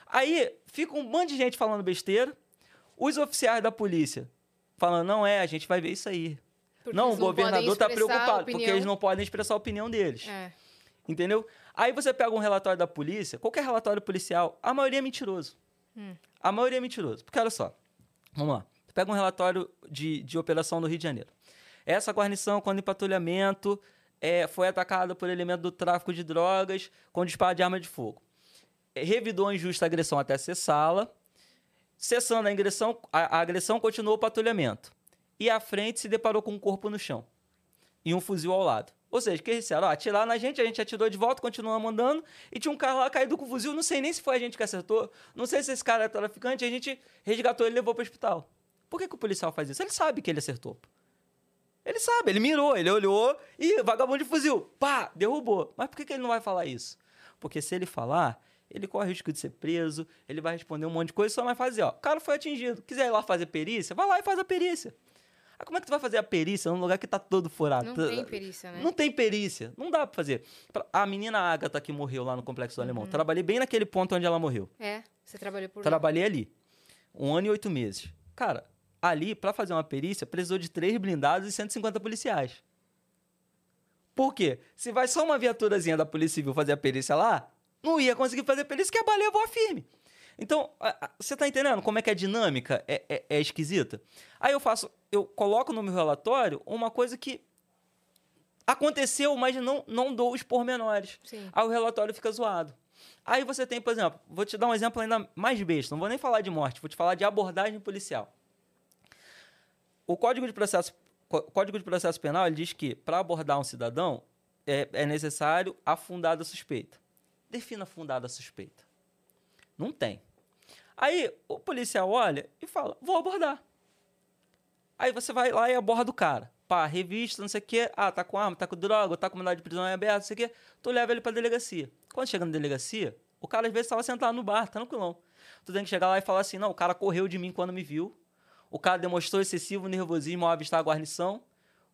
Aí fica um monte de gente falando besteira, os oficiais da polícia falando, não é, a gente vai ver isso aí. Porque não, o governador está preocupado, porque eles não podem expressar a opinião deles. É. Entendeu? Aí você pega um relatório da polícia, qualquer relatório policial, a maioria é mentiroso. A maioria é mentiroso. Porque olha só, vamos lá. Você pega um relatório de, de operação no Rio de Janeiro. Essa guarnição, quando em patrulhamento, é, foi atacada por elemento do tráfico de drogas com disparo de arma de fogo. É, revidou a injusta agressão até cessá-la. Cessando a agressão, a, a agressão continuou o patrulhamento. E à frente se deparou com um corpo no chão e um fuzil ao lado. Ou seja, que eles disseram, ó, atiraram na gente, a gente atirou de volta, continuamos andando, e tinha um cara lá caído com o fuzil, não sei nem se foi a gente que acertou, não sei se esse cara é traficante, a gente resgatou ele e levou para o hospital. Por que, que o policial faz isso? Ele sabe que ele acertou. Ele sabe, ele mirou, ele olhou e vagabundo de fuzil, pá, derrubou. Mas por que, que ele não vai falar isso? Porque se ele falar, ele corre o risco de ser preso, ele vai responder um monte de coisa só vai fazer, ó, o cara foi atingido, quiser ir lá fazer perícia, vai lá e faz a perícia. Ah, como é que tu vai fazer a perícia num lugar que tá todo furado? Não Tá- tem perícia, né? Não tem perícia. Não dá pra fazer. A menina Agatha que morreu lá no Complexo do Alemão. Trabalhei bem naquele ponto onde ela morreu. É, você trabalhou por lá. Trabalhei ali. Um ano e oito meses. Cara, ali, pra fazer uma perícia, precisou de três blindados e 150 policiais. Por quê? Se vai só uma viaturazinha da Polícia Civil fazer a perícia lá, não ia conseguir fazer a perícia que a baleia voa firme. Então, você tá entendendo como é que a dinâmica é, é- é esquisita? Aí eu faço, eu coloco no meu relatório uma coisa que aconteceu, mas não, não dou os pormenores. Sim. Aí o relatório fica zoado. Aí você tem, por exemplo, vou te dar um exemplo ainda mais besta, não vou nem falar de morte, vou te falar de abordagem policial. O Código de Processo, Código de Processo Penal ele diz que para abordar um cidadão é, é necessário a fundada suspeita. Defina a fundada suspeita. Não tem. Aí o policial olha e fala: vou abordar. Aí você vai lá e aborda o cara. Pá, revista, não sei o quê. Ah, tá com arma, tá com droga, tá com mandado de prisão em aberto, não sei o quê. Tu leva ele pra delegacia. Quando chega na delegacia, o cara às vezes estava sentado no bar, tranquilão. Tu tem que chegar lá e falar assim: não, o cara correu de mim quando me viu. O cara demonstrou excessivo nervosismo ao avistar a guarnição,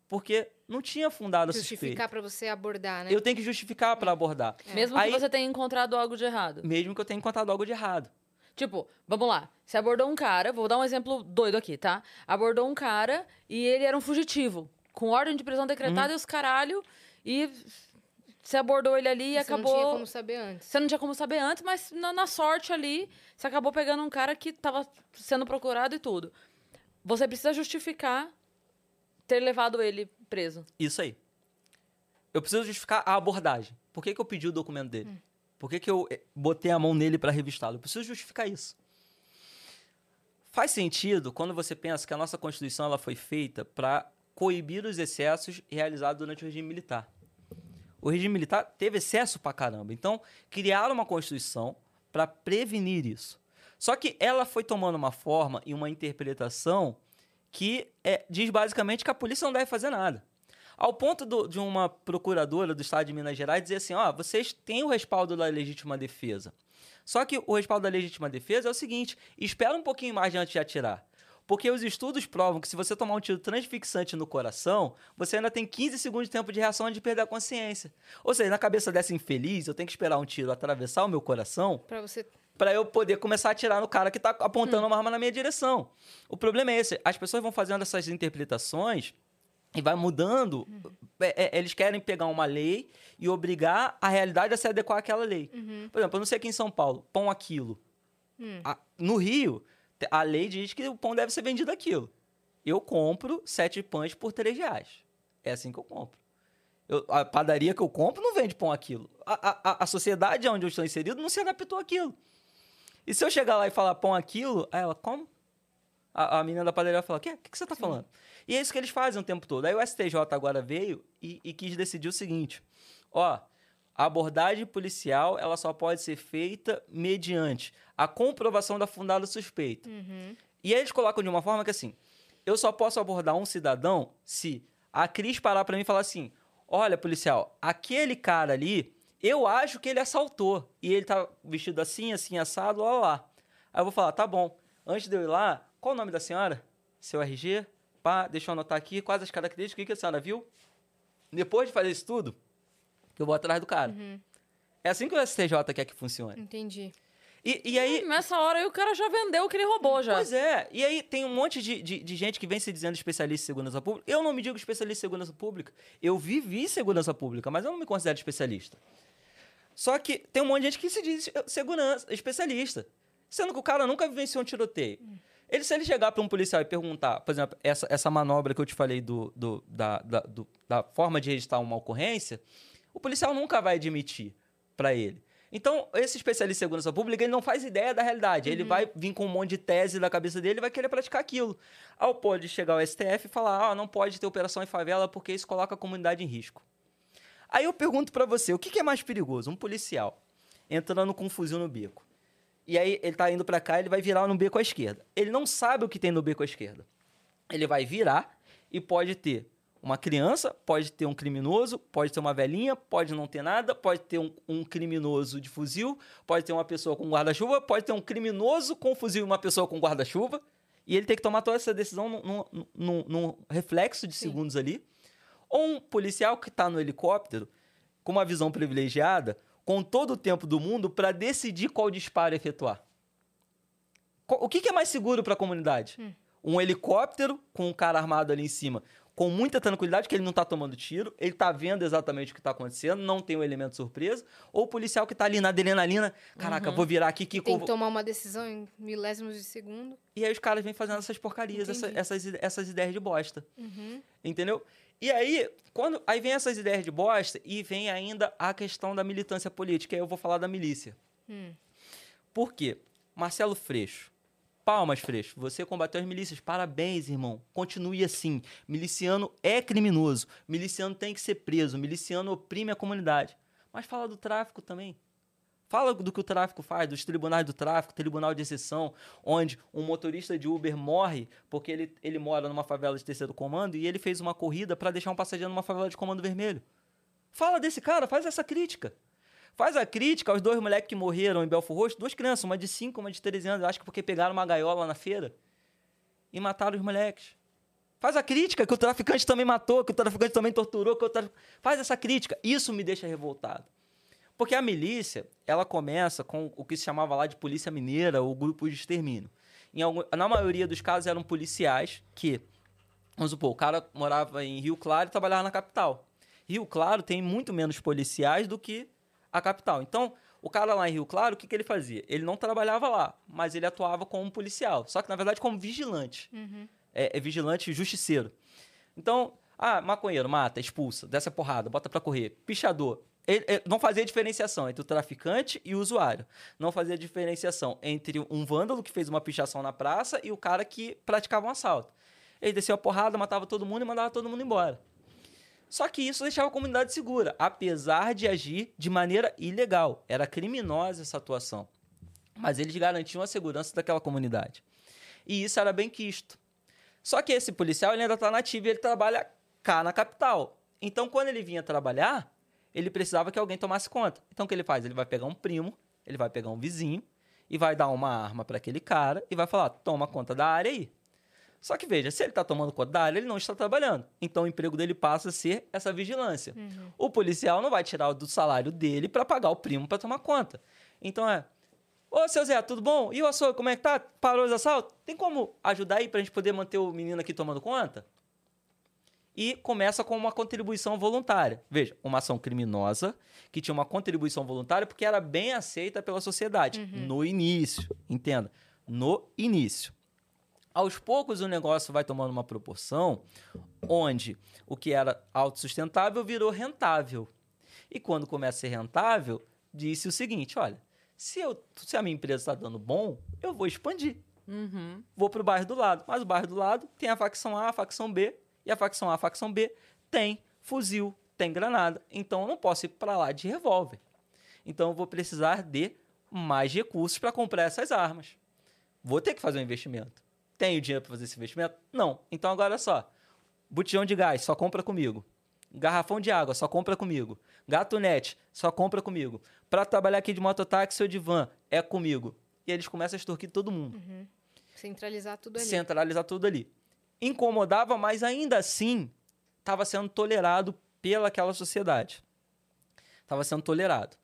porque não tinha fundado a suspeita. Justificar pra você abordar, né? Eu tenho que justificar pra abordar. Mesmo Aí- que você tenha encontrado algo de errado. Mesmo que eu tenha encontrado algo de errado. Tipo, vamos lá. Você abordou um cara, vou dar um exemplo doido aqui, tá? Abordou um cara e ele era um fugitivo. Com ordem de prisão decretada Uhum. e os caralho. E você abordou ele ali e Você acabou. não tinha como saber antes. Você não tinha como saber antes, mas na, na sorte ali, você acabou pegando um cara que tava sendo procurado e tudo. Você precisa justificar ter levado ele preso. Isso aí. Eu preciso justificar a abordagem. Por que, que eu pedi o documento dele? Hum. Por que, que eu eh, botei a mão nele para revistá-lo? Eu preciso justificar isso. Faz sentido quando você pensa que a nossa Constituição ela foi feita para coibir os excessos realizados durante o regime militar. O regime militar teve excesso pra caramba. Então, criaram uma Constituição para prevenir isso. Só que ela foi tomando uma forma e uma interpretação que é, diz basicamente que a polícia não deve fazer nada. Ao ponto do- de uma procuradora do estado de Minas Gerais dizer assim: ó, vocês têm o respaldo da legítima defesa. Só que o respaldo da legítima defesa é o seguinte: espera um pouquinho mais antes de atirar. Porque os estudos provam que se você tomar um tiro transfixante no coração, você ainda tem 15 segundos de tempo de reação antes de perder a consciência. Ou seja, na cabeça dessa infeliz, eu tenho que esperar um tiro atravessar o meu coração Pra você. para eu poder começar a atirar no cara que tá apontando uma arma na minha direção. O problema é esse, as pessoas vão fazendo essas interpretações e vai mudando. É, é, eles querem pegar uma lei e obrigar a realidade a se adequar àquela lei. Por exemplo, eu não sei aqui em São Paulo, pão a quilo. A- no Rio, a lei diz que o pão deve ser vendido a quilo. Eu compro sete pães por três reais. É assim que eu compro. Eu- a padaria que eu compro não vende pão a quilo. A, a- a- sociedade onde eu estou inserido não se adaptou àquilo. E se eu chegar lá e falar pão a quilo, aí ela, como? A, a menina da padaria vai falar, o quê? O que, que você tá falando? E é isso que eles fazem o tempo todo. Aí o STJ agora veio e, e quis decidir o seguinte. Ó, a abordagem policial, ela só pode ser feita mediante a comprovação da fundada suspeita. E aí eles colocam de uma forma que assim, eu só posso abordar um cidadão se a Cris parar pra mim e falar assim: olha, policial, aquele cara ali, eu acho que ele assaltou. E ele tá vestido assim, assim, assado, lá, lá. Aí eu vou falar, tá bom. Antes de eu ir lá, Qual o nome da senhora? Seu RG? Pá, deixa eu anotar aqui. Quais as características? O que que a senhora viu? Depois de fazer isso tudo, que eu vou atrás do cara. É assim que o STJ quer que funcione. Entendi. E, e aí, Nessa hora aí o cara já vendeu o que ele roubou já. Pois é. E aí tem um monte de, de, de gente que vem se dizendo especialista em segurança pública. Eu não me digo especialista em segurança pública. Eu vivi segurança pública, mas eu não me considero especialista. Só que tem um monte de gente que se diz segurança, especialista. Sendo que o cara nunca vivenciou um tiroteio. Ele, se ele chegar para um policial e perguntar, por exemplo, essa, essa manobra que eu te falei do, do- da, da, do- da forma de registrar uma ocorrência, o policial nunca vai admitir para ele. Então, esse especialista em segurança pública, ele não faz ideia da realidade. Ele vai vir com um monte de tese na cabeça dele e vai querer praticar aquilo. Ao ponto de chegar ao STF e falar, ah, não pode ter operação em favela porque isso coloca a comunidade em risco. Aí eu pergunto pra você, o que, que é mais perigoso? Um policial entrando com um fuzil no beco. E aí ele tá indo pra cá, ele vai virar no beco à esquerda. Ele não sabe o que tem no beco à esquerda. Ele vai virar e pode ter uma criança, pode ter um criminoso, pode ter uma velhinha, pode não ter nada, pode ter um, um criminoso de fuzil, pode ter uma pessoa com guarda-chuva, pode ter um criminoso com fuzil e uma pessoa com guarda-chuva. E ele tem que tomar toda essa decisão num, num- num- num reflexo de segundos ali. Ou um policial que está no helicóptero, com uma visão privilegiada, com todo o tempo do mundo para decidir qual disparo efetuar. O que, que é mais seguro para a comunidade? Um helicóptero com um cara armado ali em cima, com muita tranquilidade, que ele não tá tomando tiro, ele tá vendo exatamente o que tá acontecendo, não tem um elemento surpresa, ou o policial que tá ali na adrenalina, caraca, vou virar aqui, que Tem que tomar uma decisão em milésimos de segundo. e aí os caras vêm fazendo essas porcarias, essa- essas, essas ideias de bosta. Uhum. Entendeu? E aí, quando aí vem essas ideias de bosta e vem ainda a questão da militância política. Aí eu vou falar da milícia. Hum. Por quê? Marcelo Freixo. Palmas, Freixo. Você combateu as milícias. Parabéns, irmão. Continue assim. Miliciano é criminoso. Miliciano tem que ser preso. Miliciano oprime a comunidade. Mas fala do tráfico também. Fala do que o tráfico faz, dos tribunais do tráfico, tribunal de exceção, onde um motorista de Uber morre porque ele, ele mora numa favela de terceiro comando e ele fez uma corrida para deixar um passageiro numa favela de comando vermelho. Fala desse cara, faz essa crítica. Faz a crítica aos dois moleques que morreram em Belfort Roxo, duas crianças, uma de 5, uma de 13 anos, acho que porque pegaram uma gaiola na feira e mataram os moleques. Faz a crítica que o traficante também matou, que o traficante também torturou, que o faz essa crítica. Isso me deixa revoltado. Porque a milícia, ela começa com o que se chamava lá de polícia mineira ou grupo de extermínio. Em algum- na maioria dos casos eram policiais que, vamos supor, o cara morava em Rio Claro e trabalhava na capital. Rio Claro tem muito menos policiais do que a capital. Então, o cara lá em Rio Claro, o que, que ele fazia? Ele não trabalhava lá, mas ele atuava como policial. Só que, na verdade, como vigilante. É, é vigilante justiceiro. Então, ah, maconheiro, mata, expulsa, desce a porrada, bota pra correr. Pichador. Ele, ele não fazia diferenciação entre o traficante e o usuário. Não fazia diferenciação entre um vândalo que fez uma pichação na praça e o cara que praticava um assalto. Ele descia a porrada, matava todo mundo e mandava todo mundo embora. Só que isso deixava a comunidade segura, apesar de agir de maneira ilegal. Era criminosa essa atuação. Mas eles garantiam a segurança daquela comunidade. E isso era bem quisto. Só que esse policial ele ainda está nativo e ele trabalha cá na capital. Então, quando ele vinha trabalhar, ele precisava que alguém tomasse conta. Então, o que ele faz? Ele vai pegar um primo, ele vai pegar um vizinho e vai dar uma arma para aquele cara e vai falar: toma conta da área aí. Só que veja, se ele está tomando conta da área, ele não está trabalhando. Então o emprego dele passa a ser essa vigilância. O policial não vai tirar do salário dele para pagar o primo para tomar conta. Então é. Ô, seu Zé, tudo bom? E o açougue, como é que tá? Parou os assaltos? Tem como ajudar aí pra gente poder manter o menino aqui tomando conta? E começa com uma contribuição voluntária. Veja, uma ação criminosa que tinha uma contribuição voluntária porque era bem aceita pela sociedade. No início, entenda. No início aos poucos o negócio vai tomando uma proporção onde o que era autossustentável virou rentável. E quando começa a ser rentável, disse o seguinte: olha, se, eu, se a minha empresa está dando bom, eu vou expandir. Uhum. Vou para o bairro do lado. Mas o bairro do lado tem a facção A, a facção B, e a facção A, a facção B tem fuzil, tem granada. Então eu não posso ir para lá de revólver. Então eu vou precisar de mais recursos para comprar essas armas. Vou ter que fazer um investimento. Tenho dinheiro para fazer esse investimento? Não. Então agora só. Botijão de gás, só compra comigo. Garrafão de água, só compra comigo. Gatunete, só compra comigo. Para trabalhar aqui de mototáxi ou de van, é comigo. E eles começam a extorquir todo mundo. Centralizar tudo ali. centralizar tudo ali. Incomodava, mas ainda assim estava sendo tolerado pelaquela sociedade. Estava sendo tolerado.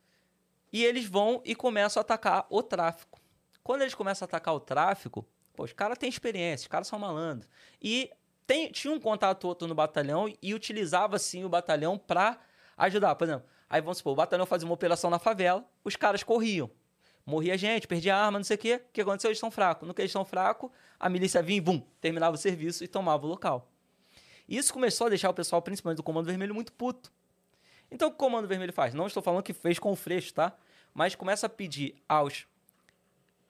E eles vão e começam a atacar o tráfico. Quando eles começam a atacar o tráfico, pô, os caras têm experiência, os caras são malandros. E tem, tinha um contato outro no batalhão e utilizava, sim, o batalhão para ajudar. Por exemplo, aí vamos supor, o batalhão fazia uma operação na favela, os caras corriam. Morria gente, perdia arma, não sei o quê. O que aconteceu? Eles estão fracos. No que eles estão fracos, a milícia vinha e, bum, terminava o serviço e tomava o local. Isso começou a deixar o pessoal, principalmente do Comando Vermelho, muito puto. Então, o que o Comando Vermelho faz? Não estou falando que fez com o Freixo, tá? Mas começa a pedir aos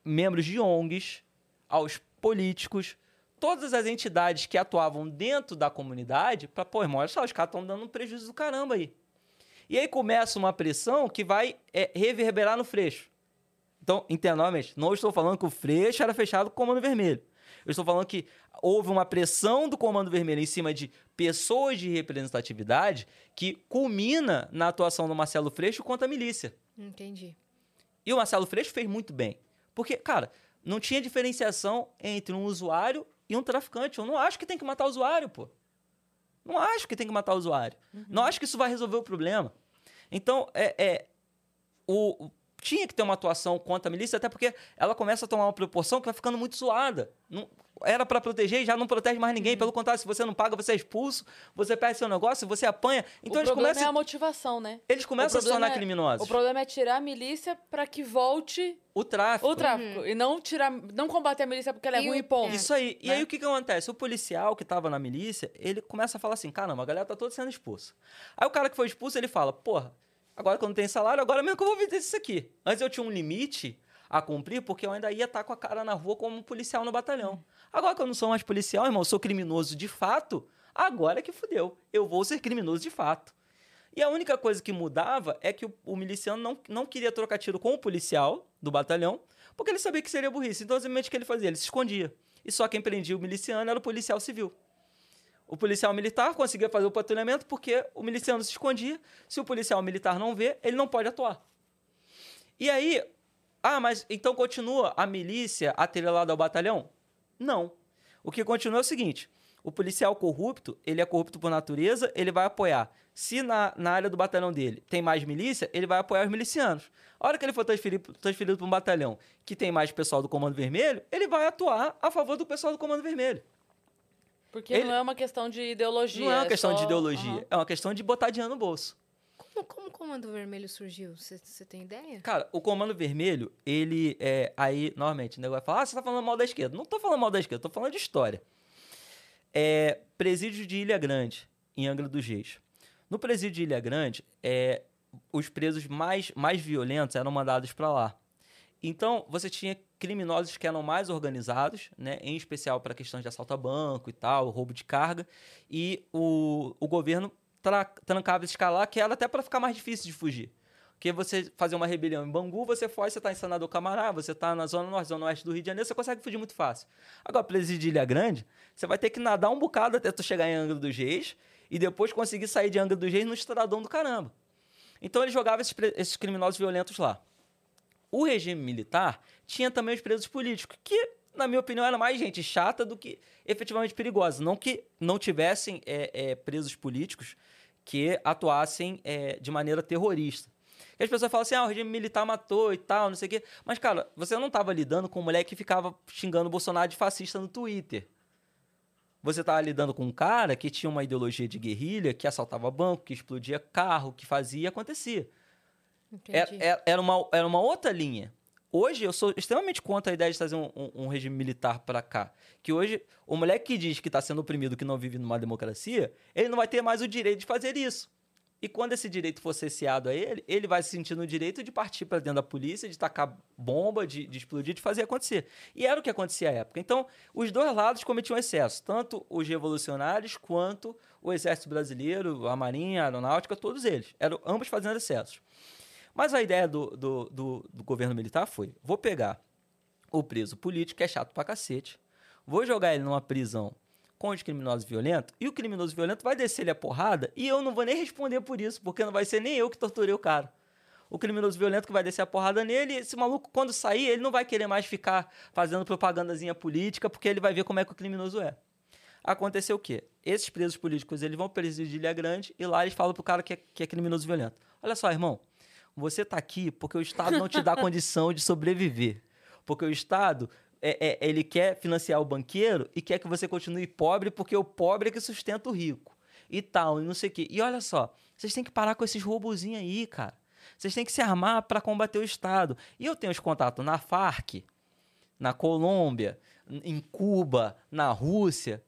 membros de ONGs, aos políticos, todas as entidades que atuavam dentro da comunidade, para, pô, irmão, olha só, os caras estão dando um prejuízo do caramba aí. E aí começa uma pressão que vai é, reverberar no Freixo. Então, entenda novamente, não estou falando que o Freixo era fechado com o Comando Vermelho. Eu estou falando que houve uma pressão do Comando Vermelho em cima de pessoas de representatividade que culmina na atuação do Marcelo Freixo contra a milícia. Entendi. E o Marcelo Freixo fez muito bem. Porque, cara, não tinha diferenciação entre um usuário e um traficante. Eu não acho que tem que matar o usuário, pô. Não acho que tem que matar o usuário. Não acho que isso vai resolver o problema. Então, é, é o- tinha que ter uma atuação contra a milícia, até porque ela começa a tomar uma proporção que vai ficando muito zoada. Não- era para proteger e já não protege mais ninguém. Pelo contrário, se você não paga, você é expulso, você perde seu negócio, você apanha. Então o eles problema começam, é a motivação, né? eles começam o a se tornar problema é- criminosos. O problema é tirar a milícia pra que volte O tráfico. o tráfico. E não tirar. Não combater a milícia porque ela é E ruim e ponto. Isso aí. E né? aí o que, que acontece? O policial que tava na milícia, ele começa a falar assim: caramba, a galera tá toda sendo expulsa. Aí o cara que foi expulso, ele fala: porra, agora que eu não tenho salário, agora mesmo que eu vou viver isso aqui. Antes eu tinha um limite a cumprir, porque eu ainda ia estar com a cara na rua como policial no batalhão. Agora que eu não sou mais policial, irmão, eu sou criminoso de fato, agora é que fudeu. Eu vou ser criminoso de fato. E a única coisa que mudava é que o, o miliciano não, não queria trocar tiro com o policial do batalhão, porque ele sabia que seria burrice. Então, o que ele fazia? Ele se escondia. E só quem prendia o miliciano era o policial civil. O policial militar conseguia fazer o patrulhamento porque o miliciano se escondia. Se o policial militar não vê, ele não pode atuar. E aí, ah, mas então continua a milícia atrelada ao batalhão? Não. O que continua é o seguinte: o policial corrupto, ele é corrupto por natureza, ele vai apoiar. Se na, na área do batalhão dele tem mais milícia, ele vai apoiar os milicianos. A hora que ele for transferido, transferido para um batalhão que tem mais pessoal do Comando Vermelho, ele vai atuar a favor do pessoal do Comando Vermelho. Porque Ele- não é uma questão de ideologia. Não é uma questão de só- ideologia, Aham. é uma questão de botar dinheiro no bolso. Como, como o Comando Vermelho surgiu? Você tem ideia? Cara, o Comando Vermelho, ele é. Aí, normalmente, o negócio vai falar: ah, você tá falando mal da esquerda. Não tô falando mal da esquerda, tô falando de história. É. Presídio de Ilha Grande, em Angra dos Reis. No presídio de Ilha Grande, é, os presos mais, mais violentos eram mandados para lá. Então, você tinha criminosos que eram mais organizados, né, em especial para questões de assalto a banco e tal, roubo de carga, e o, o governo tra trancava esses caras lá, que era até para ficar mais difícil de fugir. Porque você fazer uma rebelião em Bangu, você foge, você está em Senador Camará, você está na Zona Norte, Zona Oeste do Rio de Janeiro, você consegue fugir muito fácil. Agora, presídio Ilha Grande, você vai ter que nadar um bocado até tu chegar em Angra dos Reis e depois conseguir sair de Angra dos Reis no estradão do caramba. Então ele jogava esses, esses criminosos violentos lá. O regime militar tinha também os presos políticos, que, na minha opinião, era mais gente chata do que efetivamente perigosa. Não que não tivessem é, é, presos políticos que atuassem é, de maneira terrorista. E as pessoas falam assim, ah, o regime militar matou e tal, não sei o quê. Mas, cara, você não estava lidando com um moleque que ficava xingando o Bolsonaro de fascista no Twitter. Você estava lidando com um cara que tinha uma ideologia de guerrilha, que assaltava banco, que explodia carro, que fazia e acontecia. Era, Entendi. era- era uma, era uma outra linha. Hoje eu sou extremamente contra a ideia de trazer um, um- um regime militar para cá. Que hoje, o moleque que diz que está sendo oprimido, que não vive numa democracia, ele não vai ter mais o direito de fazer isso. E quando esse direito for cesseado a ele, ele vai se sentir no direito de partir para dentro da polícia, de tacar bomba, de, de explodir, de fazer acontecer. E era o que acontecia à época. Então, os dois lados cometiam excesso, tanto os revolucionários quanto o exército brasileiro, a marinha, a aeronáutica, todos eles. Eram ambos fazendo excessos. Mas a ideia do, do, do, do governo militar foi: vou pegar o preso político, que é chato pra cacete, vou jogar ele numa prisão com os criminosos violentos, e o criminoso violento vai descer ele a porrada, e eu não vou nem responder por isso, porque não vai ser nem eu que torturei o cara. o criminoso violento que vai descer a porrada nele, esse maluco, quando sair, ele não vai querer mais ficar fazendo propagandazinha política, porque ele vai ver como é que o criminoso é. Aconteceu o quê? Esses presos políticos, eles vão para presídio de Ilha Grande e lá eles falam pro cara que é, que é criminoso violento. Olha só, irmão, você tá aqui porque o Estado não te dá [laughs] condição de sobreviver. Porque o Estado, é, é, ele quer financiar o banqueiro e quer que você continue pobre porque o pobre é que sustenta o rico. E tal, e não sei o quê. E olha só, vocês têm que parar com esses robozinhos aí, cara. Vocês têm que se armar para combater o Estado. E eu tenho os contatos na Farc, na Colômbia, em Cuba, na Rússia,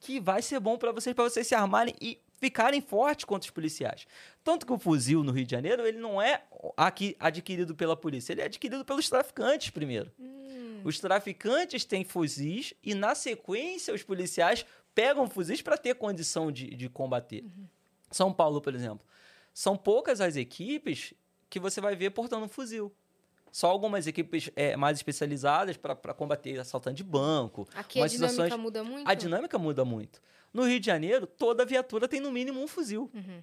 que vai ser bom para vocês, para vocês se armarem e ficarem fortes contra os policiais. Tanto que o fuzil no Rio de Janeiro, ele não é aqui adquirido pela polícia, ele é adquirido pelos traficantes primeiro. Hum. Os traficantes têm fuzis e, na sequência, os policiais pegam fuzis para ter condição de, de combater. Uhum. São Paulo, por exemplo. São poucas as equipes que você vai ver portando um fuzil. Só algumas equipes é, mais especializadas para combater assaltante de banco. Aqui a dinâmica situações... muda muito? A dinâmica muda muito. No Rio de Janeiro, toda viatura tem no mínimo um fuzil. Uhum.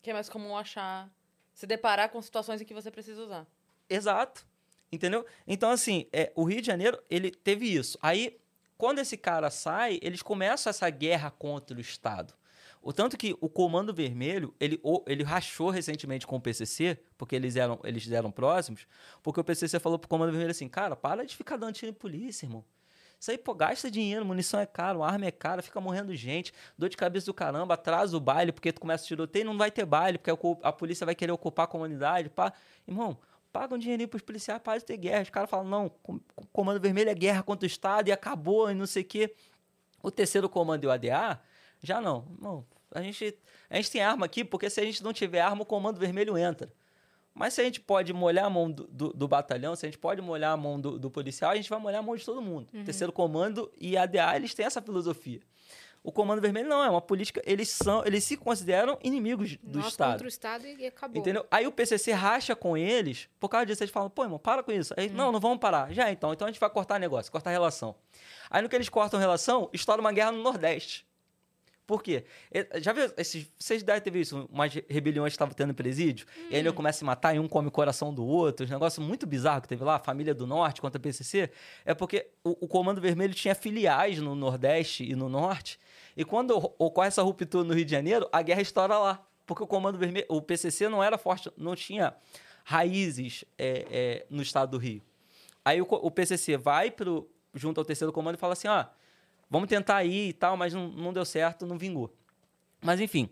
Que é mais comum achar, se deparar com situações em que você precisa usar. Exato. Entendeu? Então, assim, é, o Rio de Janeiro, ele teve isso. Aí, quando esse cara sai, eles começam essa guerra contra o Estado. O tanto que o Comando Vermelho, ele, ele rachou recentemente com o PCC, porque eles eram, eles eram próximos, porque o PCC falou pro Comando Vermelho assim, cara, para de ficar dando tiro em polícia, irmão. Isso aí, pô, gasta dinheiro, munição é caro, arma é cara, fica morrendo gente, dor de cabeça do caramba, atrasa o baile, porque tu começa a tiroteio e não vai ter baile, porque a polícia vai querer ocupar a comunidade, pá. Irmão, paga um dinheirinho pros policiais, para de ter guerra. Os caras falam, não, Comando Vermelho é guerra contra o Estado e acabou e não sei o quê. O terceiro comando e o ADA, já não. Não, a gente, a gente tem arma aqui, porque se a gente não tiver arma, o comando vermelho entra. Mas se a gente pode molhar a mão do, do, do batalhão, se a gente pode molhar a mão do, do, policial, a gente vai molhar a mão de todo mundo. Uhum. Terceiro comando e ADA, eles têm essa filosofia. O Comando Vermelho não, é uma política. Eles são, eles se consideram inimigos do Nós Estado. contra o Estado e acabou. Entendeu? Aí o PCC racha com eles, por causa disso, eles falam, pô, irmão, para com isso. Aí, hum. não, não vamos parar. Já então, então a gente vai cortar negócio, cortar relação. Aí no que eles cortam relação, estoura uma guerra no Nordeste. Por quê? Já viu, esses, vocês devem ter visto isso, umas rebeliões que estavam tendo presídio, hum. e aí ele hum. começa a matar e um come o coração do outro, um negócio muito bizarro que teve lá, a família do Norte contra a PCC, é porque o, o Comando Vermelho tinha filiais no Nordeste e no Norte, e quando ocorre essa ruptura no Rio de Janeiro, a guerra estoura lá, porque o Comando Vermelho, o PCC não era forte, não tinha raízes é, é, no estado do Rio. Aí o, o PCC vai pro, junto ao terceiro comando e fala assim, ó... Ah, Vamos tentar aí e tal, mas não, não deu certo, não vingou. Mas enfim,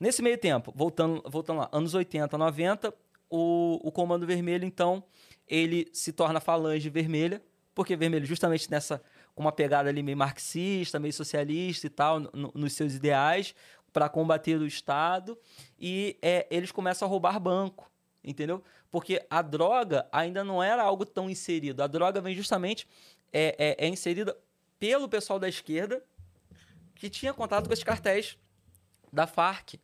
nesse meio tempo, voltando, voltando lá, anos 80, 90, o, o Comando Vermelho, então, ele se torna falange vermelha, porque vermelho justamente nessa, com uma pegada ali meio marxista, meio socialista e tal, no, nos seus ideais, para combater o Estado, e é, eles começam a roubar banco, entendeu? Porque a droga ainda não era algo tão inserido. A droga vem justamente, é, é, é inserida pelo pessoal da esquerda que tinha contato com esses cartéis da Farc.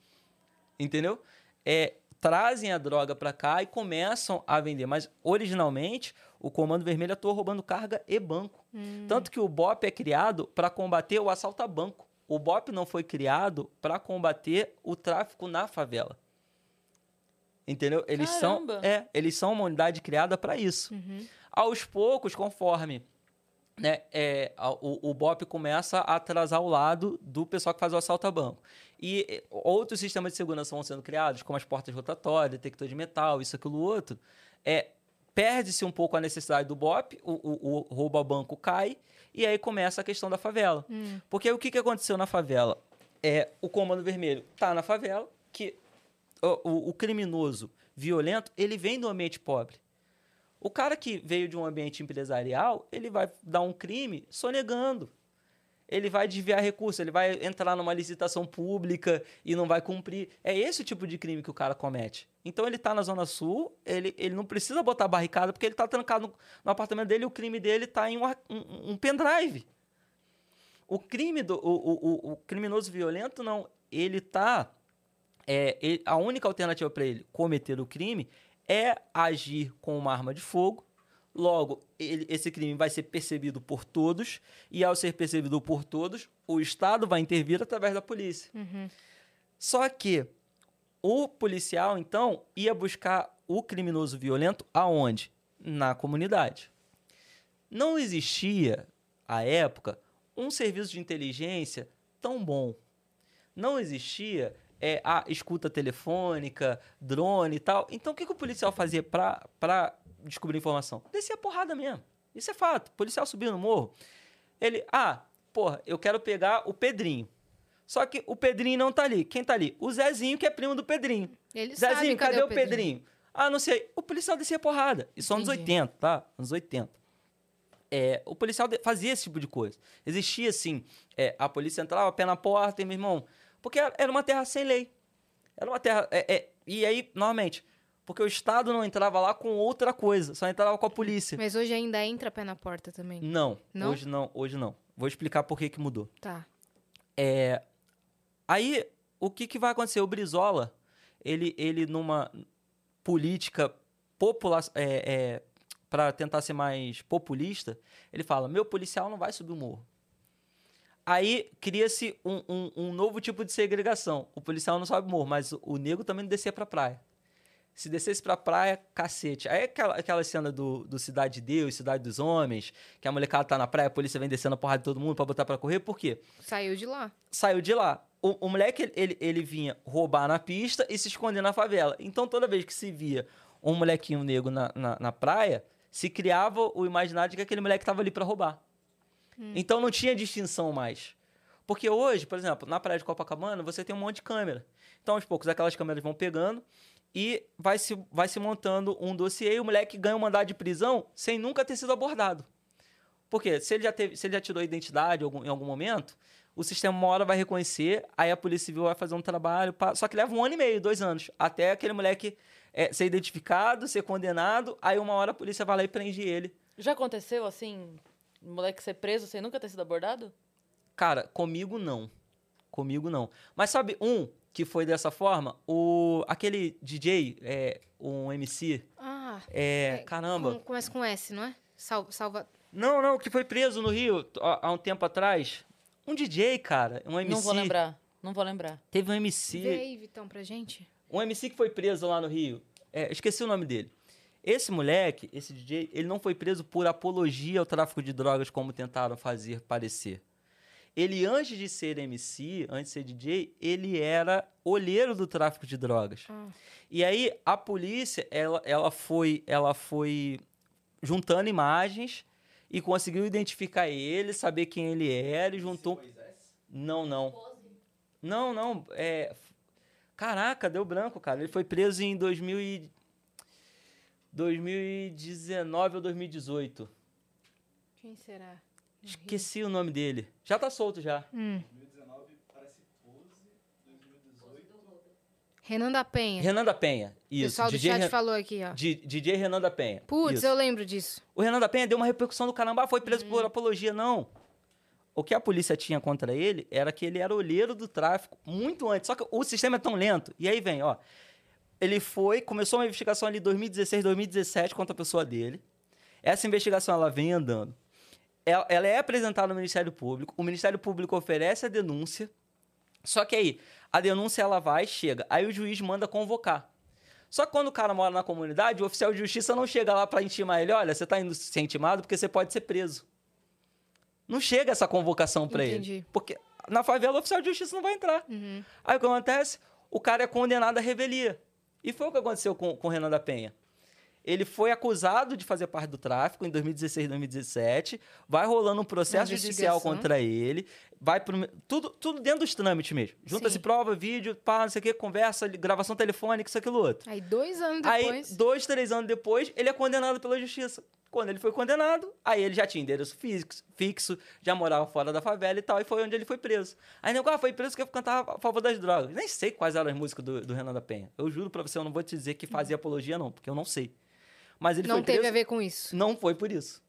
Entendeu? É, trazem a droga para cá e começam a vender. Mas, originalmente, o Comando Vermelho atuou roubando carga e banco. Hum. Tanto que o BOP é criado para combater o assalto a banco. O BOP não foi criado para combater o tráfico na favela. Entendeu? Eles são, é, eles são uma unidade criada para isso. Uhum. Aos poucos, conforme né, é, o, o BOP começa a atrasar o lado do pessoal que faz o assalto a banco. E outros sistemas de segurança vão sendo criados, como as portas rotatórias, detector de metal, isso, aquilo, outro. É, Perde-se um pouco a necessidade do BOP, o, o, o, roubo a banco cai, e aí começa a questão da favela. Hum. Porque o que, que aconteceu na favela? É, o Comando Vermelho está na favela, que o, o criminoso violento, ele vem do ambiente pobre. O cara que veio de um ambiente empresarial, ele vai dar um crime sonegando. Ele vai desviar recursos, ele vai entrar numa licitação pública e não vai cumprir. É esse o tipo de crime que o cara comete. Então ele está na Zona Sul, ele, ele não precisa botar barricada porque ele está trancado no, no, apartamento dele e o crime dele está em um, um, um, pendrive. O crime do o, o, o criminoso violento, não. Ele está. É, ele, a única alternativa para ele cometer o crime é agir com uma arma de fogo. Logo, ele, esse crime vai ser percebido por todos, e ao ser percebido por todos, o Estado vai intervir através da polícia. Uhum. Só que o policial, então, ia buscar o criminoso violento aonde? Na comunidade. Não existia, à época, um serviço de inteligência tão bom. Não existia é, a escuta telefônica, drone e tal. Então, o que, que o policial fazia para descobrir informação? Descia porrada mesmo. Isso é fato. O policial subiu no morro. Ele, ah, porra, eu quero pegar o Pedrinho. Só que o Pedrinho não tá ali. Quem tá ali? O Zezinho, que é primo do Pedrinho. Ele Zezinho, sabe cadê, cadê o Pedrinho? Ah, não sei. O policial descia porrada. Isso anos Entendi. 80, tá? Anos 80. É, o policial fazia esse tipo de coisa. Existia, assim, é, a polícia entrava, pé na porta, e, meu irmão... Porque era uma terra sem lei. Era uma terra... é, é, e aí, normalmente, porque o Estado não entrava lá com outra coisa, só entrava com a polícia. Mas hoje ainda entra pé na porta também. Não, Não? hoje não, hoje não. Vou explicar por que que mudou. Tá. É, aí, o que, que vai acontecer? O Brizola, ele, ele numa política popular, é, é, para tentar ser mais populista, ele fala: meu policial não vai subir o morro. Aí cria-se um, um- um novo tipo de segregação. O policial não sobe morro, mas o, o negro também não descia pra praia. Se descesse pra praia, cacete. Aí aquela, aquela cena do, do Cidade de Deus, Cidade dos Homens, que a molecada tá na praia, a polícia vem descendo a porrada de todo mundo pra botar pra correr, por quê? Saiu de lá. saiu de lá. O, o moleque, ele- ele, vinha roubar na pista e se esconder na favela. Então, toda vez que se via um molequinho negro na, na, na praia, se criava o imaginário de que aquele moleque estava ali para roubar. Então, não tinha distinção mais. Porque hoje, por exemplo, na praia de Copacabana, você tem um monte de câmera. Então, aos poucos, aquelas câmeras vão pegando e vai se, vai se montando um dossiê e o moleque ganha um mandado de prisão sem nunca ter sido abordado. Porque se ele já, teve, se ele já tirou a identidade em algum, em algum momento, o sistema uma hora vai reconhecer, aí a Polícia Civil vai fazer um trabalho, pra- só que leva um ano e meio, dois anos, até aquele moleque é, ser identificado, ser condenado, aí uma hora a polícia vai lá e prende ele. Já aconteceu, assim, moleque ser preso sem nunca ter sido abordado? Cara, comigo não. Comigo não. Mas sabe um que foi dessa forma? O, aquele DJ, é, um MC, Ah, é, caramba. com- começa com S, não é? Sal, salva. Não, não, que foi preso no Rio há, há um tempo atrás. Um DJ, cara, um MC. Não vou lembrar. Não vou lembrar. Teve um MC. Vê aí, Vitão, pra gente. Um MC que foi preso lá no Rio. É, esqueci o nome dele. Esse moleque, esse DJ, ele não foi preso por apologia ao tráfico de drogas, como tentaram fazer parecer. Ele, antes de ser MC, antes de ser DJ, ele era olheiro do tráfico de drogas. Ah. E aí, a polícia, ela, ela, foi, ela foi juntando imagens e conseguiu identificar ele, saber quem ele era e juntou... Não, não. Não, não. É... Caraca, deu branco, cara. Ele foi preso em 2000 e... 2019 ou 2018. Quem será? Esqueci o nome dele. Já tá solto já. Hum. 2019 parece Pose, 2018 Renan da Penha. Renan da Penha. o Isso. pessoal do DJ, chat Ren- falou aqui, ó. Di- DJ Renan da Penha. Putz, eu lembro disso. O Renan da Penha deu uma repercussão do caramba. Foi preso Uhum. por apologia. Não. O que a polícia tinha contra ele era que ele era olheiro do tráfico muito antes. Só que o sistema é tão lento. E aí vem, ó. Ele foi, começou uma investigação ali em 2016, 2017 contra a pessoa dele. Essa investigação ela vem andando. Ela, ela é apresentada no Ministério Público. O Ministério Público oferece a denúncia. Só que aí, a denúncia ela vai, chega. Aí o juiz manda convocar. Só que quando o cara mora na comunidade, o oficial de justiça não chega lá pra intimar ele. Olha, você tá indo ser intimado porque você pode ser preso. Não chega essa convocação Entendi. ele. Porque na favela o oficial de justiça não vai entrar. Uhum. Aí o que acontece? O cara é condenado à revelia. E foi o que aconteceu com, com o Renan da Penha. Ele foi acusado de fazer parte do tráfico em 2016, 2017. Vai rolando um processo judicial contra ele. Vai pro, tudo, tudo dentro dos trâmites mesmo. Junta-se prova, vídeo, pá, não sei o que, conversa, gravação telefônica, isso, aquilo, outro. Aí, dois anos Aí, depois. dois, três anos depois, ele é condenado pela justiça. Quando ele foi condenado, aí ele já tinha endereço fixo, fixo, já morava fora da favela e tal, e foi onde ele foi preso. Aí nego, ah, foi preso porque cantava a favor das drogas. Nem sei quais eram as músicas do, do Renan da Penha. Eu juro pra você, eu não vou te dizer que fazia apologia, não, porque eu não sei. Mas ele não foi teve preso. a ver com isso. Não foi por isso.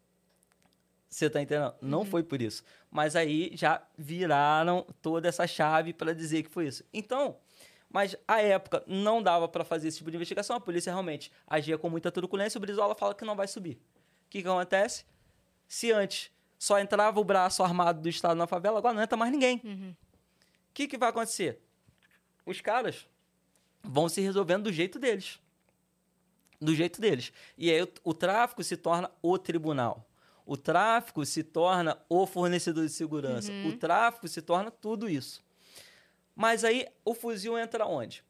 Você tá entendendo? Não foi por isso. Mas aí já viraram toda essa chave para dizer que foi isso. Então, mas a época não dava para fazer esse tipo de investigação. A polícia realmente agia com muita truculência. O Brizola fala que não vai subir. O que, que acontece? Se antes só entrava o braço armado do Estado na favela, agora não entra mais ninguém. Uhum. O que, que vai acontecer? Os caras vão se resolvendo do jeito deles. do jeito deles. E aí o, o tráfico se torna o tribunal. O tráfico se torna o fornecedor de segurança. O tráfico se torna tudo isso. Mas aí o fuzil entra onde?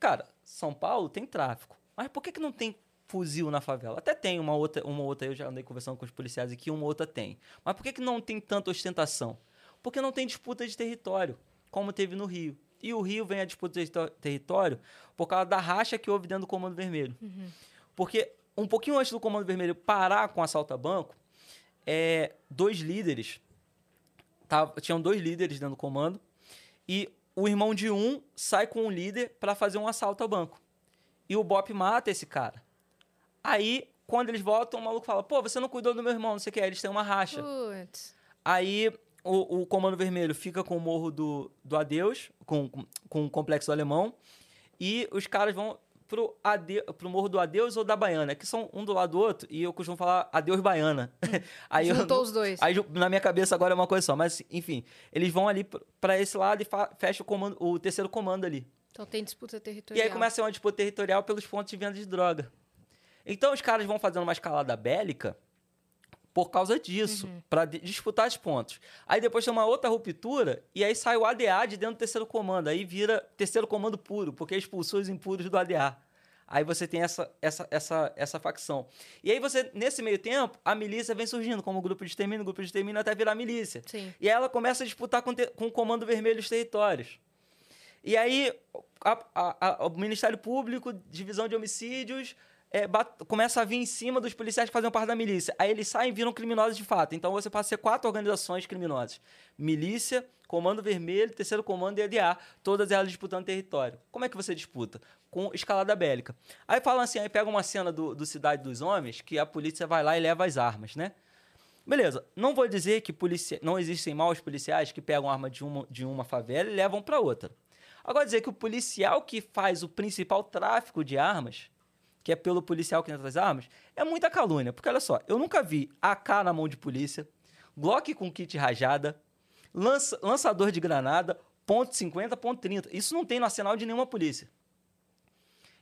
Cara, São Paulo tem tráfico. Mas por que, que não tem fuzil na favela? Até tem uma outra, uma outra, eu já andei conversando com os policiais aqui, uma outra tem. Mas por que, que não tem tanta ostentação? Porque não tem disputa de território, como teve no Rio. E o Rio vem a disputa de terri- território por causa da racha que houve dentro do Comando Vermelho. Porque um pouquinho antes do Comando Vermelho parar com o assalto a banco, é, dois líderes, tava- tinham dois líderes dentro do comando, e o irmão de um sai com o líder para fazer um assalto a banco. E o Bop mata esse cara. Aí, quando eles voltam, o maluco fala: pô, você não cuidou do meu irmão, não sei o que. Aí eles têm uma racha. Putz. Aí o, o Comando Vermelho fica com o Morro do, do Adeus, com, com, com o Complexo Alemão, e os caras vão pro, ade, pro Morro do Adeus ou da Baiana, que são um do lado do outro, e eu costumo falar Adeus Baiana. [laughs] aí eu Juntou não- os dois. Aí na minha cabeça agora é uma coisa só, mas enfim, eles vão ali pra esse lado e fecha o, comando, o terceiro comando ali. Então tem disputa E territorial. aí começa uma disputa territorial pelos pontos de venda de droga. Então os caras vão fazendo uma escalada bélica por causa disso, pra di- disputar os pontos. Aí depois tem uma outra ruptura e aí sai o ADA de dentro do terceiro comando. Aí vira terceiro comando puro, porque expulsou os impuros do ADA. Aí você tem essa, essa, essa, essa facção. E aí você, nesse meio tempo, a milícia vem surgindo como grupo de extermínio, grupo de extermínio até virar milícia. Sim. E aí ela começa a disputar com, com o Comando Vermelho os territórios. E aí a- a- a- o Ministério Público, Divisão de Homicídios, é, começa a vir em cima dos policiais que faziam parte da milícia. Aí eles saem e viram criminosos de fato. Então você passa a ser quatro organizações criminosas. Milícia, Comando Vermelho, Terceiro Comando e ADA. Todas elas disputando território. Como é que você disputa? Com escalada bélica. Aí falam assim, aí pega uma cena do, do Cidade dos Homens, que a polícia vai lá e leva as armas, né? Beleza, não vou dizer que policia... não existem maus policiais que pegam arma de uma, de uma favela e levam para outra. Agora dizer que o policial que faz o principal tráfico de armas, que é pelo policial que entra as armas, é muita calúnia. Porque olha só, eu nunca vi AK na mão de polícia, Glock com kit rajada, lança- lançador de granada, ponto .50, ponto .30. Isso não tem no arsenal de nenhuma polícia.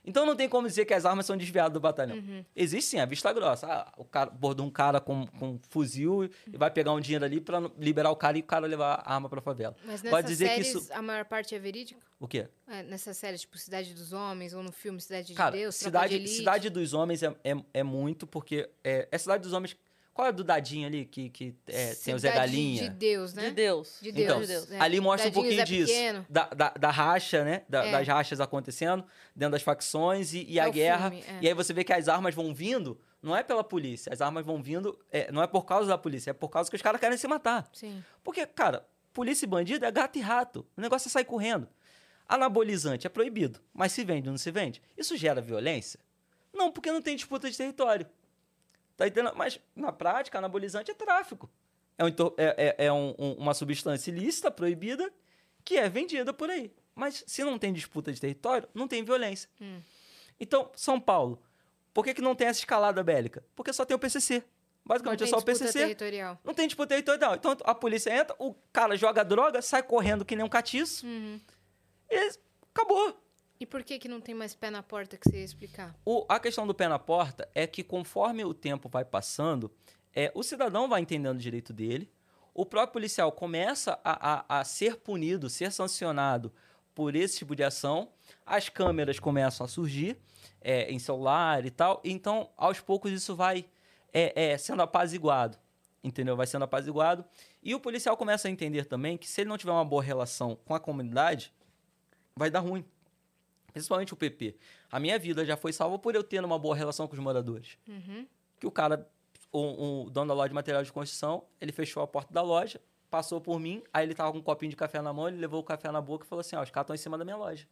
Então não tem como dizer que as armas são desviadas do batalhão. Existe sim, a vista grossa. Ah, o cara bordou um cara com, com fuzil e vai pegar um dinheiro ali pra liberar o cara e o cara levar a arma pra favela. Mas Pode nessas dizer que séries, isso. a maior parte é verídico? O quê? É, nessas séries, tipo Cidade dos Homens, ou no filme Cidade Cara, de Deus, Tropa cidade, de cidade dos Homens é, é, é muito, porque é, é Cidade dos Homens. Qual é do Dadinho ali que, que é, tem o Zé Galinha? de Deus, né? De Deus. De Deus. Então, de Deus. é. ali mostra um Dadinho pouquinho Zé disso. Da, da, da racha, né? Da- É. Das rachas acontecendo dentro das facções e, e É a guerra. filme, é. E aí você vê que as armas vão vindo, não é pela polícia. As armas vão vindo, é, não é por causa da polícia, é por causa que os caras querem se matar. Sim. Porque, cara, polícia e bandido é gato e rato. O negócio é sair correndo. Anabolizante é proibido, mas se vende ou não se vende? Isso gera violência? Não, porque não tem disputa de território. Tá entendendo? Mas, na prática, anabolizante é tráfico. É, um é- é- é um- um- uma substância ilícita, proibida, que é vendida por aí. Mas se não tem disputa de território, não tem violência. Hum. Então, São Paulo, por que, que não tem essa escalada bélica? Porque só tem o PCC. Não Basicamente, tem é só o disputa PCC. territorial. Não tem disputa territorial. Então a polícia entra, o cara joga droga, sai correndo que nem um catiço Uhum. e acabou. E por que que não tem mais pé na porta que você ia explicar? O- a questão do pé na porta é que conforme o tempo vai passando, é, o cidadão vai entendendo o direito dele, o próprio policial começa a, a- a ser punido, ser sancionado por esse tipo de ação, as câmeras começam a surgir é, em celular e tal, então aos poucos isso vai é, é, sendo apaziguado, entendeu? Vai sendo apaziguado. E o policial começa a entender também que se ele não tiver uma boa relação com a comunidade, vai dar ruim. Principalmente o PP. A minha vida já foi salva por eu ter uma boa relação com os moradores. Uhum. Que o cara, o, o dono da loja de material de construção, ele fechou a porta da loja, passou por mim, aí ele tava com um copinho de café na mão, ele levou o café na boca e falou assim: ó, os caras estão em cima da minha loja.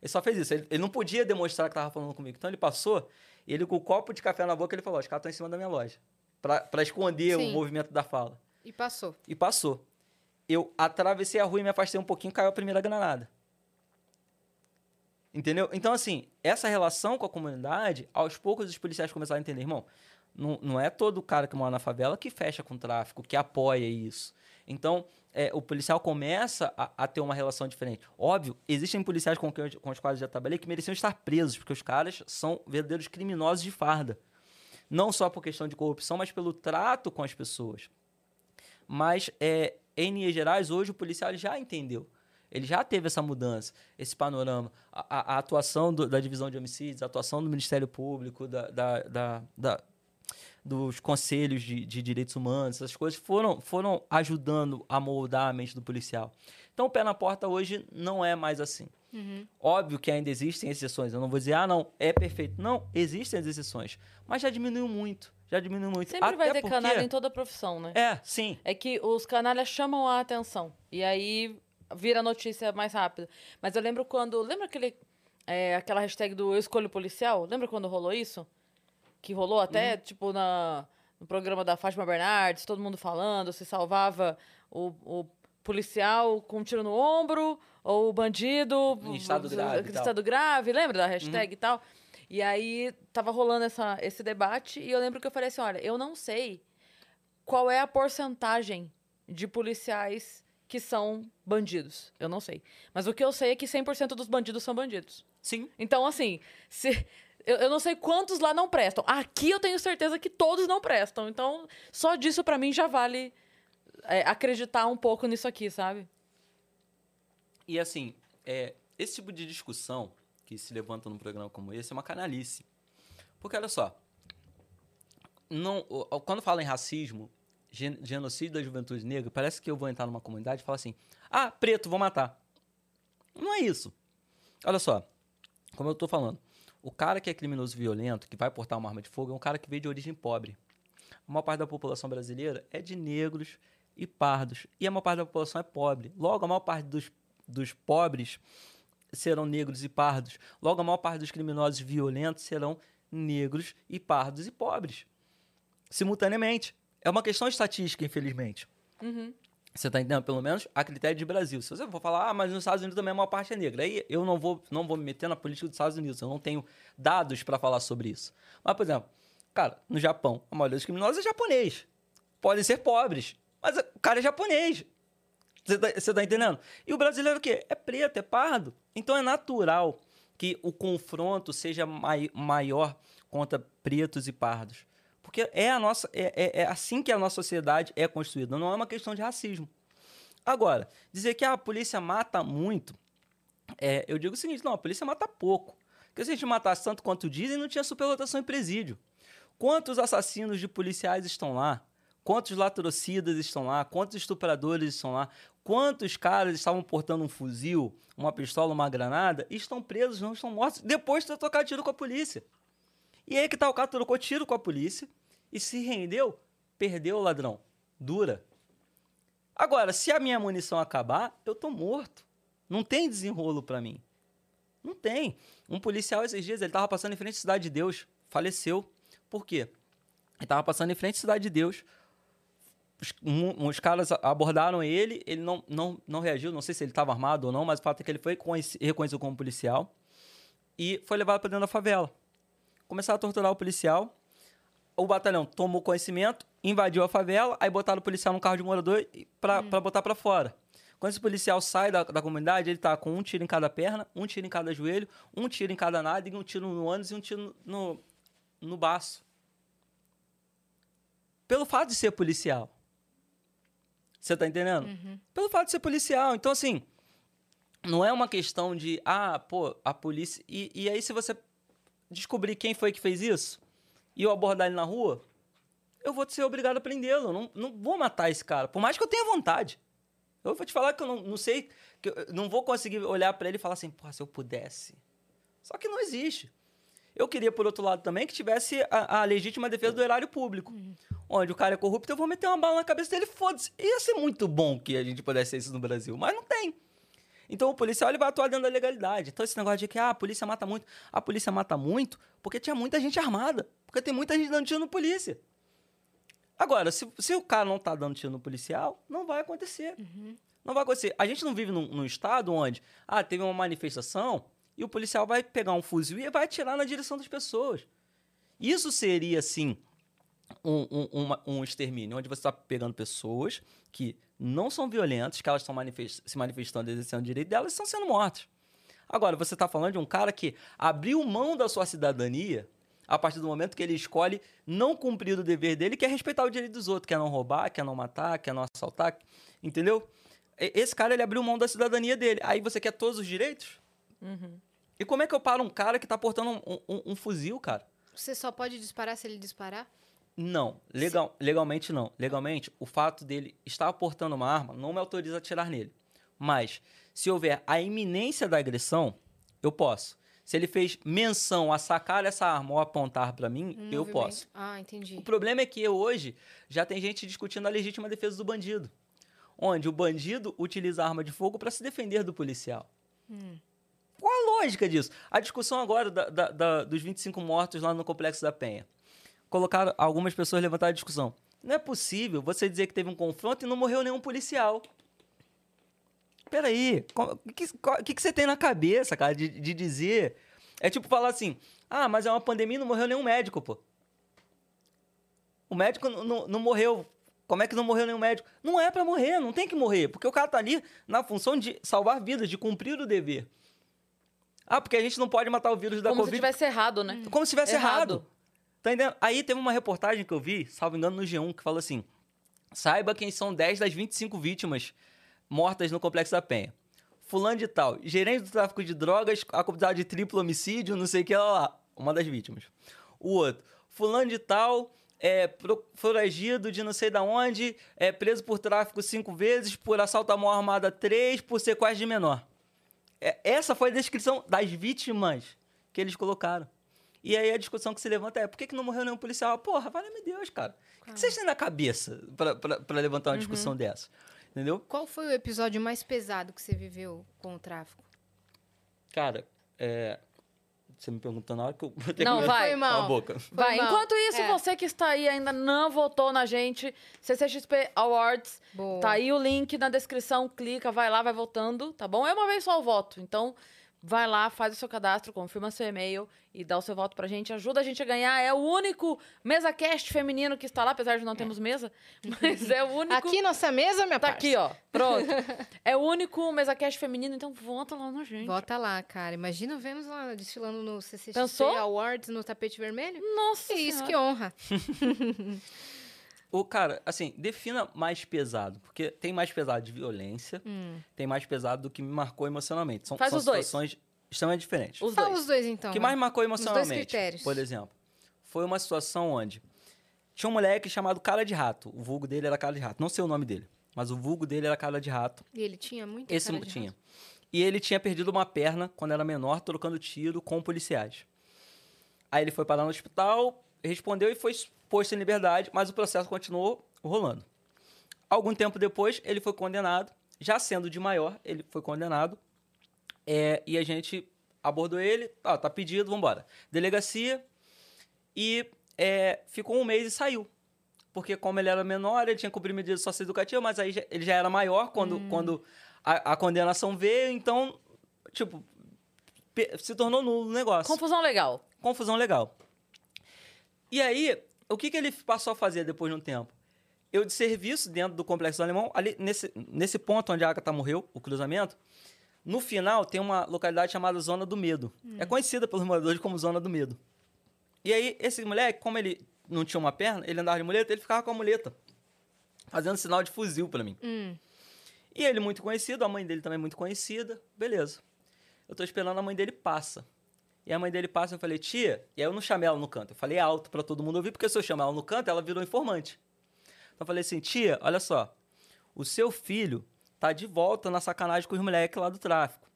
Ele só fez isso. Ele, ele não podia demonstrar que tava falando comigo. Então ele passou, ele com o copo de café na boca, ele falou: os caras estão em cima da minha loja. Pra, pra esconder Sim. o movimento da fala. E passou. E passou. Eu atravessei a rua e me afastei um pouquinho, caiu a primeira granada. Entendeu? Então, assim, essa relação com a comunidade, aos poucos os policiais começaram a entender, irmão, não, não é todo cara que mora na favela que fecha com o tráfico, que apoia isso. Então, é, o policial começa a, a ter uma relação diferente. Óbvio, existem policiais com, com os quais eu já trabalhei que mereciam estar presos, porque os caras são verdadeiros criminosos de farda. Não só por questão de corrupção, mas pelo trato com as pessoas. Mas, é, em linhas gerais, hoje o policial já entendeu. Ele já teve essa mudança, esse panorama. A, a- a atuação do- da divisão de homicídios, a atuação do Ministério Público, da, da- da- da- dos conselhos de, de direitos humanos, essas coisas foram, foram ajudando a moldar a mente do policial. Então, o pé na porta hoje não é mais assim. Óbvio que ainda existem exceções. Eu não vou dizer, ah, não, é perfeito. Não, existem as exceções. Mas já diminuiu muito. Já diminuiu muito. Sempre vai Até ter porque- canalha em toda profissão, né? É, sim. É que os canalhas chamam a atenção. E aí vira notícia mais rápido. Mas eu lembro quando. Lembra aquele. é, aquela hashtag do Eu Escolho Policial? Lembra quando rolou isso? Que rolou até, Uhum. tipo, na, no programa da Fátima Bernardes, todo mundo falando, se salvava o, o policial com um tiro no ombro, ou o bandido. Em estado grave estado grave, lembra da Uhum. hashtag e tal? E aí tava rolando essa, esse debate, e eu lembro que eu falei assim: olha, eu não sei qual é a porcentagem de policiais que são bandidos. Eu não sei. Mas o que eu sei é que 100% dos bandidos são bandidos. Sim. Então, assim, se. Eu, eu não sei quantos lá não prestam. Aqui eu tenho certeza que todos não prestam. Então, só disso pra mim já vale é, acreditar um pouco nisso aqui, sabe? E assim, é, esse tipo de discussão que se levanta num programa como esse é uma canalice. Porque olha só, não, quando fala em racismo, genocídio da juventude negra, parece que eu vou entrar numa comunidade e falar assim: ah, preto, vou matar. Não é isso. Olha só, como eu tô falando, o cara que é criminoso violento, que vai portar uma arma de fogo, é um cara que veio de origem pobre. A maior parte da população brasileira é de negros e pardos. E a maior parte da população é pobre. Logo, a maior parte dos, dos pobres serão negros e pardos. Logo, a maior parte dos criminosos violentos serão negros e pardos e pobres. Simultaneamente. É uma questão estatística, infelizmente. Você tá entendendo? Pelo menos a critério de Brasil. Se você for falar, ah, mas nos Estados Unidos também a maior parte é negra. Aí eu não vou, não vou me meter na política dos Estados Unidos. Eu não tenho dados para falar sobre isso. Mas, por exemplo, cara, no Japão, a maioria dos criminosos é japonês. Podem ser pobres, mas o cara é japonês. Você tá, você tá entendendo? E o brasileiro o quê? É preto, é pardo. Então é natural que o confronto seja mai- maior contra pretos e pardos. Porque é, a nossa, é, é- é assim que a nossa sociedade é construída. Não é uma questão de racismo. Agora, dizer que a polícia mata muito, é, eu digo o seguinte: não, a polícia mata pouco. Porque se a gente matasse tanto quanto dizem, não tinha superlotação em presídio. Quantos assassinos de policiais estão lá? Quantos latrocidas estão lá? Quantos estupradores estão lá? Quantos caras estavam portando um fuzil, uma pistola, uma granada e estão presos, não estão mortos, depois de tocado tiro com a polícia? E aí que tá, o cara trocou tiro com a polícia e se rendeu, perdeu o ladrão. Dura. Agora, se a minha munição acabar, eu tô morto. Não tem desenrolo pra mim. Não tem. Um policial esses dias, ele tava passando em frente à Cidade de Deus, faleceu. Por quê? Ele tava passando em frente à Cidade de Deus. Os, um- os caras abordaram ele, ele não, não, não reagiu, não sei se ele estava armado ou não, mas o fato é que ele foi conheci- reconhecido como policial e foi levado para dentro da favela. Começaram a torturar o policial. O batalhão tomou conhecimento, invadiu a favela, aí botaram o policial no carro de morador para botar para fora. Quando esse policial sai da, da comunidade, ele tá com um tiro em cada perna, um tiro em cada joelho, um tiro em cada nádega, um tiro no ânus e um tiro no, no baço. Pelo fato de ser policial. Você tá entendendo? Pelo fato de ser policial. Então, assim, não é uma questão de, ah, pô, a polícia. E, e aí, se você descobrir quem foi que fez isso e eu abordar ele na rua, eu vou ser obrigado a prendê-lo. Não, não vou matar esse cara, por mais que eu tenha vontade. Eu vou te falar que eu não, não sei, que eu não vou conseguir olhar pra ele e falar assim, pô, se eu pudesse. Só que não existe. Eu queria, por outro lado, também que tivesse a, a legítima defesa do erário público. Onde o cara é corrupto, eu vou meter uma bala na cabeça dele, foda-se. Ia ser muito bom que a gente pudesse ter isso no Brasil, mas não tem. Então o policial ele vai atuar dentro da legalidade. Então esse negócio de que ah, a polícia mata muito. A polícia mata muito porque tinha muita gente armada. Porque tem muita gente dando tiro no polícia. Agora, se, se o cara não tá dando tiro no policial, não vai acontecer. Não vai acontecer. A gente não vive num, num estado onde, ah, teve uma manifestação e o policial vai pegar um fuzil e vai atirar na direção das pessoas. Isso seria, sim, um, um, uma- um extermínio, onde você está pegando pessoas que não são violentas, que elas estão manifest- se manifestando, exercendo o direito delas e estão sendo mortas. Agora, você está falando de um cara que abriu mão da sua cidadania a partir do momento que ele escolhe não cumprir o dever dele, que é respeitar o direito dos outros, quer não roubar, quer não matar, quer não assaltar, entendeu? Esse cara, ele abriu mão da cidadania dele. Aí você quer todos os direitos? E como é que eu paro um cara que tá portando um, um- um fuzil, cara? Você só pode disparar se ele disparar? Não, legal, legalmente não. Legalmente, o fato dele estar portando uma arma não me autoriza a atirar nele. Mas, se houver a iminência da agressão, eu posso. Se ele fez menção a sacar essa arma ou apontar pra mim, Um eu movimento. posso. Ah, entendi. O problema é que hoje já tem gente discutindo a legítima defesa do bandido. Onde o bandido utiliza a arma de fogo para se defender do policial. Qual a lógica disso? A discussão agora da- da- da- dos 25 mortos lá no Complexo da Penha. Colocaram, algumas pessoas levantaram a discussão. Não é possível você dizer que teve um confronto e não morreu nenhum policial. Peraí, o que, que, que você tem na cabeça, cara, de, de dizer? É tipo falar assim, ah, mas é uma pandemia e não morreu nenhum médico, pô. O médico não, não- morreu. Como é que não morreu nenhum médico? Não é pra morrer, não tem que morrer. Porque o cara tá ali na função de salvar vidas, de cumprir o dever. Ah, porque a gente não pode matar o vírus da Como se Covid. tivesse errado, né? Como se tivesse errado. Errado. Tá entendendo? Aí teve uma reportagem que eu vi, salvo engano, no G1, que falou assim: saiba quem são 10 das 25 vítimas mortas no Complexo da Penha. Fulano de tal, gerente do tráfico de drogas, acusado de triplo homicídio, não sei o que lá, lá. Uma das vítimas. O outro, fulano de tal, é, foragido de não sei da onde, é preso por tráfico cinco vezes, por assalto à mão armada três, por sequestro de menor. É, essa foi a descrição das vítimas que eles colocaram. E aí a discussão que se levanta é, por que, que não morreu nenhum policial? Porra, valeu-me Deus, cara. O que, que vocês têm na cabeça pra levantar uma discussão dessa? Entendeu? Qual foi o episódio mais pesado que você viveu com o tráfico? Cara, é... Você me perguntou na hora que eu vou ter Não, que... vai. Mal. a boca. Vai, mal. enquanto isso, É. você que está aí ainda não votou na gente, CCXP Awards, Boa. tá aí o link na descrição, clica, vai lá, vai votando, tá bom? É uma vez só o voto, então vai lá, faz o seu cadastro, confirma seu e-mail e dá o seu voto pra gente, ajuda a gente a ganhar. É o único mesa cast feminino que está lá, apesar de não termos mesa, [laughs] mas é o único... Aqui nossa mesa, minha Tá parça. aqui, ó, pronto. [laughs] É o único mesa cast feminino, então vota lá na gente. Bota lá, cara. Imagina o Vênus lá desfilando no CCXP Pensou? Awards no tapete vermelho. Nossa Que isso, que honra. [laughs] O cara, assim, defina mais pesado, porque tem mais pesado de violência, Hum. tem mais pesado do que me marcou emocionalmente. São, Faz são os dois. situações extremamente diferentes. Os Fala dois. os dois, então. O que mais me marcou dois emocionalmente, critérios. por exemplo, foi uma situação onde tinha um moleque chamado Cara de Rato. O vulgo dele era Cara de Rato. Não sei o nome dele, mas o vulgo dele era Cara de Rato. E ele tinha muito Esse cara de tinha. rato. E ele tinha perdido uma perna quando era menor, trocando tiro com policiais. Aí ele foi parar no hospital, respondeu e foi posto em liberdade, mas o processo continuou rolando. Algum tempo depois, ele foi condenado, já sendo de maior, ele foi condenado, é, e a gente abordou ele, ah, tá pedido, vambora. Delegacia, e é, ficou um mês e saiu. Porque como ele era menor, ele tinha cumprido medida socioeducativa, mas aí ele já era maior quando, quando a, a condenação veio, então, tipo, se tornou nulo o negócio. Confusão legal. Confusão legal. E aí, o que, que ele passou a fazer depois de um tempo? Eu de serviço dentro do Complexo do Alemão, ali nesse, nesse ponto onde a Agatha morreu, o cruzamento, no final tem uma localidade chamada Zona do Medo. É conhecida pelos moradores como Zona do Medo. E aí, esse moleque, como ele não tinha uma perna, ele andava de muleta, ele ficava com a muleta, fazendo sinal de fuzil pra mim. Hum. E ele muito conhecido, a mãe dele também muito conhecida. Beleza. Eu tô esperando a mãe dele passa. E a mãe dele passa, eu falei, tia. E aí eu não chamei ela no canto. Eu falei alto pra todo mundo ouvir, porque se eu chamar ela no canto, ela virou informante. Então eu falei assim, tia, olha só. O seu filho tá de volta na sacanagem com os moleques lá do tráfico.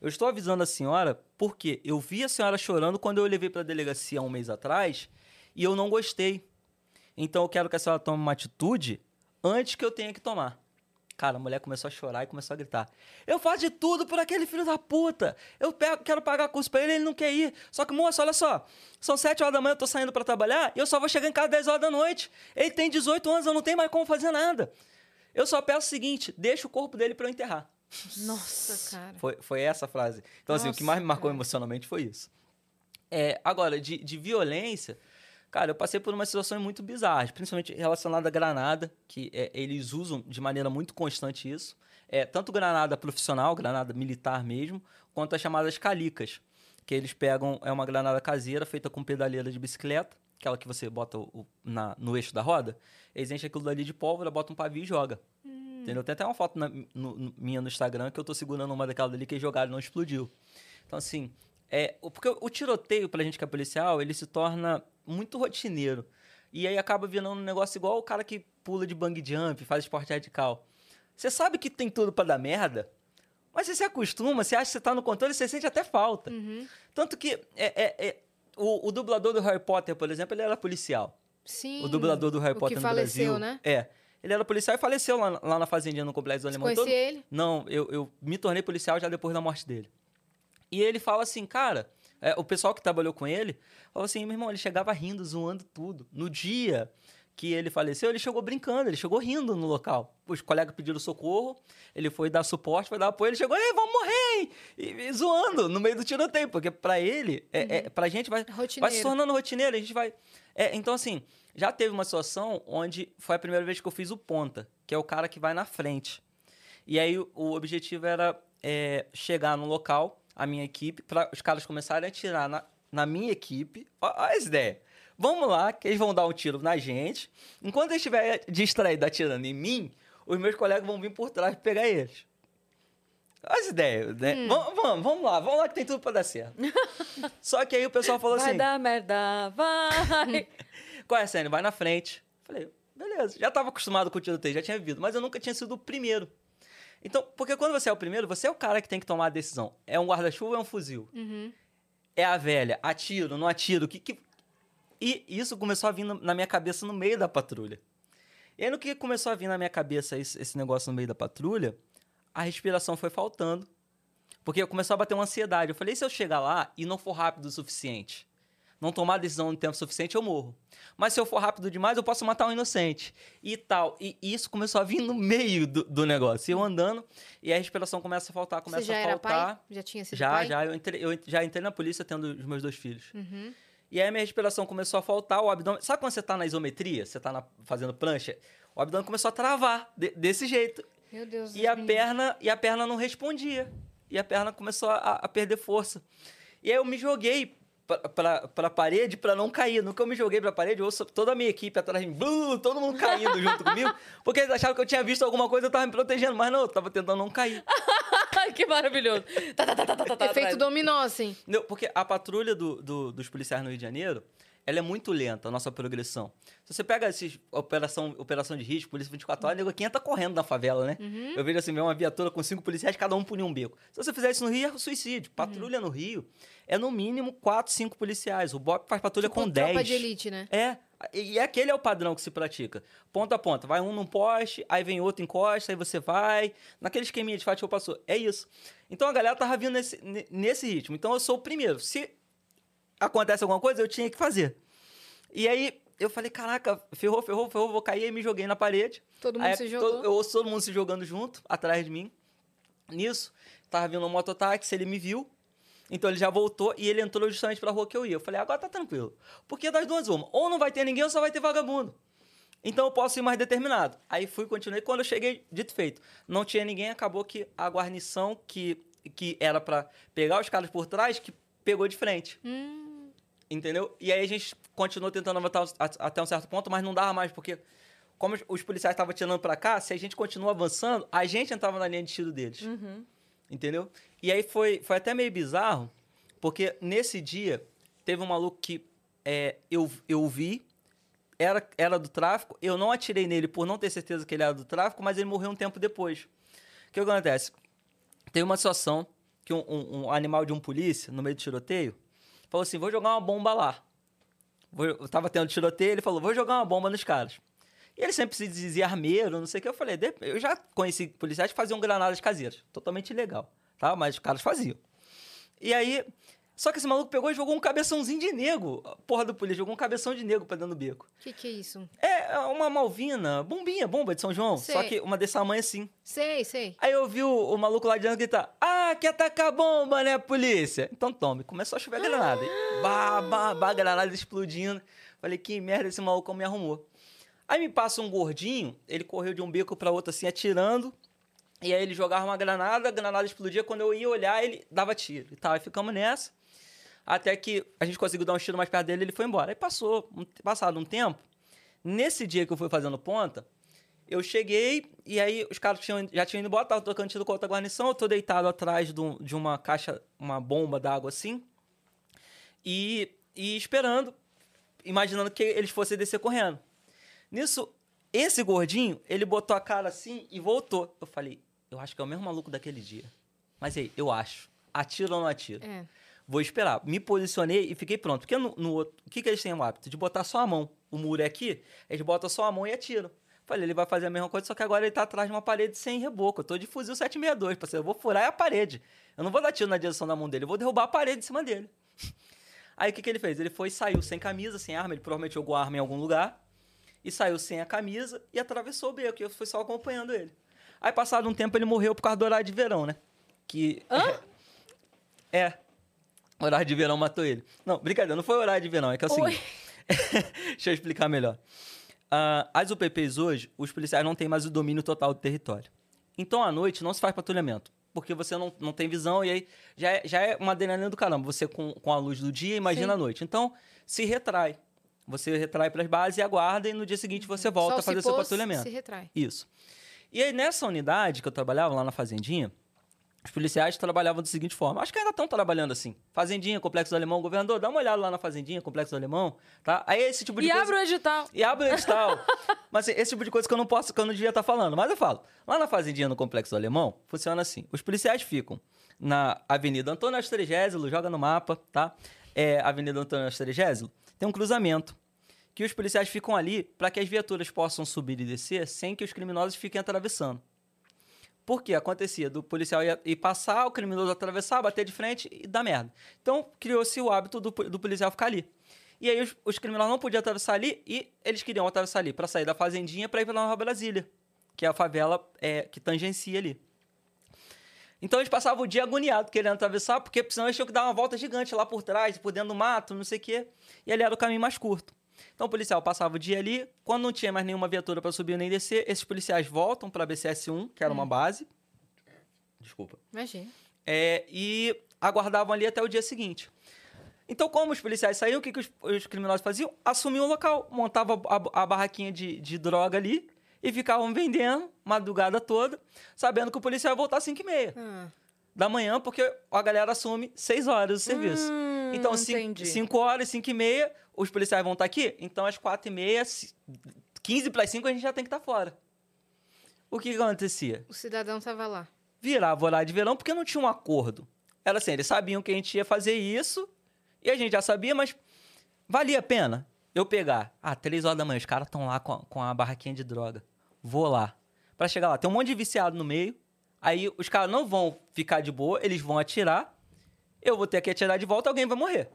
Eu estou avisando a senhora porque eu vi a senhora chorando quando eu levei pra delegacia um mês atrás e eu não gostei. Então eu quero que a senhora tome uma atitude antes que eu tenha que tomar. Cara, a mulher começou a chorar e começou a gritar. Eu faço de tudo por aquele filho da puta. Eu pego- quero pagar curso pra ele, ele não quer ir. Só que, moça, olha só. São 7 horas da manhã, eu tô saindo pra trabalhar e eu só vou chegar em casa 10 horas da noite. Ele tem 18 anos, eu não tenho mais como fazer nada. Eu só peço o seguinte, deixa o corpo dele pra eu enterrar. Nossa, [laughs] cara. Foi, foi essa a frase. Então, assim, o que mais me Nossa, marcou cara. emocionalmente foi isso. É, agora, de, de violência, Cara, eu passei por umas situações muito bizarras, principalmente relacionada à granada, que é, eles usam de maneira muito constante isso. É, tanto granada profissional, granada militar mesmo, quanto as chamadas calicas, que eles pegam, é uma granada caseira feita com pedaleira de bicicleta, aquela que você bota o- na- no eixo da roda, eles enchem aquilo dali de pólvora, bota um pavio e joga. Entendeu? Tem até uma foto na- no- no- minha no Instagram que eu tô segurando uma daquela dali que eles jogaram e não explodiu. Então, assim, é, porque o tiroteio pra gente que é policial, ele se torna muito rotineiro. E aí acaba virando um negócio igual o cara que pula de bang jump, faz esporte radical. Você sabe que tem tudo pra dar merda, mas você se acostuma, você acha que você tá no controle, você sente até falta. Uhum. Tanto que é, é- é- o, o dublador do Harry Potter, por exemplo, ele era policial. Sim. O dublador do Harry Potter que no faleceu, Brasil. né? É. Ele era policial e faleceu lá, lá na fazendinha no Complexo do Você Alemão. conhecia Todo- ele? Não, eu, eu me tornei policial já depois da morte dele. E ele fala assim, cara, é, o pessoal que trabalhou com ele, falou assim, meu irmão, ele chegava rindo, zoando tudo. No dia que ele faleceu, ele chegou brincando, ele chegou rindo no local. Os colegas pediram socorro, ele foi dar suporte, foi dar apoio, ele chegou, ei, vamos morrer! hein?" E, e zoando no meio do tiroteio, porque pra ele, é, é, pra gente vai, vai se tornando rotineiro, a gente vai... É, então, assim, já teve uma situação onde foi a primeira vez que eu fiz o ponta, que é o cara que vai na frente. E aí o o objetivo era é, chegar no local, a minha equipe, para os caras começarem a atirar na, na minha equipe. Ó as ideias. Vamos lá, que eles vão dar um tiro na gente. Enquanto eles estiverem distraídos atirando em mim, os meus colegas vão vir por trás pegar eles. Olha As ideias, né? Vamos, vamos, vamos lá, vamos lá que tem tudo pra dar certo. [laughs] Só que aí o pessoal falou Vai assim: dar merda, vai. [laughs] qual é a cena? Vai na frente. Falei, beleza. Já estava acostumado com o tiroteio, já tinha vivido, mas eu nunca tinha sido o primeiro. Então, porque quando você é o primeiro, você é o cara que tem que tomar a decisão. É um guarda-chuva ou é um fuzil? Uhum. É a velha, atiro, não atiro? Que, que... E isso começou a vir na minha cabeça no meio da patrulha. E aí, no que começou a vir na minha cabeça esse, esse negócio no meio da patrulha, a respiração foi faltando. Porque começou a bater uma ansiedade. Eu falei, e se eu chegar lá e não for rápido o suficiente? Não tomar a decisão no tempo suficiente, eu morro. Mas se eu for rápido demais, eu posso matar um inocente. E tal. E isso começou a vir no meio do, do negócio. E eu andando, e a respiração começa a faltar, começa Você já a era faltar. pai? Já tinha sido Já, pai? já. Eu entrei, eu já entrei na polícia tendo os meus dois filhos. Uhum. E aí a minha respiração começou a faltar, o abdômen... Sabe quando você tá na isometria? Você tá na- fazendo prancha? O abdômen começou a travar, de- desse jeito. Meu Deus E a, perna, e a perna não respondia. E a perna começou a, a perder força. E aí eu me joguei pra, pra, pra parede pra não cair. No que eu me joguei pra parede, eu ouço toda a minha equipe atrás de mim, blu, todo mundo caindo [laughs] junto comigo, porque eles achavam que eu tinha visto alguma coisa e eu tava me protegendo, mas não, eu tava tentando não cair. [laughs] que maravilhoso. Tá, tá, tá, tá, tá, tá, Efeito atrás. dominó, assim. Não, porque a patrulha do- do- dos policiais no Rio de Janeiro, ela é muito lenta, a nossa progressão. Se você pega esses operação, operação de risco, polícia 24 horas, nego 500 tá correndo na favela, né? Eu vejo assim, uma viatura com cinco policiais, cada um punha um beco. Se você fizer isso no Rio, é suicídio. Patrulha no Rio é no mínimo 4, 5 policiais. O BOP faz patrulha Tipo com 10. tropa de elite, né? É, e aquele é o padrão que se pratica. Ponta a ponta. Vai um num poste, aí vem outro encosta, aí você vai. Naquele esqueminha de fatiou passou. É isso. Então a galera tava vindo nesse, ne- nesse ritmo. Então eu sou o primeiro. Se acontece alguma coisa, eu tinha que fazer. E aí eu falei, caraca, ferrou, ferrou, ferrou, vou cair. Aí me joguei na parede. Todo mundo Aí se jogou. Eu ouço todo mundo se jogando junto, atrás de mim. Nisso, tava vindo um mototáxi, ele me viu. Então ele já voltou e ele entrou justamente pra rua que eu ia. Eu falei, agora tá tranquilo. Porque das duas, uma. Ou não vai ter ninguém ou só vai ter vagabundo. Então eu posso ir mais determinado. Aí fui, continuei. Quando eu cheguei, dito e feito, não tinha ninguém, acabou que a guarnição que, que era pra pegar os caras por trás, que pegou de frente. Hum, Entendeu? E aí a gente continuou tentando avançar até um certo ponto, mas não dava mais, porque como os- policiais estavam tirando pra cá, se a gente continua avançando, a gente entrava na linha de tiro deles. Entendeu? E aí foi, foi até meio bizarro, porque nesse dia teve um maluco que é, eu, eu vi, era, era do tráfico, eu não atirei nele por não ter certeza que ele era do tráfico, mas ele morreu um tempo depois. O que acontece? Tem uma situação que um, um- um animal de um polícia, no meio do tiroteio, falou assim: vou jogar uma bomba lá. Vou- eu tava tendo tiroteio, ele falou: vou jogar uma bomba nos caras. E ele sempre se dizia armeiro, não sei o que. Eu falei: "De- eu já conheci policiais que faziam granadas caseiras. Totalmente ilegal, tá? Mas os caras faziam. E aí. Só que esse maluco pegou e jogou um cabeçãozinho de nego. A Porra do polícia, jogou um cabeção de nego pra dentro do beco. o que que é isso? É uma malvina, bombinha, bomba de São João. Só Sei. que uma desse tamanho assim. Sei, sei. Aí eu vi o, o maluco lá de dentro gritar: Ah, quer tacar bomba, né, polícia? Então tome. Começou a chover granada. E Bah, bah, bah, granada explodindo. Falei, que merda esse maluco me arrumou. Aí me passa um gordinho, ele correu de um beco para outro assim, atirando. E aí ele jogava uma granada, a granada explodia. Quando eu ia olhar, ele dava tiro e tal. Aí ficamos nessa. Até que a gente conseguiu dar um tiro mais perto dele ele foi embora. Aí passou, um- passado um tempo. Nesse dia que eu fui fazendo ponta, eu cheguei e aí os caras tinham, já tinham ido embora, tava tocando tiro com outra guarnição. Eu tô deitado atrás de, um- de uma caixa, uma bomba d'água assim. E, e esperando, imaginando que eles fossem descer correndo. Nisso, esse gordinho, ele botou a cara assim e voltou. Eu falei, eu acho que é o mesmo maluco daquele dia. Mas aí, eu acho. Atiro ou não atiro? É. Vou esperar. Me posicionei e fiquei pronto. Porque no, no outro, o que, que eles têm o hábito? De botar só a mão. O muro é aqui, eles botam só a mão e atiram. Falei, ele vai fazer a mesma coisa, só que agora ele tá atrás de uma parede sem reboco. Eu tô de fuzil 762, parceiro. Eu vou furar a parede. Eu não vou dar tiro na direção da mão dele, eu vou derrubar a parede em cima dele. [laughs] Aí o que, que ele fez? Ele foi e saiu sem camisa, sem arma. Ele provavelmente jogou a arma em algum lugar. E saiu sem a camisa e atravessou o beco. E eu fui só acompanhando ele. Aí, passado um tempo, ele morreu por causa do horário de verão, né? Que. [laughs] É. O horário de verão matou ele. Não, brincadeira, não foi o horário de verão, é que é o seguinte. [laughs] Deixa eu explicar melhor. Ah, as UPPs hoje, os policiais não têm mais o domínio total do território. Então, à noite, não se faz patrulhamento. Porque você não, não tem visão e aí já é, já é uma adrenalina do caramba. Você com, com a luz do dia, imagina Sim. a noite. Então, se retrai. Você retrai para as bases e aguarda e no dia seguinte você volta Sol a fazer se seu patrulhamento. Se retrai. Isso. E aí, nessa unidade que eu trabalhava lá na Fazendinha, os policiais trabalhavam da seguinte forma. Acho que ainda estão trabalhando assim. Fazendinha, Complexo do Alemão, governador, dá uma olhada lá na Fazendinha, Complexo do Alemão, tá? Aí esse tipo de E coisa... abre o edital. E abre o edital. [laughs] Mas assim, esse tipo de coisa que eu não posso, que eu não devia estar falando. Mas eu falo. Lá na Fazendinha, no Complexo do Alemão, funciona assim. Os policiais ficam na Avenida Antônio Astrigésilo, joga no mapa, tá? É, Avenida Antônio Astrigésilo, tem um cruzamento. Que os policiais ficam ali para que as viaturas possam subir e descer sem que os criminosos fiquem atravessando. Porque acontecia do policial ir, ir passar, o criminoso atravessar, bater de frente e dar merda. Então, criou-se o hábito do, do policial ficar ali. E aí os, os criminosos não podiam atravessar ali e eles queriam atravessar ali para sair da fazendinha para ir para Nova Brasília, que é a favela é, que tangencia ali. Então eles passavam o dia agoniado querendo atravessar, porque senão eles tinham que dar uma volta gigante lá por trás, por dentro do mato, não sei o quê. E ali era o caminho mais curto. Então o policial passava o dia ali, quando não tinha mais nenhuma viatura para subir nem descer, esses policiais voltam para a BCS-1, que era uma base. Desculpa. Imagina. É, e aguardavam ali até o dia seguinte. Então, como os policiais saíam, o que, que os, os criminosos faziam? Assumiam o local, montavam a, a barraquinha de, de droga ali e ficavam vendendo madrugada toda, sabendo que o policial ia voltar às 5 e meia Ah, da manhã, porque a galera assume 6 horas do serviço. Hum, então, entendi. 5 horas, 5 e meia, os policiais vão estar aqui. Então, às 4 e meia, 15 para as 5, a gente já tem que estar fora. O que, acontecia? o cidadão tava lá. virava horário de verão porque não tinha um acordo. Era assim, eles sabiam que a gente ia fazer isso e a gente já sabia, mas valia a pena eu pegar. Ah, três horas da manhã, os caras estão lá com a, com a barraquinha de droga. Vou lá. Pra chegar lá, tem um monte de viciado no meio. Aí os caras não vão ficar de boa, eles vão atirar. Eu vou ter que atirar de volta, alguém vai morrer.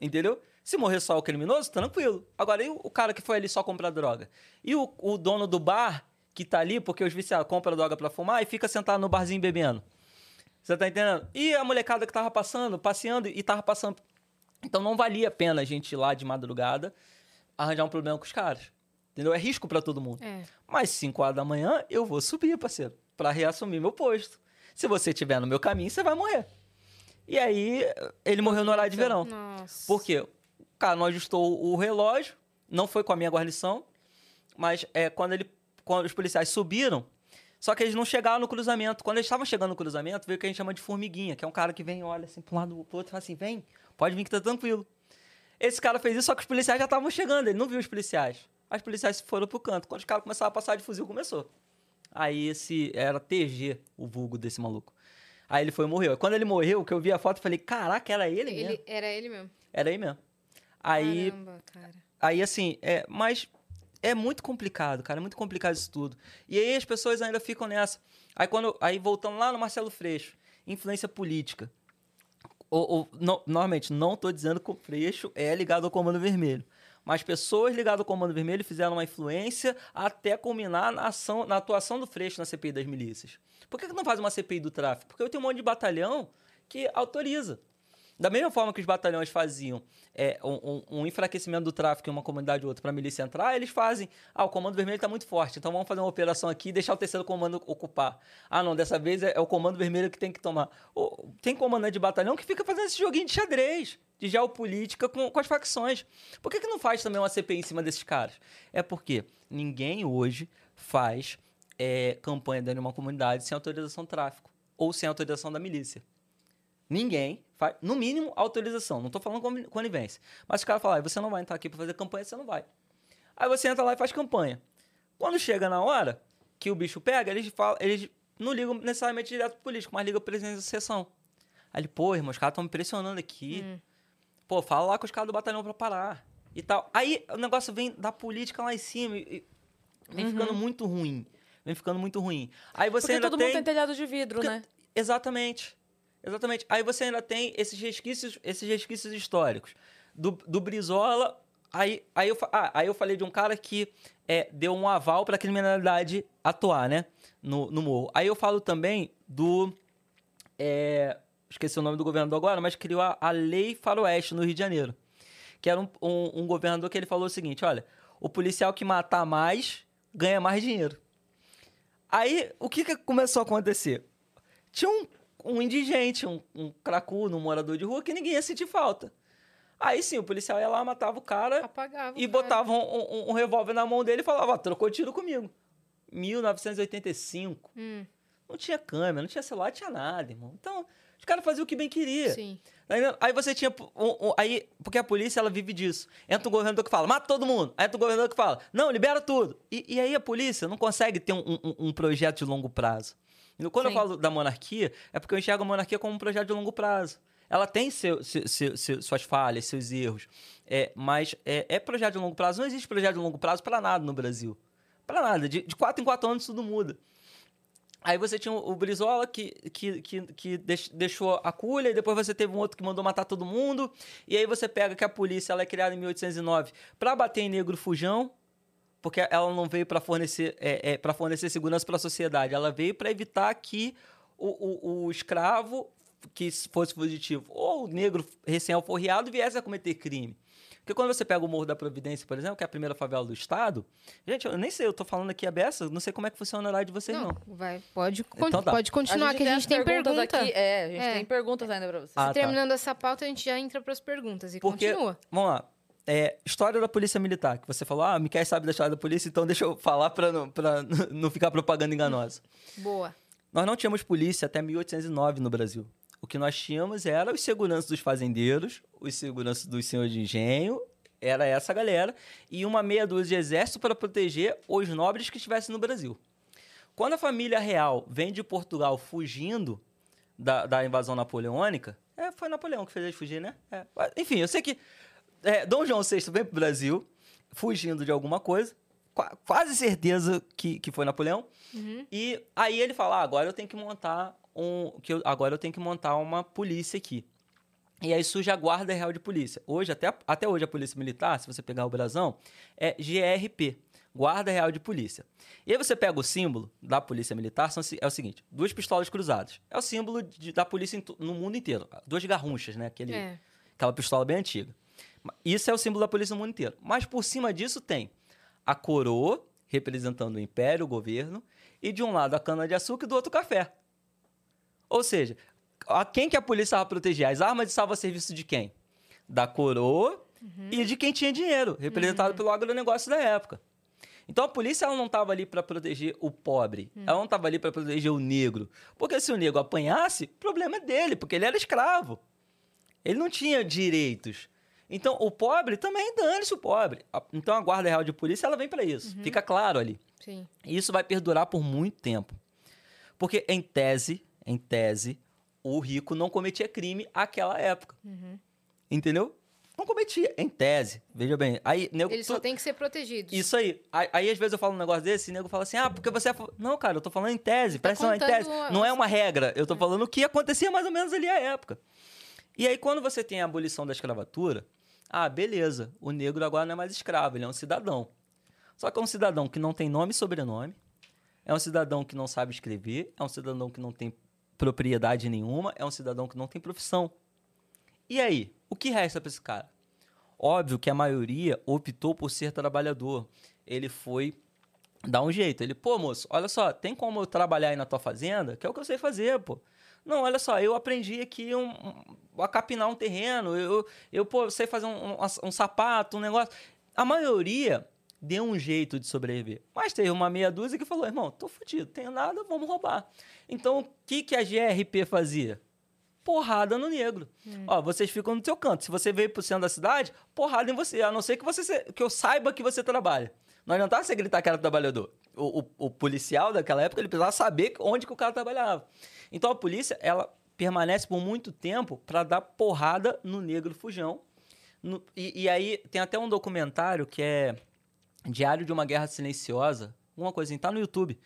Entendeu? Se morrer só o criminoso, tranquilo. Agora, e o, cara que foi ali só comprar droga? E o, o dono do bar que tá ali, porque os viciados compram droga pra fumar e fica sentado no barzinho bebendo? Você tá entendendo? E a molecada que tava passando, passeando e tava passando. Então não valia a pena a gente ir lá de madrugada arranjar um problema com os caras. Entendeu? É risco pra todo mundo. É. Mas 5 horas da manhã eu vou subir, parceiro, pra reassumir meu posto. Se você estiver no meu caminho, você vai morrer. E aí, ele morreu no horário de verão. Nossa. Por quê? O cara não ajustou o relógio, não foi com a minha guarnição, mas é, quando, ele, quando os policiais subiram, só que eles não chegaram no cruzamento. Quando eles estavam chegando no cruzamento, veio o que a gente chama de formiguinha, que é um cara que vem, olha assim, para um lado pro outro e fala assim: vem, pode vir que tá tranquilo. Esse cara fez isso, só que os policiais já estavam chegando, ele não viu os policiais. Os policiais foram pro canto. Quando os caras começaram a passar de fuzil, começou. Aí esse era TG, o vulgo desse maluco. Aí ele foi e morreu. Quando ele morreu, que eu vi a foto, eu falei, caraca, era ele, mesmo. Ele, era ele mesmo. Era aí mesmo. Aí, Caramba, cara. aí assim, é, mas é muito complicado, cara, é muito complicado isso tudo. E aí as pessoas ainda ficam nessa. Aí quando, aí voltando lá no Marcelo Freixo, influência política. Ou, ou, no- normalmente, não estou dizendo que o Freixo é ligado ao Comando Vermelho. Mas pessoas ligadas ao Comando Vermelho fizeram uma influência até culminar na, ação, na atuação do Freixo na CPI das milícias. Por que, que não faz uma CPI do tráfico? Porque eu tenho um monte de batalhão que autoriza. Da mesma forma que os batalhões faziam é, um, um- enfraquecimento do tráfico em uma comunidade ou outra para a milícia entrar, eles fazem. Ah, o comando vermelho está muito forte, então vamos fazer uma operação aqui e deixar o terceiro comando ocupar. Ah, não, dessa vez é, é o comando vermelho que tem que tomar. Tem comandante de batalhão que fica fazendo esse joguinho de xadrez, de geopolítica com, com as facções. Por que, que não faz também uma CPI em cima desses caras? É porque ninguém hoje faz é, campanha dentro de uma comunidade sem autorização do tráfico ou sem autorização da milícia. Ninguém faz, no mínimo, autorização. Não estou falando con- conivência. Mas os caras falam, "Ah, você não vai entrar aqui para fazer campanha, você não vai. Aí você entra lá e faz campanha. Quando chega na hora que o bicho pega, eles, falam, eles não ligam necessariamente direto pro político, mas ligam pro presidente da sessão. Aí ele, pô, irmão, os caras estão me pressionando aqui. Pô, fala lá com os caras do batalhão pra parar. E tal. Aí o negócio vem da política lá em cima e vem ficando muito ruim. Vem ficando muito ruim. Aí você Porque todo tem... mundo tem telhado de vidro, Porque- né? Exatamente. Exatamente. Aí você ainda tem esses resquícios, esses resquícios históricos. Do, do Brizola. Aí, aí, eu, ah, aí eu falei de um cara que é, deu um aval para a criminalidade atuar, né? No, no morro. Aí eu falo também do. é, esqueci o nome do governador agora, mas criou a, a Lei Faroeste no Rio de Janeiro. Que era um, um, um governador que ele falou o seguinte: olha, o policial que matar mais ganha mais dinheiro. Aí, o que, que começou a acontecer? Tinha um, um indigente, um, um cracudo, um morador de rua que ninguém ia sentir falta. Aí sim, o policial ia lá, matava o cara Apagava. e o cara. botava um, um- um revólver na mão dele e falava, trocou tiro comigo. 1985. Hum, Não tinha câmera, não tinha celular, não tinha nada, irmão. Então, os caras faziam o que bem queria. sim. Tá? Aí você tinha. um- aí, porque a polícia ela vive disso. Entra um governador que fala, mata todo mundo. Aí entra um governador que fala, não, libera tudo. E, e aí a polícia não consegue ter um projeto de longo prazo. Quando eu Sim. falo da monarquia, é porque eu enxergo a monarquia como um projeto de longo prazo. Ela tem seu- seu- seu- suas falhas, seus erros. É, mas é, é projeto de longo prazo. Não existe projeto de longo prazo para nada no Brasil. Para nada. De, de quatro em quatro anos tudo muda. Aí você tinha o Brizola que, que, que, que deix- deixou a culha, e depois você teve um outro que mandou matar todo mundo. E aí você pega que a polícia ela é criada em 1809 para bater em negro fujão, porque ela não veio para fornecer, é, para fornecer segurança para a sociedade. Ela veio para evitar que o, o, o escravo que fosse fugitivo ou o negro recém-alforriado viesse a cometer crime. Porque quando você pega o Morro da Providência, por exemplo, que é a primeira favela do estado, gente, eu nem sei, eu tô falando aqui a beça, não sei como é que funciona o horário de vocês, não. Não, vai, pode, con- Então tá. pode continuar, que a gente tem perguntas pergunta. aqui. É, a gente É. tem perguntas ainda pra você. Ah, tá. Terminando essa pauta, a gente já entra para as perguntas e Porque, continua. vamos lá. É, história da Polícia Militar, que você falou, ah, Miquel sabe da história da polícia, então deixa eu falar pra não, pra [laughs] não ficar propaganda enganosa. Boa. Nós não tínhamos polícia até 1809 no Brasil. O que nós tínhamos era os seguranças dos fazendeiros, os seguranças dos senhores de engenho, era essa galera, e uma meia dúzia de exército para proteger os nobres que estivessem no Brasil. Quando a família real vem de Portugal fugindo da, da invasão napoleônica, é, foi Napoleão que fez eles fugir, né? É, enfim, eu sei que é, Dom João VI vem pro Brasil fugindo de alguma coisa, qua- quase certeza que, que foi Napoleão, e aí ele fala, ah, agora eu tenho que montar um, que eu- agora eu tenho que montar uma polícia aqui. E aí surge a Guarda Real de Polícia. Hoje, até, até hoje, a Polícia Militar, se você pegar o brasão, é GRP, Guarda Real de Polícia. E aí você pega o símbolo da Polícia Militar, são, é o seguinte, duas pistolas cruzadas. É o símbolo de- da polícia no mundo inteiro. Duas garrunchas, né? Aquele, É. Aquela pistola bem antiga. Isso é o símbolo da polícia no mundo inteiro. Mas por cima disso tem a coroa, representando o império, o governo, e de um lado a cana-de-açúcar e do outro o café. Ou seja, a quem que a polícia vai proteger? As armas de salva-serviço de quem? Da coroa e de quem tinha dinheiro, representado pelo agronegócio da época. Então a polícia ela não estava ali para proteger o pobre, ela não estava ali para proteger o negro. Porque se o negro apanhasse, o problema é dele, porque ele era escravo. Ele não tinha direitos. Então o pobre também dane-se o pobre. Então a Guarda Real de Polícia ela vem para isso. Fica claro ali. Sim. E isso vai perdurar por muito tempo. Porque, em tese, em tese, o rico não cometia crime àquela época. Entendeu? Não cometia, em tese. Veja bem. Aí, nego, Eles só tu- têm que ser protegidos. Isso aí. aí. aí, às vezes, eu falo um negócio desse e o nego fala assim: ah, porque você é. fa-" Não, cara, eu tô falando em tese. Tá Presta atenção, em tese. Não é uma regra. Eu tô falando o que acontecia mais ou menos ali à época. E aí, quando você tem a abolição da escravatura, ah, beleza, o negro agora não é mais escravo, ele é um cidadão. Só que é um cidadão que não tem nome e sobrenome, é um cidadão que não sabe escrever, é um cidadão que não tem propriedade nenhuma, é um cidadão que não tem profissão. E aí? O que resta para esse cara? Óbvio que a maioria optou por ser trabalhador. Ele foi dar um jeito. Ele, pô, moço, olha só, tem como eu trabalhar aí na tua fazenda? Que é o que eu sei fazer, pô. Não, olha só, eu aprendi aqui um, um, a capinar um terreno, eu, eu pô, sei fazer um, um, sapato, um negócio. A maioria deu um jeito de sobreviver. Mas teve uma meia dúzia que falou, irmão, tô fudido, tenho nada, vamos roubar. Então, o que, que a GRP fazia? Porrada no negro. Hum. Ó, vocês ficam no seu canto. Se você veio pro centro da cidade, porrada em você. A não ser que, você que eu saiba que você trabalha. Não adiantava você gritar que era trabalhador. O, o- o policial daquela época, ele precisava saber onde que o cara trabalhava. Então, a polícia, ela permanece por muito tempo para dar porrada no negro fujão. No- e, e aí, tem até um documentário que é Diário de uma Guerra Silenciosa, uma coisa assim, tá no YouTube,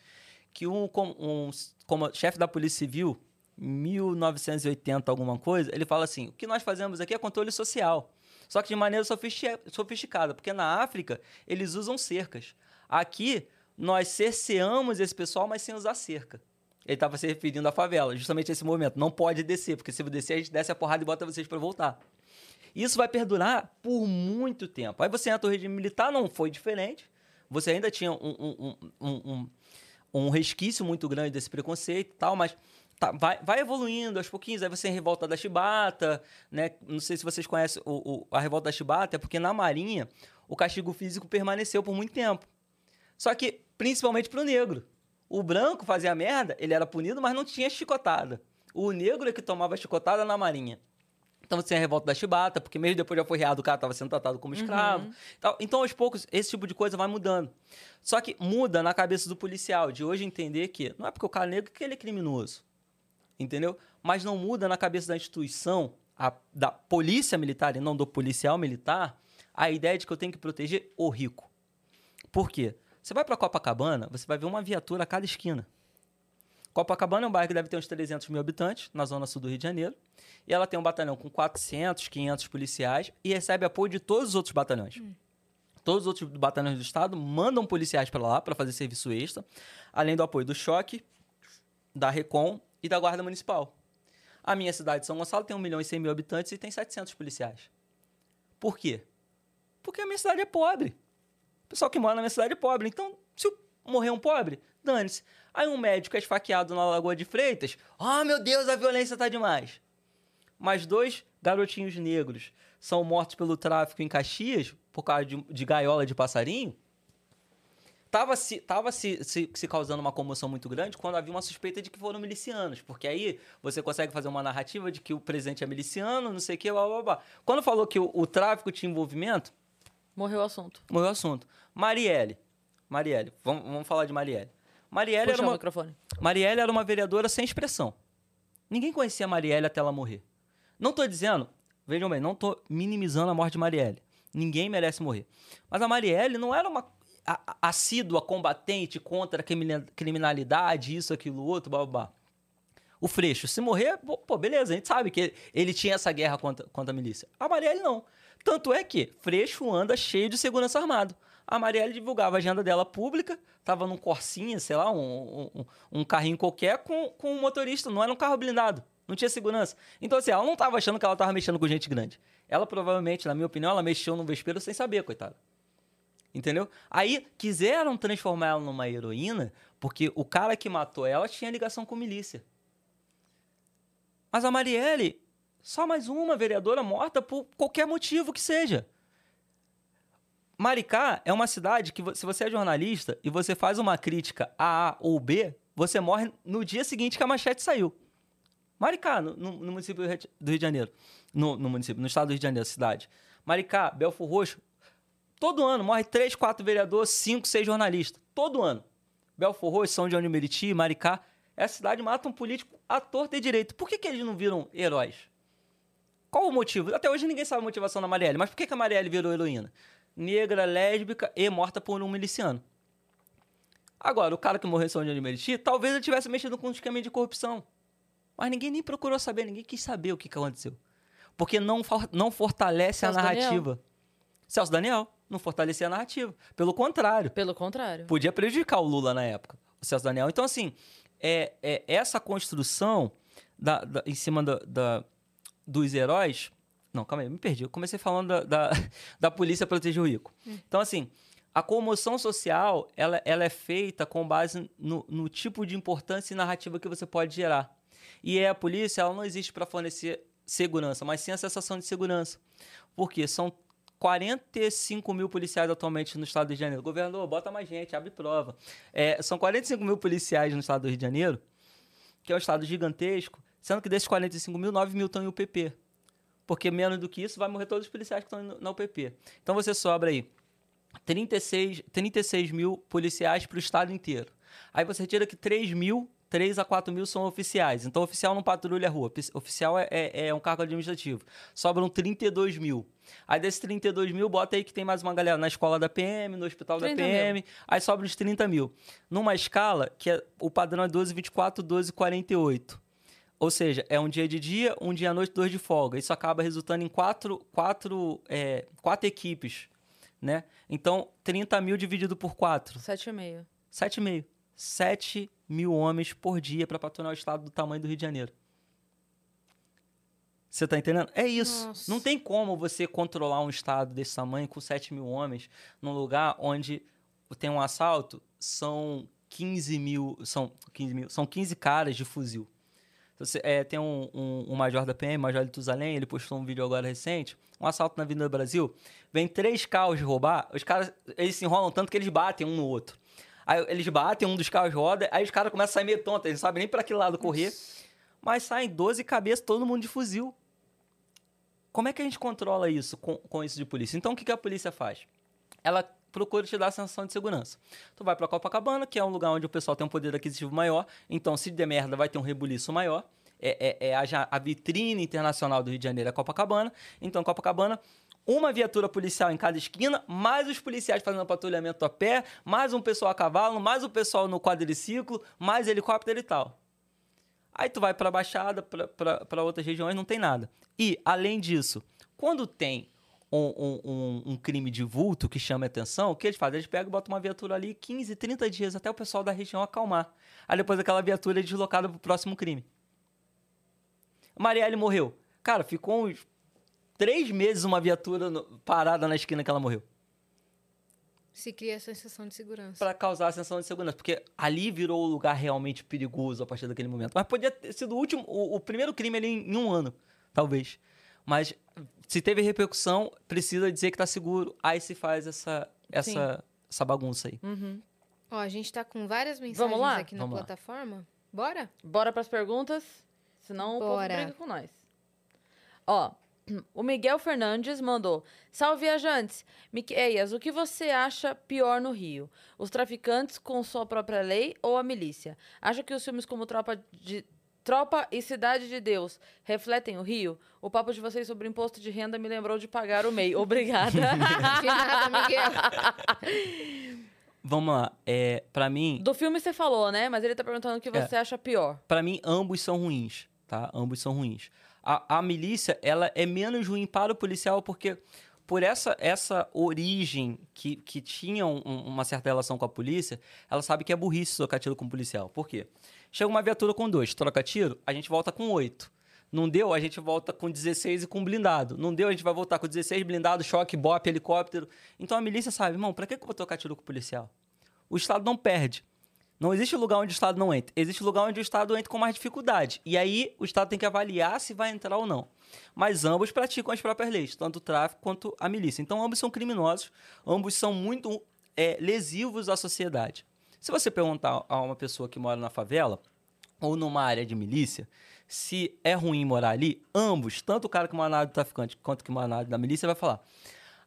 que um, um, como chefe da Polícia Civil, 1980 alguma coisa, ele fala assim, o que nós fazemos aqui é controle social, só que de maneira sofisti- sofisticada, porque na África eles usam cercas. Aqui, nós cerceamos esse pessoal, mas sem usar cerca. Ele estava se referindo à favela, justamente esse movimento. Não pode descer, porque se descer, a gente desce a porrada e bota vocês para voltar. Isso vai perdurar por muito tempo. Aí você entra no regime militar, não foi diferente. Você ainda tinha um, um, um, um, um resquício muito grande desse preconceito e tal, mas tá, vai, vai evoluindo aos pouquinhos. Aí você tem a revolta da chibata, né? Não sei se vocês conhecem o, o- a revolta da chibata, é porque na Marinha o castigo físico permaneceu por muito tempo. Só que, principalmente pro negro. O branco fazia merda, ele era punido, mas não tinha chicotada. O negro é que tomava chicotada na Marinha. Então você tem a revolta da chibata, porque mesmo depois de aforreado, o cara estava sendo tratado como escravo. Tal. Então, aos poucos, esse tipo de coisa vai mudando. Só que muda na cabeça do policial, de hoje entender que não é porque o cara é negro que ele é criminoso. Entendeu? Mas não muda na cabeça da instituição, a- da polícia militar e não do policial militar, a ideia de que eu tenho que proteger o rico. Por quê? Você vai para Copacabana, você vai ver uma viatura a cada esquina. Copacabana é um bairro que deve ter uns 300 mil habitantes, na zona sul do Rio de Janeiro. E ela tem um batalhão com 400, 500 policiais e recebe apoio de todos os outros batalhões. Todos os outros batalhões do estado mandam policiais para lá para fazer serviço extra, além do apoio do choque, da Recon e da Guarda Municipal. A minha cidade de São Gonçalo tem 1 milhão e 100 mil habitantes e tem 700 policiais. Por quê? Porque a minha cidade é pobre. Pessoal que mora na minha cidade é pobre. Então, se morrer um pobre, dane-se. Aí um médico é esfaqueado na Lagoa de Freitas. Ah, meu Deus, a violência tá demais. Mas dois garotinhos negros são mortos pelo tráfico em Caxias, por causa de, de gaiola de passarinho. Tava, se, tava se, se, se causando uma comoção muito grande quando havia uma suspeita de que foram milicianos. Porque aí você consegue fazer uma narrativa de que o presidente é miliciano, não sei o que, blá, blá, blá. Quando falou que o, o tráfico tinha envolvimento, Morreu o assunto. morreu o assunto. Marielle. Marielle. Vamos, vamos falar de Marielle. Marielle Puxa era uma, microfone. Marielle era uma vereadora sem expressão. Ninguém conhecia a Marielle até ela morrer. Não tô dizendo, vejam bem, não tô minimizando a morte de Marielle. Ninguém merece morrer. Mas a Marielle não era uma assídua combatente contra a crimina- criminalidade, isso, aquilo, outro, blá, blá, blá. O Freixo, se morrer, pô, pô, beleza, a gente sabe que ele, ele tinha essa guerra contra, contra a milícia. A Marielle não. Tanto é que Freixo anda cheio de segurança armado. A Marielle divulgava a agenda dela pública, tava num Corsinha, sei lá, um, um, um carrinho qualquer com, com um motorista, não era um carro blindado, não tinha segurança. Então, assim, ela não tava achando que ela tava mexendo com gente grande. Ela provavelmente, na minha opinião, ela mexeu no vespeiro sem saber, coitada. Entendeu? Aí quiseram transformar ela numa heroína porque o cara que matou ela tinha ligação com milícia. Mas a Marielle, só mais uma vereadora morta por qualquer motivo que seja. Maricá é uma cidade que, se você é jornalista e você faz uma crítica a A ou B, você morre no dia seguinte que a manchete saiu. Maricá, no, no- município do Rio de- Janeiro. No, no município, no estado do Rio de Janeiro, cidade. Maricá, Belfor Roxo, todo ano morre três, quatro vereadores, cinco, seis jornalistas. Todo ano. Belfor Roxo, São João de Meriti, Maricá. Essa cidade mata um político à torta e direito. Por que, que eles não viram heróis? Qual o motivo? Até hoje ninguém sabe a motivação da Marielle, mas por que, que a Marielle virou heroína? Negra, lésbica e morta por um miliciano. Agora, o cara que morreu em São João de Meriti, talvez ele tivesse mexido com um esquema de corrupção. Mas ninguém nem procurou saber, ninguém quis saber o que, que aconteceu. Porque não, for- não fortalece Celso a Daniel. narrativa. Celso Daniel não fortalecia a narrativa. Pelo contrário, Pelo contrário. podia prejudicar o Lula na época, o Celso Daniel. Então, assim, é, é essa construção da- da- em cima da- da- dos heróis Não, calma aí, me perdi. Eu comecei falando da, da, [laughs] da polícia proteger o rico. Então, assim, a comoção social, ela, ela é feita com base no, no tipo de importância e narrativa que você pode gerar. E é a polícia, ela não existe para fornecer segurança, mas sim a sensação de segurança. Porque são 45 mil policiais atualmente no estado do Rio de Janeiro. Governador, bota mais gente, abre prova. É, são 45 mil policiais no estado do Rio de Janeiro, que é um estado gigantesco, sendo que desses 45 mil, 9 mil estão em UPP. Porque menos do que isso, vai morrer todos os policiais que estão na UPP. Então você sobra aí 36, 36 mil policiais para o estado inteiro. Aí você retira que 3 mil, 3 a 4 mil são oficiais. Então, oficial não patrulha a rua. Ofici- Oficial é, é, é um cargo administrativo. Sobram 32 mil. Aí desses 32 mil, bota aí que tem mais uma galera na escola da PM, no hospital da 30 PM. Aí sobra uns 30 mil. Numa escala que é- o padrão é 12, 24, 12, 48. Ou seja, é um dia de dia, um dia à noite, dois de folga. Isso acaba resultando em quatro, quatro, é, quatro equipes, né? Então, 30 mil dividido por quatro, 7,5. 7,5. 7 mil homens por dia para patrulhar o estado do tamanho do Rio de Janeiro. Você tá entendendo? É isso. Nossa. Não tem como você controlar um estado desse tamanho com 7 mil homens num lugar onde tem um assalto, são 15 mil, são 15 mil, são 15 caras de fuzil. Você- é, tem um, um, um major da PM, Major de Tuzalém, ele postou um vídeo agora recente, um assalto na Avenida do Brasil, vem três carros roubar, os caras, eles se enrolam tanto que eles batem um no outro. Aí eles batem, um dos carros roda, aí os caras começam a sair meio tontos, eles não sabem nem para que lado correr, mas saem 12 cabeças, todo mundo de fuzil. Como é que a gente controla isso com, com isso de polícia? Então, o que, que a polícia faz? Ela procura te dar a sensação de segurança. Tu vai pra Copacabana, que é um lugar onde o pessoal tem um poder aquisitivo maior, então se der merda vai ter um rebuliço maior. É, é, é a, a vitrine internacional do Rio de Janeiro é Copacabana. Então, Copacabana, uma viatura policial em cada esquina, mais os policiais fazendo patrulhamento a pé, mais um pessoal a cavalo, mais o pessoal no quadriciclo, mais helicóptero e tal. Aí tu vai pra Baixada, pra- pra pra outras regiões, não tem nada. E, além disso, quando tem um, um- um- crime de vulto que chama a atenção, o que eles fazem? Eles pegam e botam uma viatura ali 15, 30 dias até o pessoal da região acalmar. Aí depois aquela viatura é deslocada pro próximo crime. Marielle morreu. Cara, ficou uns três meses uma viatura no- parada na esquina que ela morreu. Se cria a sensação de segurança. Pra causar a sensação de segurança. Porque ali virou o lugar realmente perigoso a partir daquele momento. Mas podia ter sido o último, o, o primeiro crime ali em, em um ano, talvez. Mas se teve repercussão, precisa dizer que tá seguro. Aí se faz essa, essa, essa bagunça aí. Uhum. Ó, a gente tá com várias mensagens Vamos lá? aqui na Vamos lá. plataforma. Bora? Bora pras perguntas, senão o povo Bora. briga com nós. Ó, [clears throat] o Miguel Fernandes mandou: Salve viajantes! Miqueias, o que você acha pior no Rio? Os traficantes com sua própria lei ou a milícia? Acha que os filmes como Tropa de. Tropa e Cidade de Deus refletem o Rio? O papo de vocês sobre imposto de renda me lembrou de pagar o MEI. [laughs] Obrigada. De nada, Miguel. Vamos lá. É, para mim, Do filme você falou, né? Mas ele tá perguntando o que É. você acha pior. Pra mim, ambos são ruins, tá? Ambos são ruins. A, a milícia, ela é menos ruim para o policial porque por essa, essa origem que, que tinha um- uma certa relação com a polícia, ela sabe que é burrice trocar tiro com o policial. Por quê? Chega uma viatura com dois, troca tiro, a gente volta com oito. Não deu, a gente volta com 16 e com blindado. Não deu, a gente vai voltar com 16 blindado, choque, bop, helicóptero. Então a milícia sabe, irmão, pra que que eu vou trocar tiro com o policial? O Estado não perde. Não existe lugar onde o Estado não entra. Existe lugar onde o Estado entra com mais dificuldade. E aí o Estado tem que avaliar se vai entrar ou não. Mas ambos praticam as próprias leis, tanto o tráfico quanto a milícia. Então ambos são criminosos, ambos são muito é, lesivos à sociedade. Se você perguntar a uma pessoa que mora na favela ou numa área de milícia, se é ruim morar ali, ambos, tanto o cara que mora na área do traficante quanto o que mora na área da milícia, vai falar: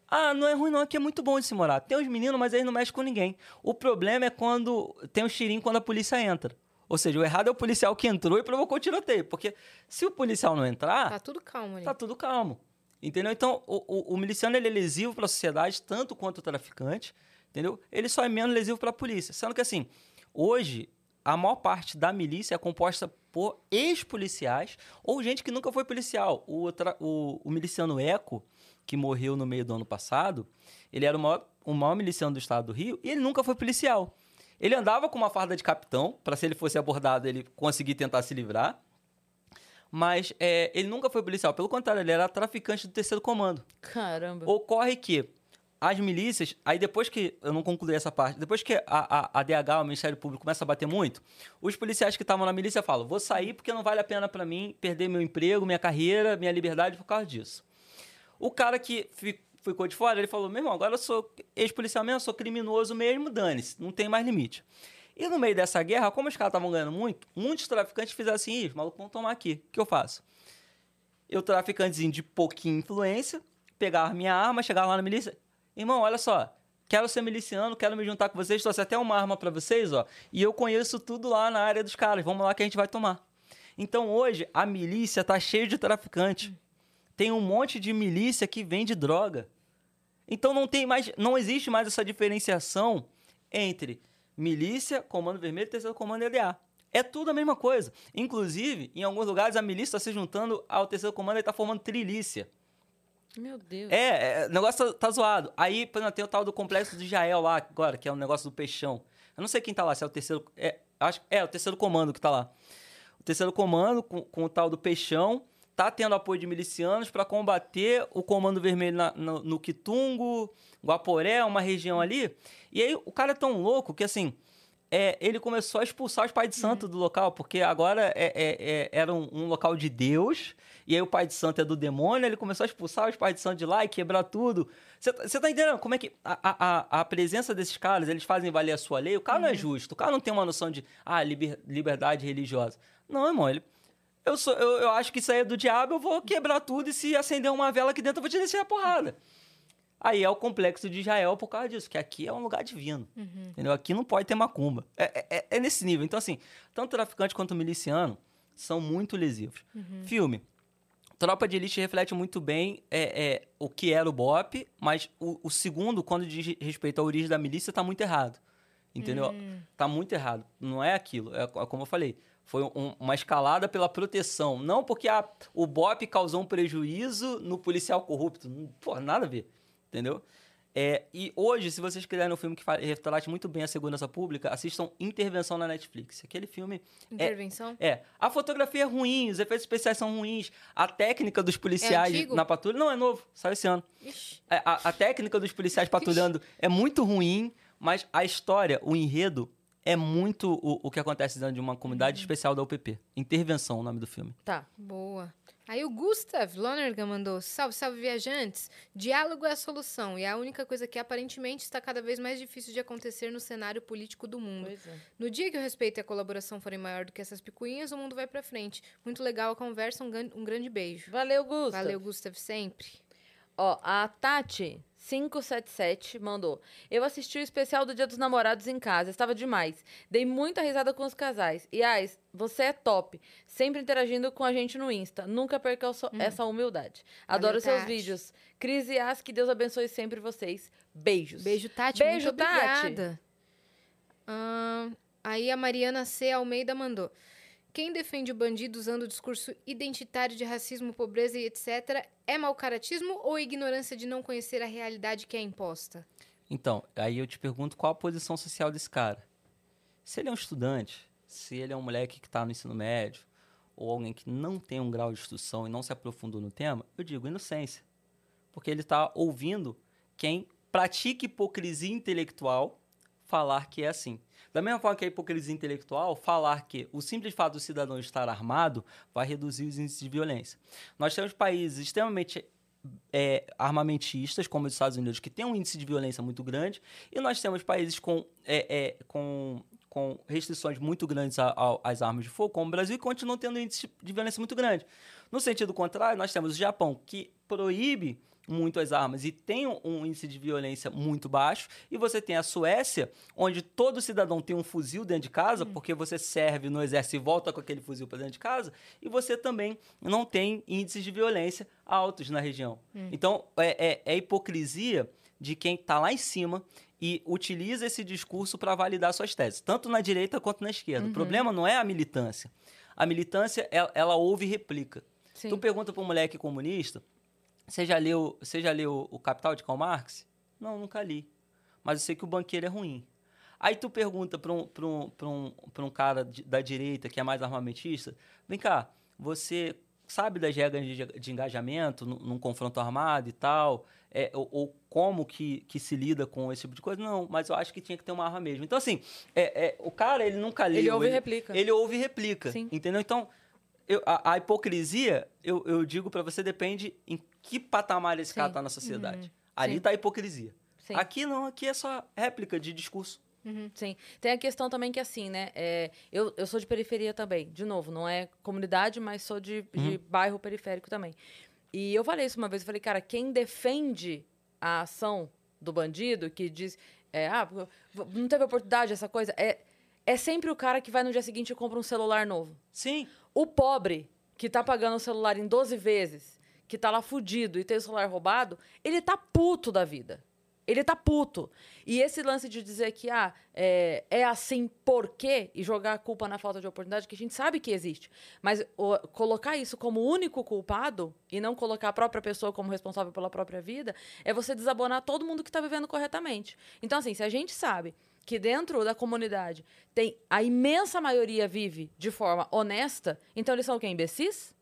ah, não é ruim não, aqui é muito bom de se morar. Tem os meninos, mas eles não mexem com ninguém. O problema é quando tem o tirinho quando a polícia entra. Ou seja, o errado é o policial que entrou e provocou o tiroteio. Porque se o policial não entrar, Tá tudo calmo ali. tá tudo calmo. Entendeu? Então, o, o, o miliciano ele é lesivo para a sociedade, tanto quanto o traficante. Entendeu? Ele só é menos lesivo para a polícia. Sendo que, assim, hoje, a maior parte da milícia é composta por ex-policiais ou gente que nunca foi policial. O, o, o miliciano Eco, que morreu no meio do ano passado, ele era o maior, o maior miliciano do estado do Rio e ele nunca foi policial. Ele andava com uma farda de capitão, para se ele fosse abordado, ele conseguir tentar se livrar. mas é, ele nunca foi policial. Pelo contrário, ele era traficante do terceiro comando. Caramba. Ocorre que as milícias, aí depois que, eu não concluí essa parte, depois que a, a, a DH, o Ministério Público, começa a bater muito, os policiais que estavam na milícia falam, vou sair porque não vale a pena pra mim perder meu emprego, minha carreira, minha liberdade por causa disso. O cara que fi- ficou de fora, ele falou, meu irmão, agora eu sou ex-policial mesmo, sou criminoso mesmo, dane-se, não tem mais limite. E no meio dessa guerra, como os caras estavam ganhando muito, muitos traficantes fizeram assim, ih, os malucos vão tomar aqui, o que eu faço? Eu, traficantezinho de pouquinha influência, pegava minha arma, chegava lá na milícia. Irmão, olha só. Quero ser miliciano, quero me juntar com vocês, trouxe até uma arma pra vocês, ó. E eu conheço tudo lá na área dos caras. Vamos lá que a gente vai tomar. Então hoje a milícia tá cheia de traficante. Tem um monte de milícia que vende droga. Então não tem mais, não existe mais essa diferenciação entre milícia, comando vermelho, terceiro comando e LA. É tudo a mesma coisa. Inclusive, em alguns lugares a milícia está se juntando ao terceiro comando e está formando trilícia. Meu Deus. É, é, o negócio tá, tá zoado. Aí, por exemplo, tem o tal do complexo de Jael lá agora, que é o negócio do peixão. Eu não sei quem tá lá, se é o terceiro. É, acho, é o terceiro comando que tá lá. O terceiro comando, com, com o tal do peixão, tá tendo apoio de milicianos para combater o comando vermelho na- no, no Quitungo, Guaporé, uma região ali. E aí o cara é tão louco que assim. É, ele começou a expulsar os pais de santo do local, porque agora é- é- é- era um, um local de Deus, e aí o pai de santo é do demônio, ele começou a expulsar os pais de santo de lá e quebrar tudo. Você tá entendendo como é que a, a, a- presença desses caras, eles fazem valer a sua lei? O cara não é justo, o cara não tem uma noção de, ah, liber- liberdade religiosa. Não, irmão, ele... Eu, sou, eu, eu acho que isso aí é do diabo, eu vou quebrar tudo e se acender uma vela aqui dentro, eu vou te descer a porrada. Aí é o complexo de Israel por causa disso, que aqui é um lugar divino. Entendeu? Aqui não pode ter macumba. É, é- é nesse nível. Então, assim, tanto traficante quanto miliciano são muito lesivos. Filme. Tropa de Elite reflete muito bem é, é, o que era o BOP, mas o, o segundo, quando diz respeito à origem da milícia, tá muito errado. Entendeu? Tá muito errado. Não é aquilo. É co- como eu falei. Foi um- uma escalada pela proteção. Não porque a, o BOP causou um prejuízo no policial corrupto. Pô, nada a ver. Entendeu? É, e hoje, se vocês quiserem um filme que retrate muito bem a segurança pública, assistam Intervenção na Netflix. Aquele filme Intervenção? é, a fotografia é ruim, os efeitos especiais são ruins, a técnica dos policiais antigo? na patrulha não é novo, saiu esse ano. Ixi. É, A, a técnica dos policiais patrulhando é muito ruim, mas a história, o enredo, é muito o, o que acontece dentro de uma comunidade especial da UPP. Intervenção, o nome do filme. Tá. Boa. Aí o Gustav Lonergan mandou: Salve, salve, viajantes. Diálogo é a solução e é a única coisa que aparentemente está cada vez mais difícil de acontecer no cenário político do mundo. Pois é. No dia que o respeito e a colaboração forem maior do que essas picuinhas, o mundo vai pra frente. Muito legal a conversa, um, um grande beijo. Valeu, Gusto. Valeu, Gustav, sempre. Ó, a Tati 577 mandou. Eu assisti o especial do Dia dos Namorados em casa, estava demais. Dei muita risada com os casais. E Ais, você é top, sempre interagindo com a gente no Insta. Nunca perca so- essa humildade. Adoro Hum. Valeu, seus Tati. vídeos. Cris e As, que Deus abençoe sempre vocês. Beijos. Beijo, Tati. Beijo, muito Tati. obrigada. Ahn, aí a Mariana C. Almeida mandou. Quem defende o bandido usando o discurso identitário de racismo, pobreza e etc. é mau caratismo ou ignorância de não conhecer a realidade que é imposta? Então, aí eu te pergunto qual a posição social desse cara. Se ele é um estudante, se ele é um moleque que está no ensino médio, ou alguém que não tem um grau de instrução e não se aprofundou no tema, eu digo inocência. Porque ele está ouvindo quem pratica hipocrisia intelectual falar que é assim. Da mesma forma que a hipocrisia intelectual falar que o simples fato do cidadão estar armado vai reduzir os índices de violência. Nós temos países extremamente é, armamentistas, como os Estados Unidos, que têm um índice de violência muito grande, e nós temos países com, é, é, com, com restrições muito grandes a- a- às armas de fogo, como o Brasil, e continuam tendo um índice de violência muito grande. No sentido contrário, nós temos o Japão, que proíbe muito as armas e tem um- índice de violência muito baixo, e você tem a Suécia, onde todo cidadão tem um fuzil dentro de casa, porque você serve no exército e volta com aquele fuzil para dentro de casa, e você também não tem índices de violência altos na região. Então, é, é- é hipocrisia de quem está lá em cima e utiliza esse discurso para validar suas teses, tanto na direita quanto na esquerda. O problema não é a militância. A militância, ela, ela ouve e replica. Sim. Tu pergunta para um moleque comunista, você já leu, você já leu o Capital de Karl Marx? Não, nunca li. Mas eu sei que o banqueiro é ruim. Aí tu pergunta para um, pra um, pra um, pra um cara da direita que é mais armamentista, vem cá, você sabe das regras de, de engajamento num, num confronto armado e tal, é, ou, ou como que, que se lida com esse tipo de coisa. Não, mas eu acho que tinha que ter uma arma mesmo. Então, assim, é, é, o cara, ele nunca leu. Ele ouve e replica. Ele ouve e replica, Sim. entendeu? Então, eu- a, a hipocrisia, eu, eu digo pra você, depende em que patamar esse cara Sim. tá na sociedade. Ali Sim. tá a hipocrisia. Sim. Aqui não, aqui é só réplica de discurso. Sim. Tem a questão também que, assim, né? é, eu, eu sou de periferia também. De novo, não é comunidade, mas sou de, de bairro periférico também. E eu falei isso uma vez. Eu falei, cara, quem defende a ação do bandido, que diz... é, ah, não teve oportunidade, essa coisa... É, é sempre o cara que vai no dia seguinte e compra um celular novo. Sim, O pobre, que tá pagando o celular em 12 vezes, que tá lá fudido e tem o celular roubado, ele tá puto da vida. Ele tá puto. E esse lance de dizer que ah, é, é assim por quê? E jogar a culpa na falta de oportunidade, que a gente sabe que existe. Mas o- colocar isso como único culpado e não colocar a própria pessoa como responsável pela própria vida é você desabonar todo mundo que tá vivendo corretamente. Então, assim, se a gente sabe que dentro da comunidade tem a imensa maioria vive de forma honesta, então eles são o quê? Imbecis?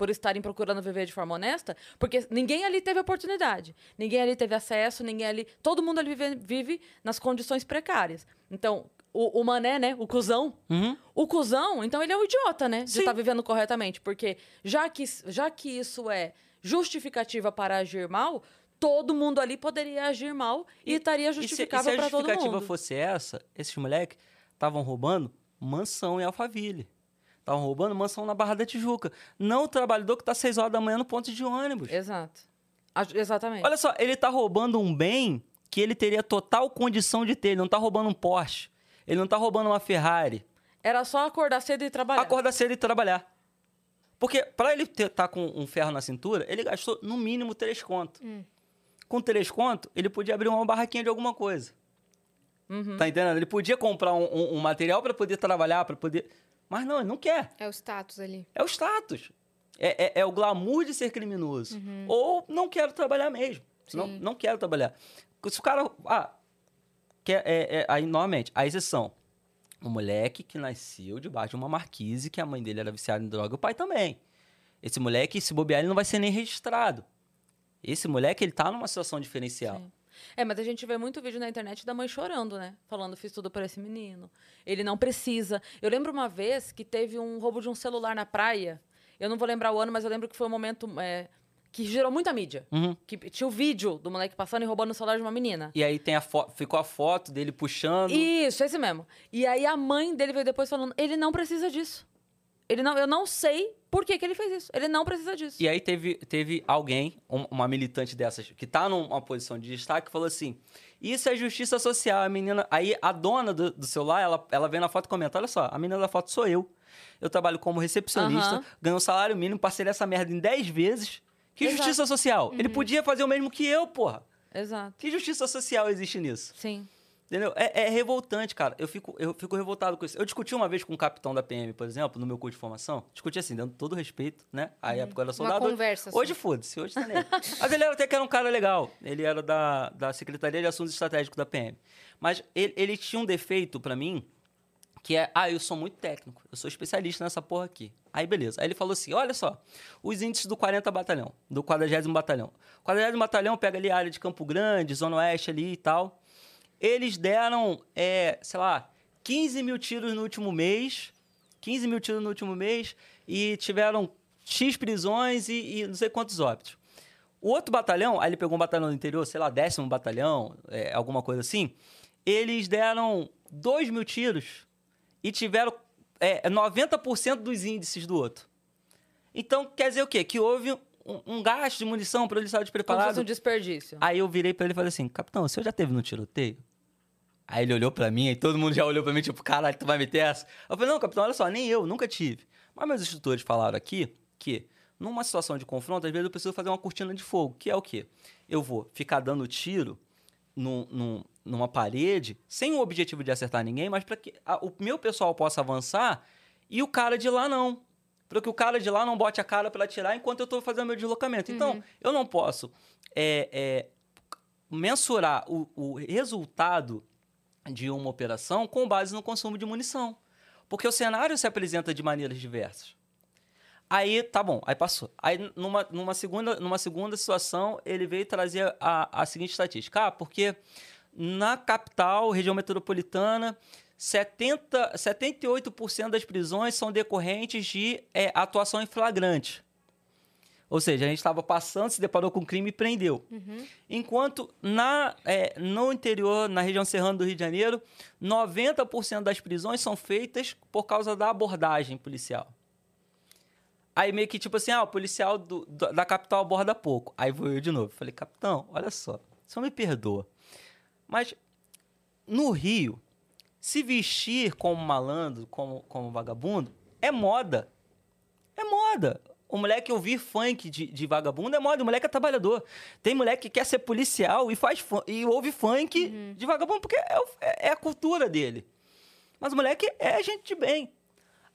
Por estarem procurando viver de forma honesta? Porque ninguém ali teve oportunidade. Ninguém ali teve acesso, ninguém ali. Todo mundo ali vive, vive nas condições precárias. Então, o, o mané, né? O cuzão. Uhum. O cuzão, então ele é um idiota, né? De estar vivendo corretamente. Porque já que, já que isso é justificativa para agir mal, todo mundo ali poderia agir mal e, estaria E se, e se justificável a para todo justificativa mundo. fosse essa, esses moleques estavam roubando mansão em Alphaville. Estavam roubando mansão na Barra da Tijuca. Não o trabalhador que tá seis horas da manhã no ponto de ônibus. Exato. A- Exatamente. Olha só, ele tá roubando um bem que ele teria total condição de ter. Ele não tá roubando um Porsche. Ele não tá roubando uma Ferrari. Era só acordar cedo e trabalhar. Acordar cedo e trabalhar. Porque pra ele ter, tá com um ferro na cintura, ele gastou no mínimo três conto. Com três conto, ele podia abrir uma barraquinha de alguma coisa. Uhum. Tá entendendo? Ele podia comprar um, um- um material pra poder trabalhar, pra poder... Mas não, ele não quer. É o status ali. É o status. É, é- é o glamour de ser criminoso. Ou não quero trabalhar mesmo. Não, Sim. não quero trabalhar. Se o cara. Ah, quer, é, é- aí, normalmente, a exceção. Um moleque que nasceu debaixo de uma marquise, que a mãe dele era viciada em droga e o pai também. Esse moleque, se bobear, ele não vai ser nem registrado. Esse moleque, ele tá numa situação diferencial. Sim. É, mas a gente vê muito vídeo na internet da mãe chorando, né? Falando, fiz tudo por esse menino. Ele não precisa. Eu lembro uma vez que teve um roubo de um celular na praia. Eu não vou lembrar o ano, mas eu lembro que foi um momento é, que gerou muita mídia. Uhum. Que tinha o vídeo do moleque passando e roubando o celular de uma menina. E aí tem a ficou a foto dele puxando. Isso, esse mesmo. E aí a mãe dele veio depois falando, ele não precisa disso. Ele não, eu não sei por que, que ele fez isso. Ele não precisa disso. E aí teve, teve alguém, um- uma militante dessas, que tá numa posição de destaque, que falou assim: Isso é justiça social. A menina. Aí a dona do, do celular, ela, ela vem na foto e comenta: Olha só, a menina da foto sou eu. Eu trabalho como recepcionista, Aham. ganho um salário mínimo, parcelei essa merda em 10 vezes. Que Exato. justiça social? Ele podia fazer o mesmo que eu, porra. Exato. Que justiça social existe nisso? Sim. Entendeu? É, é revoltante, cara. Eu fico, eu fico revoltado com isso. Eu discuti uma vez com um capitão da PM, por exemplo, no meu curso de formação. Discuti assim, dando todo respeito, né? A época eu era soldado. Uhum. conversa só. Hoje foda-se, hoje tá nele. [laughs] Mas ele era até que era um cara legal. Ele era da, da Secretaria de Assuntos Estratégicos da PM. Mas ele, ele tinha um defeito pra mim, que é, ah, eu sou muito técnico, eu sou especialista nessa porra aqui. Aí beleza. Aí ele falou assim: olha só, os índices do 40 Batalhão, do 40 Batalhão. O 40 Batalhão pega ali a área de Campo Grande, Zona Oeste ali e tal. Eles deram, é, sei lá, 15 mil tiros no último mês. 15 mil tiros no último mês e tiveram X prisões e, e não sei quantos óbitos. O outro batalhão, aí ele pegou um batalhão do interior, sei lá, décimo batalhão, é, alguma coisa assim. Eles deram 2 mil tiros e tiveram é, 90% dos índices do outro. Então, quer dizer o quê? Que houve um, um gasto de munição para ele estar Como despreparado. fosse um desperdício. Aí eu virei pra ele e falei assim, capitão, você já teve no tiroteio? Aí ele olhou pra mim, e todo mundo já olhou pra mim, tipo, caralho, tu vai meter essa? Eu falei, não, capitão, olha só, nem eu, nunca tive. Mas meus instrutores falaram aqui que, numa situação de confronto, às vezes eu preciso fazer uma cortina de fogo, que é o quê? Eu vou ficar dando tiro num- num- numa parede, sem o objetivo de acertar ninguém, mas para que a- o meu pessoal possa avançar e o cara de lá não. Para que o cara de lá não bote a cara para atirar enquanto eu estou fazendo meu deslocamento. Então, eu não posso é, é, mensurar o, o resultado de uma operação com base no consumo de munição. Porque o cenário se apresenta de maneiras diversas. Aí, tá bom, aí passou. Aí, numa, numa, segunda, numa segunda situação, ele veio trazer a, a seguinte estatística. Ah, porque na capital, região metropolitana, 70, 78% das prisões são decorrentes de é, atuação em flagrante. Ou seja, a gente estava passando, se deparou com um crime e prendeu. Enquanto na, é, no interior, na região serrana do Rio de Janeiro, 90% das prisões são feitas por causa da abordagem policial. Aí meio que tipo assim, ah, o policial do- da capital aborda pouco. Aí vou eu de novo. Falei, capitão, olha só, só me perdoa. Mas no Rio, se vestir como malandro, como, como vagabundo, é moda. É moda. O moleque ouvir funk de, de vagabundo é moda. O moleque é trabalhador. Tem moleque que quer ser policial e, faz e ouve funk de vagabundo porque é, é- é a cultura dele. Mas o moleque é gente de bem.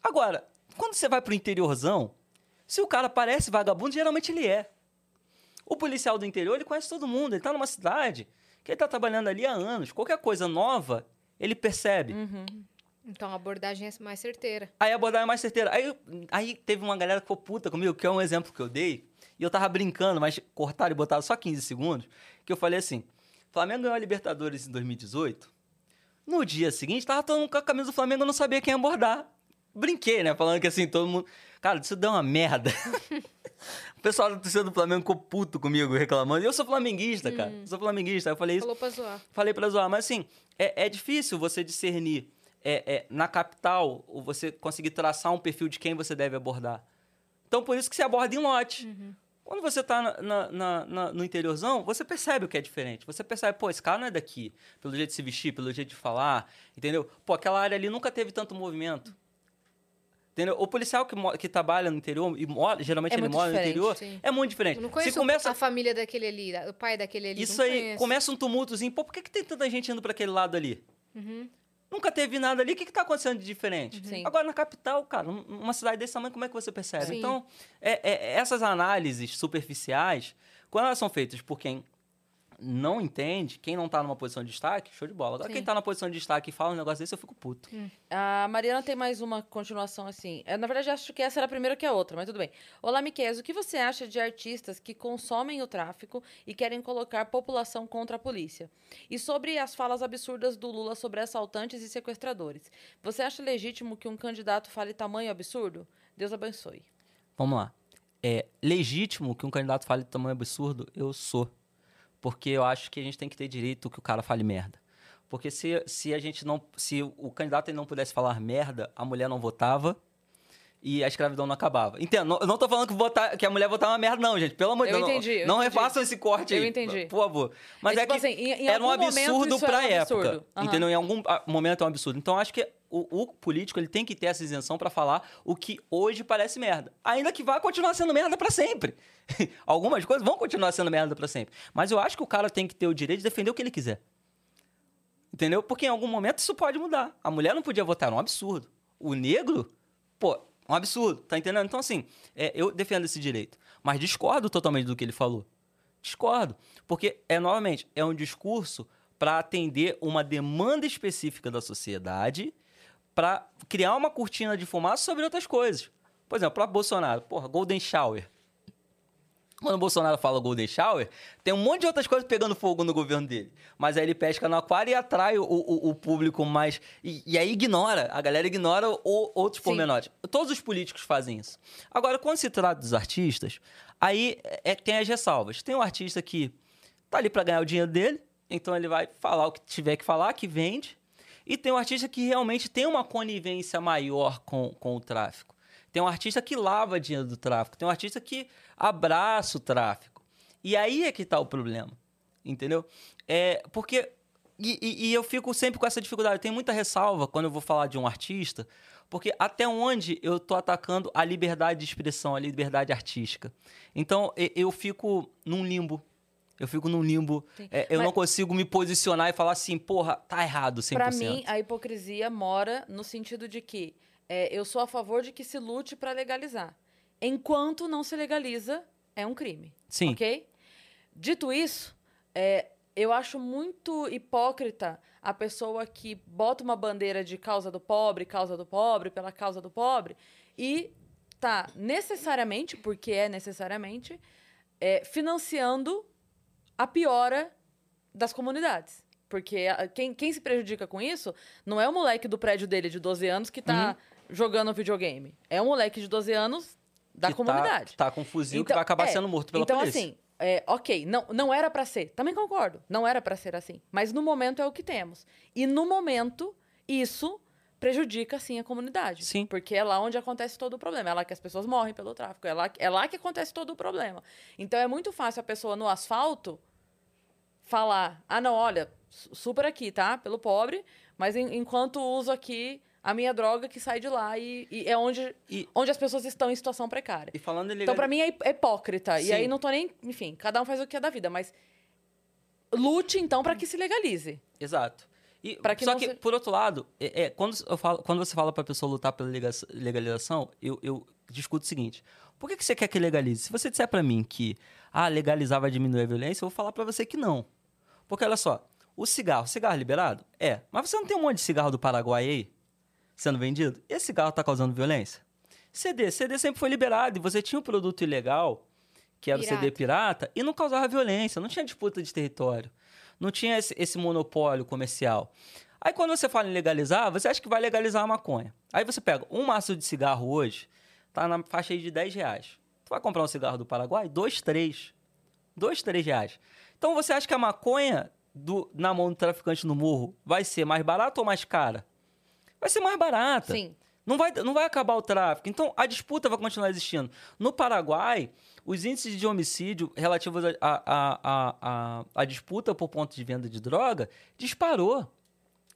Agora, quando você vai pro interiorzão, se o cara parece vagabundo, geralmente ele é. O policial do interior, ele conhece todo mundo. Ele tá numa cidade que ele tá trabalhando ali há anos. Qualquer coisa nova, ele percebe. Então a abordagem é mais certeira. Aí a abordagem é mais certeira. Aí, aí teve uma galera que ficou puta comigo, que é um exemplo que eu dei. E eu tava brincando, mas cortaram e botaram só 15 segundos. Que eu falei assim: Flamengo ganhou a Libertadores em 2018. No dia seguinte, tava todo mundo com a camisa do Flamengo, eu não sabia quem abordar. Brinquei, né? Falando que assim, todo mundo. Cara, isso deu uma merda. [laughs] o pessoal da torcida do Flamengo ficou puto comigo, reclamando. E eu sou flamenguista, cara. Eu sou flamenguista. Aí eu falei isso. Falou pra zoar. Falei pra zoar, mas assim, é, é difícil você discernir é, é, na capital, você conseguir traçar um perfil de quem você deve abordar. Então, por isso que você aborda em lote. Quando você tá na- no interiorzão, você percebe o que é diferente. Você percebe, pô, esse cara não é daqui. Pelo jeito de se vestir, pelo jeito de falar, entendeu? Pô, aquela área ali nunca teve tanto movimento. Entendeu? O policial que, que trabalha no interior, e mora, geralmente É ele mora no interior, sim. é muito diferente. Eu não conheço começa, a família daquele ali, o pai daquele ali. isso aí, conheço. começa um tumultozinho. Pô, por que, que tem tanta gente indo para aquele lado ali? Nunca teve nada ali. O que, que tá acontecendo de diferente? Sim. Agora, na capital, cara, numa cidade desse tamanho, como é que você percebe? Sim. Então, é- é- essas análises superficiais, quando elas são feitas por quem não entende, quem não tá numa posição de destaque, show de bola. Agora, Sim. quem tá na posição de destaque e fala um negócio desse, eu fico puto. A Mariana tem mais uma continuação assim. É, na verdade, acho que essa era a primeira que a outra, mas tudo bem. Olá, Miquel, o que você acha de artistas que consomem o tráfico e querem colocar população contra a polícia? E sobre as falas absurdas do Lula sobre assaltantes e sequestradores. Você acha legítimo que um candidato fale tamanho absurdo? Deus abençoe. Vamos lá. É legítimo que um candidato fale tamanho absurdo? Eu sou. Porque eu acho que a gente tem que ter direito que o cara fale merda. Porque se, se a gente não. Se o candidato não pudesse falar merda, a mulher não votava e a escravidão não acabava. Entendo. Não, eu não tô falando que, votar, que a mulher votar uma merda, não, gente. Pelo amor de Eu Deus. não- entendi, eu Não, entendi. refaçam esse corte Eu aí. entendi. Por favor. Mas É é, tipo que assim, em- em era um absurdo pra época. absurdo. Aham. Entendeu? Em algum momento é um absurdo. Então acho que o, o político ele tem que ter essa isenção pra falar o que hoje parece merda. Ainda que vá continuar sendo merda pra sempre. [laughs] Algumas coisas vão continuar sendo merda pra sempre. Mas eu acho que o cara tem que ter o direito de defender o que ele quiser. Entendeu? Porque em algum momento isso pode mudar. A mulher não podia votar, era um absurdo. O negro, pô, um absurdo, tá entendendo? Então, assim, é, eu defendo esse direito. Mas discordo totalmente do que ele falou. Discordo. Porque, é novamente, é um discurso para atender uma demanda específica da sociedade, para criar uma cortina de fumaça sobre outras coisas. Por exemplo, o próprio Bolsonaro, porra, Golden Shower. Quando o Bolsonaro fala Golden Shower, tem um monte de outras coisas pegando fogo no governo dele. Mas aí ele pesca no aquário e atrai o, o- o público mais. E, e aí ignora, a galera ignora o- outros Sim. pormenores. Todos os políticos fazem isso. Agora, quando se trata dos artistas, aí é, tem as ressalvas. Tem um artista que tá ali para ganhar o dinheiro dele, então ele vai falar o que tiver que falar, que vende. E tem um artista que realmente tem uma conivência maior com, com o tráfico. Tem um artista que lava dinheiro do tráfico. Tem um artista que abraça o tráfico. E aí é que tá o problema. Entendeu? É, porque. E, e- e eu fico sempre com essa dificuldade. Tenho muita ressalva quando eu vou falar de um artista, porque até onde eu tô atacando a liberdade de expressão, a liberdade artística. Então eu fico num limbo. Eu fico num limbo. É, eu Mas- não consigo me posicionar e falar assim, porra, tá errado 100%. Pra mim, a hipocrisia mora no sentido de que é, eu sou a favor de que se lute pra legalizar. Enquanto não se legaliza, é um crime. Sim. Ok? Dito isso, é, eu acho muito hipócrita a pessoa que bota uma bandeira de causa do pobre, causa do pobre, pela causa do pobre, e tá necessariamente, porque é necessariamente, é, financiando a piora das comunidades. Porque a- quem, quem se prejudica com isso não é o moleque do prédio dele de 12 anos que tá jogando videogame. É um moleque de 12 anos da Que tá- comunidade. que Tá, com um fuzil que Então, vai acabar é, sendo morto pela então, polícia. assim, é, ok, não, não era pra ser. Também concordo, não era pra ser assim. Mas no momento é o que temos. E no momento, isso prejudica, sim, a comunidade. Sim. Porque é lá onde acontece todo o problema. É lá que as pessoas morrem pelo tráfico. É lá, é lá que acontece todo o problema. Então é muito fácil a pessoa no asfalto falar: ah, não, olha, su- super aqui, tá? Pelo pobre, mas en- enquanto uso aqui a minha droga que sai de lá e, e é onde, E- onde as pessoas estão em situação precária. E falando em Então, pra mim, é é hipócrita. Sim. E aí não tô nem. Enfim, cada um faz o que é da vida, mas. Lute, então, pra que se legalize. Exato. E, Pra que só não que, se- por outro lado, é, é, quando, eu falo, quando você fala pra pessoa lutar pela lega- legalização, eu, eu discuto o seguinte. Por que, que você quer que legalize? Se você disser pra mim que ah, legalizar vai diminuir a violência, eu vou falar pra você que não. Porque, olha só, o cigarro, cigarro liberado? É. Mas você não tem um monte de cigarro do Paraguai aí sendo vendido? E esse cigarro tá causando violência? CD, CD sempre foi liberado e você tinha um produto ilegal, que era o CD pirata, e não causava violência, não tinha disputa de território, não tinha esse, esse monopólio comercial. Aí quando você fala em legalizar, você acha que vai legalizar a maconha. Aí você pega um maço de cigarro hoje, tá na faixa aí de 10 reais. Tu vai comprar um cigarro do Paraguai? Dois, três. Dois, três reais. Então você acha que a maconha do, na mão do traficante no morro vai ser mais barata ou mais cara? Vai ser mais barata. Sim. Não vai, não vai acabar o tráfico. Então, a disputa vai continuar existindo. No Paraguai, os índices de homicídio relativos à a, a, a, disputa por ponto de venda de droga disparou.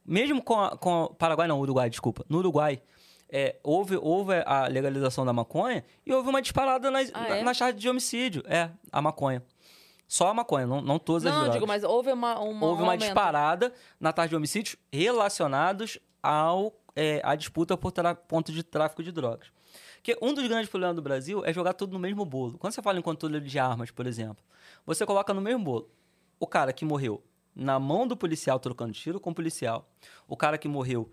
Mesmo com a, com a- Paraguai, não, Uruguai, desculpa. No Uruguai, é, houve, houve a legalização da maconha e houve uma disparada nas, Ah, na, é? nas taxas de homicídio. É, a maconha. Só a maconha, não, não todas as Não, não, drogas digo, mas houve uma. uma houve um uma aumento. disparada na taxa de homicídios relacionados ao, é, à disputa por ponto de tráfico de drogas. Porque um dos grandes problemas do Brasil é jogar tudo no mesmo bolo. Quando você fala em controle de armas, por exemplo, você coloca no mesmo bolo o cara que morreu na mão do policial trocando tiro com o policial, o cara que morreu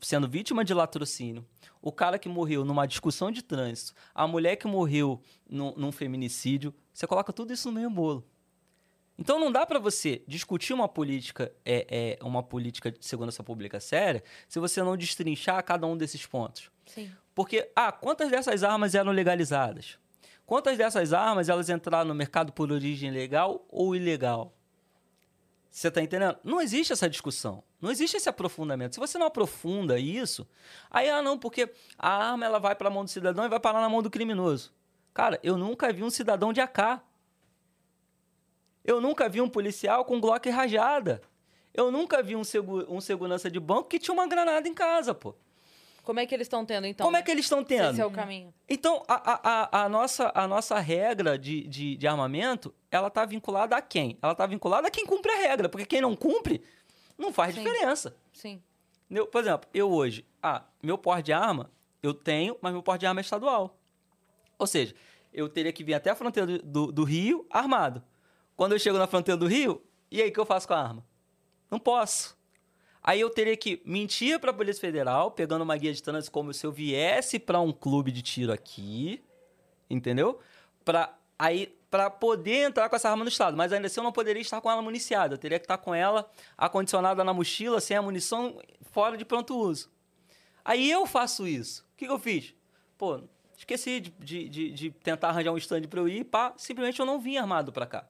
sendo vítima de latrocínio, o cara que morreu numa discussão de trânsito, a mulher que morreu num, num feminicídio, você coloca tudo isso no mesmo bolo. Então não dá para você discutir uma política é, é, uma política de segurança pública séria se você não destrinchar cada um desses pontos. Sim. Porque, ah, quantas dessas armas eram legalizadas? Quantas dessas armas elas entraram no mercado por origem legal ou ilegal? Você tá entendendo? Não existe essa discussão. Não existe esse aprofundamento. Se você não aprofunda isso, aí, ah, não, porque a arma ela vai para a mão do cidadão e vai parar na mão do criminoso. Cara, eu nunca vi um cidadão de AK. Eu nunca vi um policial com Glock rajada. Eu nunca vi um, segu- um segurança de banco que tinha uma granada em casa, pô. Como é que eles estão tendo, então? Como é que eles estão tendo? Esse é o caminho. Então, a, a, a, a nossa, a nossa regra de, de, de armamento, ela tá vinculada a quem? Ela tá vinculada a quem cumpre a regra, porque quem não cumpre, não faz Sim. diferença. Sim. Entendeu? Por exemplo, eu hoje, ah, meu porte de arma, eu tenho, mas meu porte de arma é estadual. Ou seja, eu teria que vir até a fronteira do, do, do Rio armado. Quando eu chego na fronteira do Rio, e aí o que eu faço com a arma? Não posso. Aí eu teria que mentir para a Polícia Federal, pegando uma guia de trânsito como se eu viesse para um clube de tiro aqui, entendeu? Para aí para poder entrar com essa arma no estado, mas ainda assim eu não poderia estar com ela municiada, eu teria que estar com ela acondicionada na mochila, sem a munição, fora de pronto uso. Aí eu faço isso. O que, que eu fiz? Pô, esqueci de, de, de, de tentar arranjar um stand para eu ir, pá, simplesmente eu não vim armado para cá.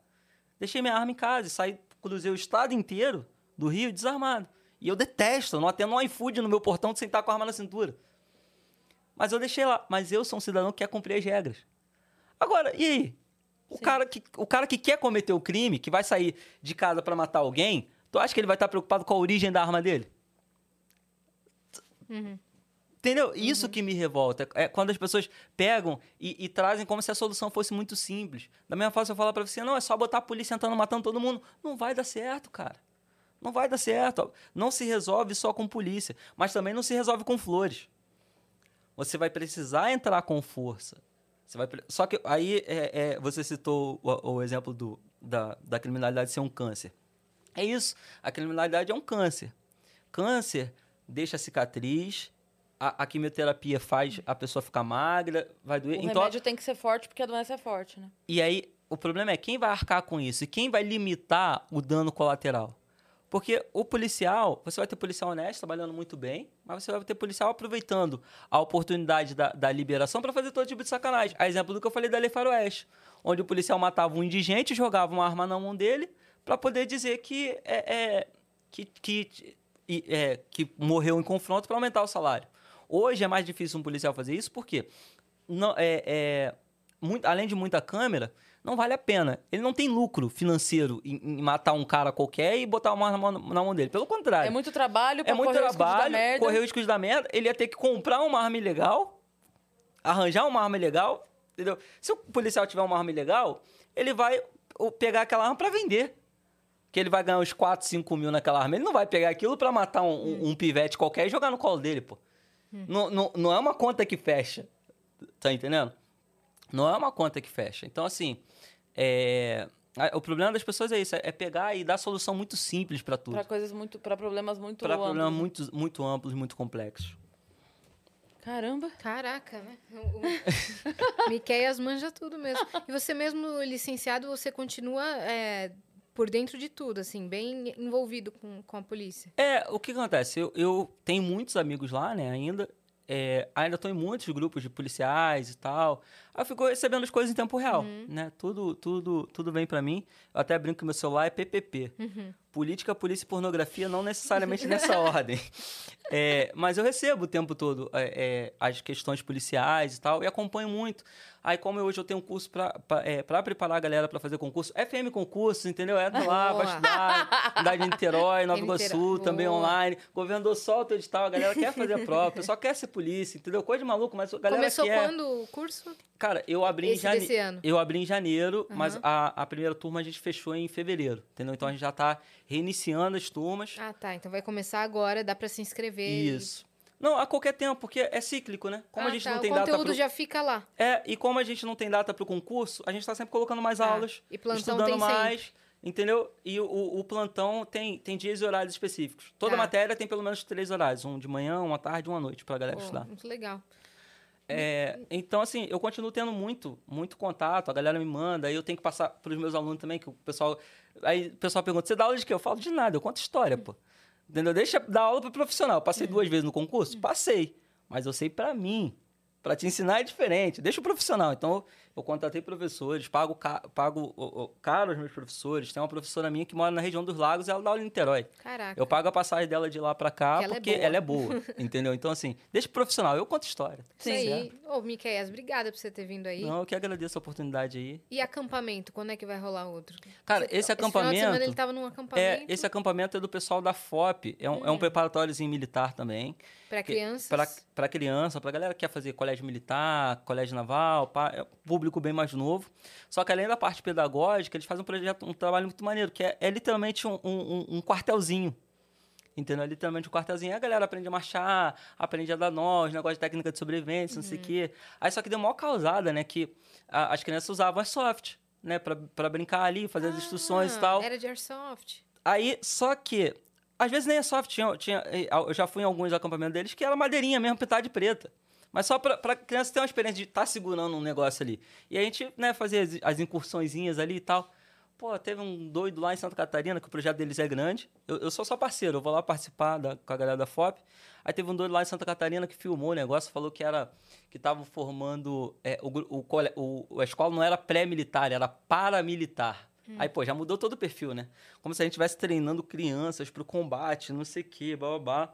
Deixei minha arma em casa e saí, cruzei o estado inteiro do Rio desarmado. E eu detesto, eu não atendo um iFood no meu portão sem estar com a arma na cintura. Mas eu deixei lá. Mas eu sou um cidadão que quer cumprir as regras. Agora, e aí? O Sim. cara, que, o cara que quer cometer o crime, que vai sair de casa para matar alguém, tu acha que ele vai estar preocupado com a origem da arma dele? Entendeu? Isso que me revolta. É quando as pessoas pegam e, e trazem como se a solução fosse muito simples. Da mesma forma, se eu falar pra você, não, é só botar a polícia entrando matando todo mundo. Não vai dar certo, cara. Não vai dar certo. Não se resolve só com polícia, mas também não se resolve com flores. Você vai precisar entrar com força. Você vai, só que aí é, é, você citou o, o exemplo do, da, da criminalidade ser um câncer. É isso. A criminalidade é um câncer. Câncer deixa cicatriz, a, a quimioterapia faz a pessoa ficar magra, vai doer. O então, remédio tem que ser forte porque a doença é forte, né? E aí, o problema é quem vai arcar com isso e quem vai limitar o dano colateral. Porque o policial, você vai ter policial honesto, trabalhando muito bem, mas você vai ter policial aproveitando a oportunidade da, da liberação para fazer todo tipo de sacanagem. A exemplo do que eu falei da Lei Faroeste, onde o policial matava um indigente, jogava uma arma na mão dele para poder dizer que, é, é, que, que, é, que morreu em confronto para aumentar o salário. Hoje é mais difícil um policial fazer isso porque, não, é, é, muito, além de muita câmera, não vale a pena. Ele não tem lucro financeiro em, em matar um cara qualquer e botar uma arma na mão, dele. Pelo contrário. É muito trabalho pra É muito correr o trabalho, merda. correr o risco dar merda. Ele ia ter que comprar uma arma ilegal, arranjar uma arma ilegal, entendeu? Se o policial tiver uma arma ilegal, ele vai o, pegar aquela arma para vender. Que ele vai ganhar uns 4, 5 mil naquela arma. Ele não vai pegar aquilo para matar um, um- um pivete qualquer e jogar no colo dele, pô. Não, não, não é uma conta que fecha. Tá entendendo? Não é uma conta que fecha. Então, assim, é... o problema das pessoas é isso, é pegar e dar solução muito simples para tudo. Pra coisas muito. para problemas muito. Para amplos. problemas muito, muito amplos, muito complexos. Caramba. Caraca, né? O, o... [laughs] Miqueias manja tudo mesmo. E você mesmo licenciado, você continua é, por dentro de tudo, assim, bem envolvido com, com a polícia. É, o que acontece? Eu, eu tenho muitos amigos lá, né, ainda. É, ainda estou em muitos grupos de policiais e tal. Aí eu fico recebendo as coisas em tempo real, né? Tudo, tudo, tudo vem para mim. Eu até brinco que meu celular é PPP. Política, polícia e pornografia, não necessariamente nessa [laughs] ordem. É, mas eu recebo o tempo todo é, é, as questões policiais e tal, e acompanho muito. Aí, como hoje eu tenho um curso para preparar a galera para fazer concurso, FM Concursos, entendeu? Entra lá, vai estudar. Cidade de Niterói, [laughs] Nova Iguaçu, também online. Governador solta o edital, a galera quer fazer a prova, o pessoal quer ser polícia, entendeu? Coisa de maluco, mas a galera Começou quer. quando o curso? Cara, eu abri em Esse jane... desse ano. Eu abri em janeiro, mas Aham. a, a primeira turma a gente fechou em fevereiro, entendeu? Então a gente já tá reiniciando as turmas. Ah, tá. Então vai começar agora, dá pra se inscrever. e- Isso. Não, a qualquer tempo, porque é cíclico, né? Como Ah, a gente tá. não tem o data conteúdo pro... já fica lá. É, e como a gente não tem data para o concurso, a gente está sempre colocando mais Tá. aulas, E plantão estudando mais, entendeu? E o, o plantão tem, tem dias e horários específicos. Toda Tá. matéria tem pelo menos três horários, um de manhã, uma tarde e uma noite para a galera Pô, estudar. muito legal. É, então, assim, eu continuo tendo muito, muito contato, a galera me manda, aí eu tenho que passar para os meus alunos também, que o pessoal. Aí o pessoal pergunta: você dá aula de quê? Eu falo de nada, eu conto história, pô. Entendeu? Deixa eu dar aula para profissional. Eu Passei duas vezes no concurso? Passei. Mas eu sei para mim. Para te ensinar é diferente. Deixa o profissional. Então, eu contratei professores, pago, ca- pago caro aos meus professores. Tem uma professora minha que mora na região dos lagos e ela dá aula em Niterói. Caraca. Eu pago a passagem dela de lá para cá Porque ela é porque boa. ela é boa. [laughs] entendeu? Então, assim, deixa o profissional. Eu conto história. Isso aí. certo? Ô, Miqueias, obrigada por você ter vindo aí. Não, eu que agradeço a oportunidade aí. E acampamento, quando é que vai rolar outro? Cara, Você- esse final de semana acampamento. ele tava num É, acampamento esse acampamento é do pessoal da FOP. É um, é um preparatóriozinho militar também. para crianças. Para criança, para galera que quer fazer colégio militar, colégio naval, pá, é público bem mais novo. Só que além da parte pedagógica, eles fazem um projeto, um trabalho muito maneiro, que é, é literalmente um, um- um quartelzinho. Entendeu? É literalmente um quartelzinho. Aí a galera aprende a marchar, aprende a dar nó, os negócios de técnica de sobrevivência, não sei o quê. Aí só que deu uma causada, né? Que a- as crianças usavam a soft, né? Pra, pra brincar ali, fazer as instruções e Ah, tal. Era de airsoft. Aí, só que, às vezes nem é soft, tinha, tinha, eu já fui em alguns acampamentos deles que era madeirinha mesmo, pintada de preta. Mas só pra, pra criança ter uma experiência de estar segurando um negócio ali. E a gente, né, fazia as, as incursõezinhas ali e tal. Pô, teve um doido lá em Santa Catarina, que o projeto deles é grande. Eu, eu sou só parceiro, eu vou lá participar da, com a galera da FOP. Aí teve um doido lá em Santa Catarina que filmou o negócio, falou que era que estavam formando. é, o, o, o- a escola não era pré-militar, era paramilitar. Aí, pô, já mudou todo o perfil, né? Como se a gente estivesse treinando crianças pro combate, não sei o quê, babá.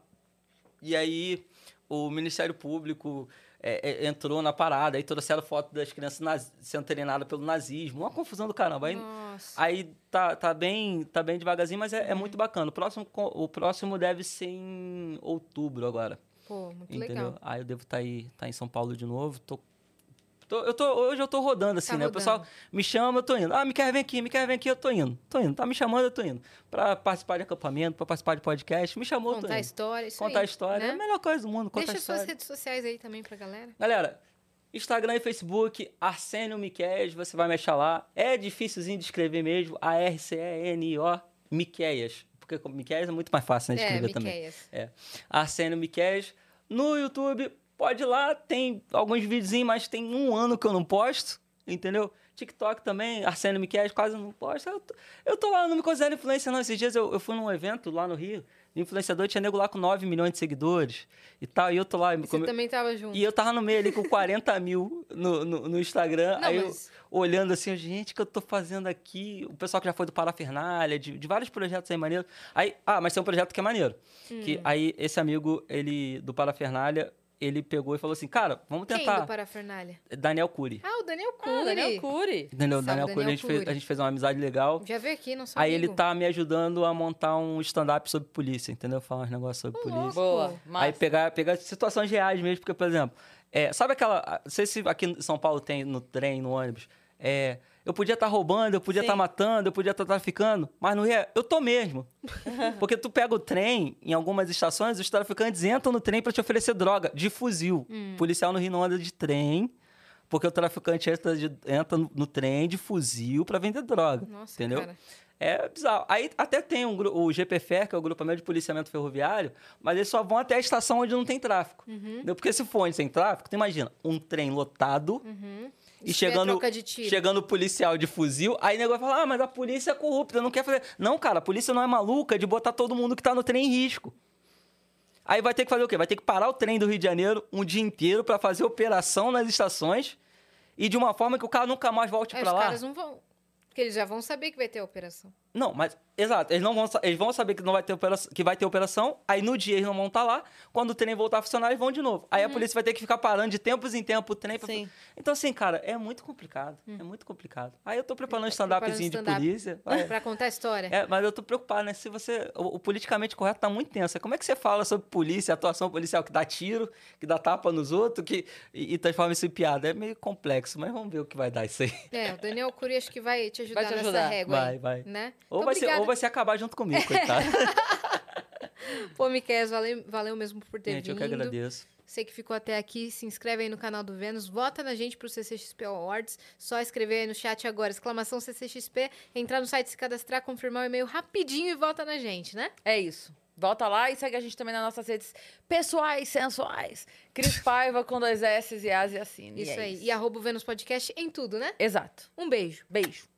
E aí, o Ministério Público é, é, entrou na parada, aí trouxeram foto das crianças naz- sendo treinadas pelo nazismo. Uma confusão do caramba. Aí, Nossa. aí tá, tá, bem, tá bem devagarzinho, mas é, é muito bacana. O próximo, o próximo deve ser em outubro agora. Pô, muito Entendeu? legal. Aí eu devo estar aí, tá em São Paulo de novo. Tô, tô- eu tô, hoje eu tô rodando assim, Tá né? O rodando. pessoal me chama, eu tô indo. Ah, me quer vir aqui, me quer vir aqui, eu tô indo. Tô indo. Tá me chamando, eu tô indo. Pra participar de acampamento, pra participar de podcast, me chamou, eu tô Contar indo. história, isso Contar aí, história. É a né? melhor coisa do mundo, contar Deixa suas redes sociais aí também pra galera. Galera, Instagram e Facebook, Arsênio Miqueias, você vai me achar lá. É dificilzinho de escrever mesmo, A-R-C-E-N-I-O, Miqueias. Porque Miqueias é muito mais fácil né, de É, escrever também. Miqueias. É. Arsênio Miqueias. No YouTube, pode ir lá, tem alguns videozinhos, mas tem um ano que eu não posto, entendeu? TikTok também, Arsênio Miquel quase não posto. Eu tô, eu tô lá, não me considero influência, não. Esses dias eu, eu fui num evento lá no Rio, de influenciador, tinha nego lá com 9 milhões de seguidores e tal, e eu tô lá. Você come- também tava junto. E eu tava no meio ali com 40 [laughs] mil no, no, no Instagram. Não, aí mas- eu olhando assim, gente, o que eu tô fazendo aqui? O pessoal que já foi do Parafernália, de, de vários projetos aí maneiros. Aí, ah, mas tem um projeto que é maneiro. Hum. Que aí esse amigo, ele, do Parafernália, ele pegou e falou assim, cara, vamos Quem tentar. do Parafernália? Daniel Cury. Ah, o Daniel Cury. Ah, Daniel Cury. Entendeu? Salve, Daniel Cury, a Daniel gente, fez, Cury. a gente fez uma amizade legal. Já veio aqui, não sou Aí ele amigo. tá me ajudando a montar um stand-up sobre polícia, entendeu? Falar uns negócios sobre Ô, polícia. louco. Boa. Aí Massa. pegar, pegar situações reais mesmo, porque, por exemplo, é, sabe aquela. Não sei se aqui em São Paulo tem no trem, no ônibus. É, eu podia estar roubando, eu podia estar matando, eu podia estar traficando, mas Rio, é, eu tô mesmo. [laughs] Porque tu pega o trem, em algumas estações, os traficantes entram no trem pra te oferecer droga, de fuzil. Hum. Policial no Rio não anda de trem, porque o traficante entra, de- entra no, no trem de fuzil pra vender droga. Nossa, entendeu? cara. É bizarro. Aí até tem um, o GPFER, que é o Grupamento de Policiamento Ferroviário, mas eles só vão até a estação onde não tem tráfico. Uhum. Porque se for onde tem tráfico, tu imagina, um trem lotado Uhum. E Isso é chegando, tiro. chegando o policial de fuzil, aí o negócio fala, ah, mas a polícia é corrupta, não quer fazer... Não, cara, a polícia não é maluca de botar todo mundo que tá no trem em risco. Aí vai ter que fazer o quê? Vai ter que parar o trem do Rio de Janeiro um dia inteiro para fazer operação nas estações e de uma forma que o cara nunca mais volte Aí para os lá. caras não vão. Porque eles já vão saber que vai ter a operação. Não, mas exato, eles não vão, eles vão saber que não vai ter operação, que vai ter operação, aí no dia eles não vão estar lá, quando o trem voltar a funcionar, eles vão de novo. Aí a polícia vai ter que ficar parando de tempos em tempo o trem pra... Sim. Então assim, cara, é muito complicado, é muito complicado. Aí eu tô preparando um Tá preparando stand-upzinho de polícia. vai. [laughs] Pra contar a história. É, mas eu tô preocupado, né? Se você. O, o politicamente correto tá muito tenso. Como é que você fala sobre polícia, atuação policial que dá tiro, que dá tapa nos outros, que, e, e transforma isso em piada? É meio complexo, mas vamos ver o que vai dar isso aí. É, o Daniel acho que vai te ajudar Vai te nessa ajudar. régua Vai, aí, vai. Né? Ou, vai ser, ou vai ser acabar junto comigo, coitado. [laughs] Pô, Miquel, valeu, valeu mesmo por ter Gente, eu vindo. que agradeço. Você que ficou até aqui, se inscreve aí no canal do Vênus, vota na gente pro CCXP Awards. Só escrever aí no chat agora, exclamação CCXP, entrar no site, se cadastrar, confirmar o e-mail rapidinho e vota na gente, né? É isso. Volta lá e segue a gente também nas nossas redes pessoais, sensuais. Cris [laughs] Paiva com dois S e As e assim. Isso aí. E arroba o Vênus Podcast em tudo, né? Exato. Um beijo. Beijo.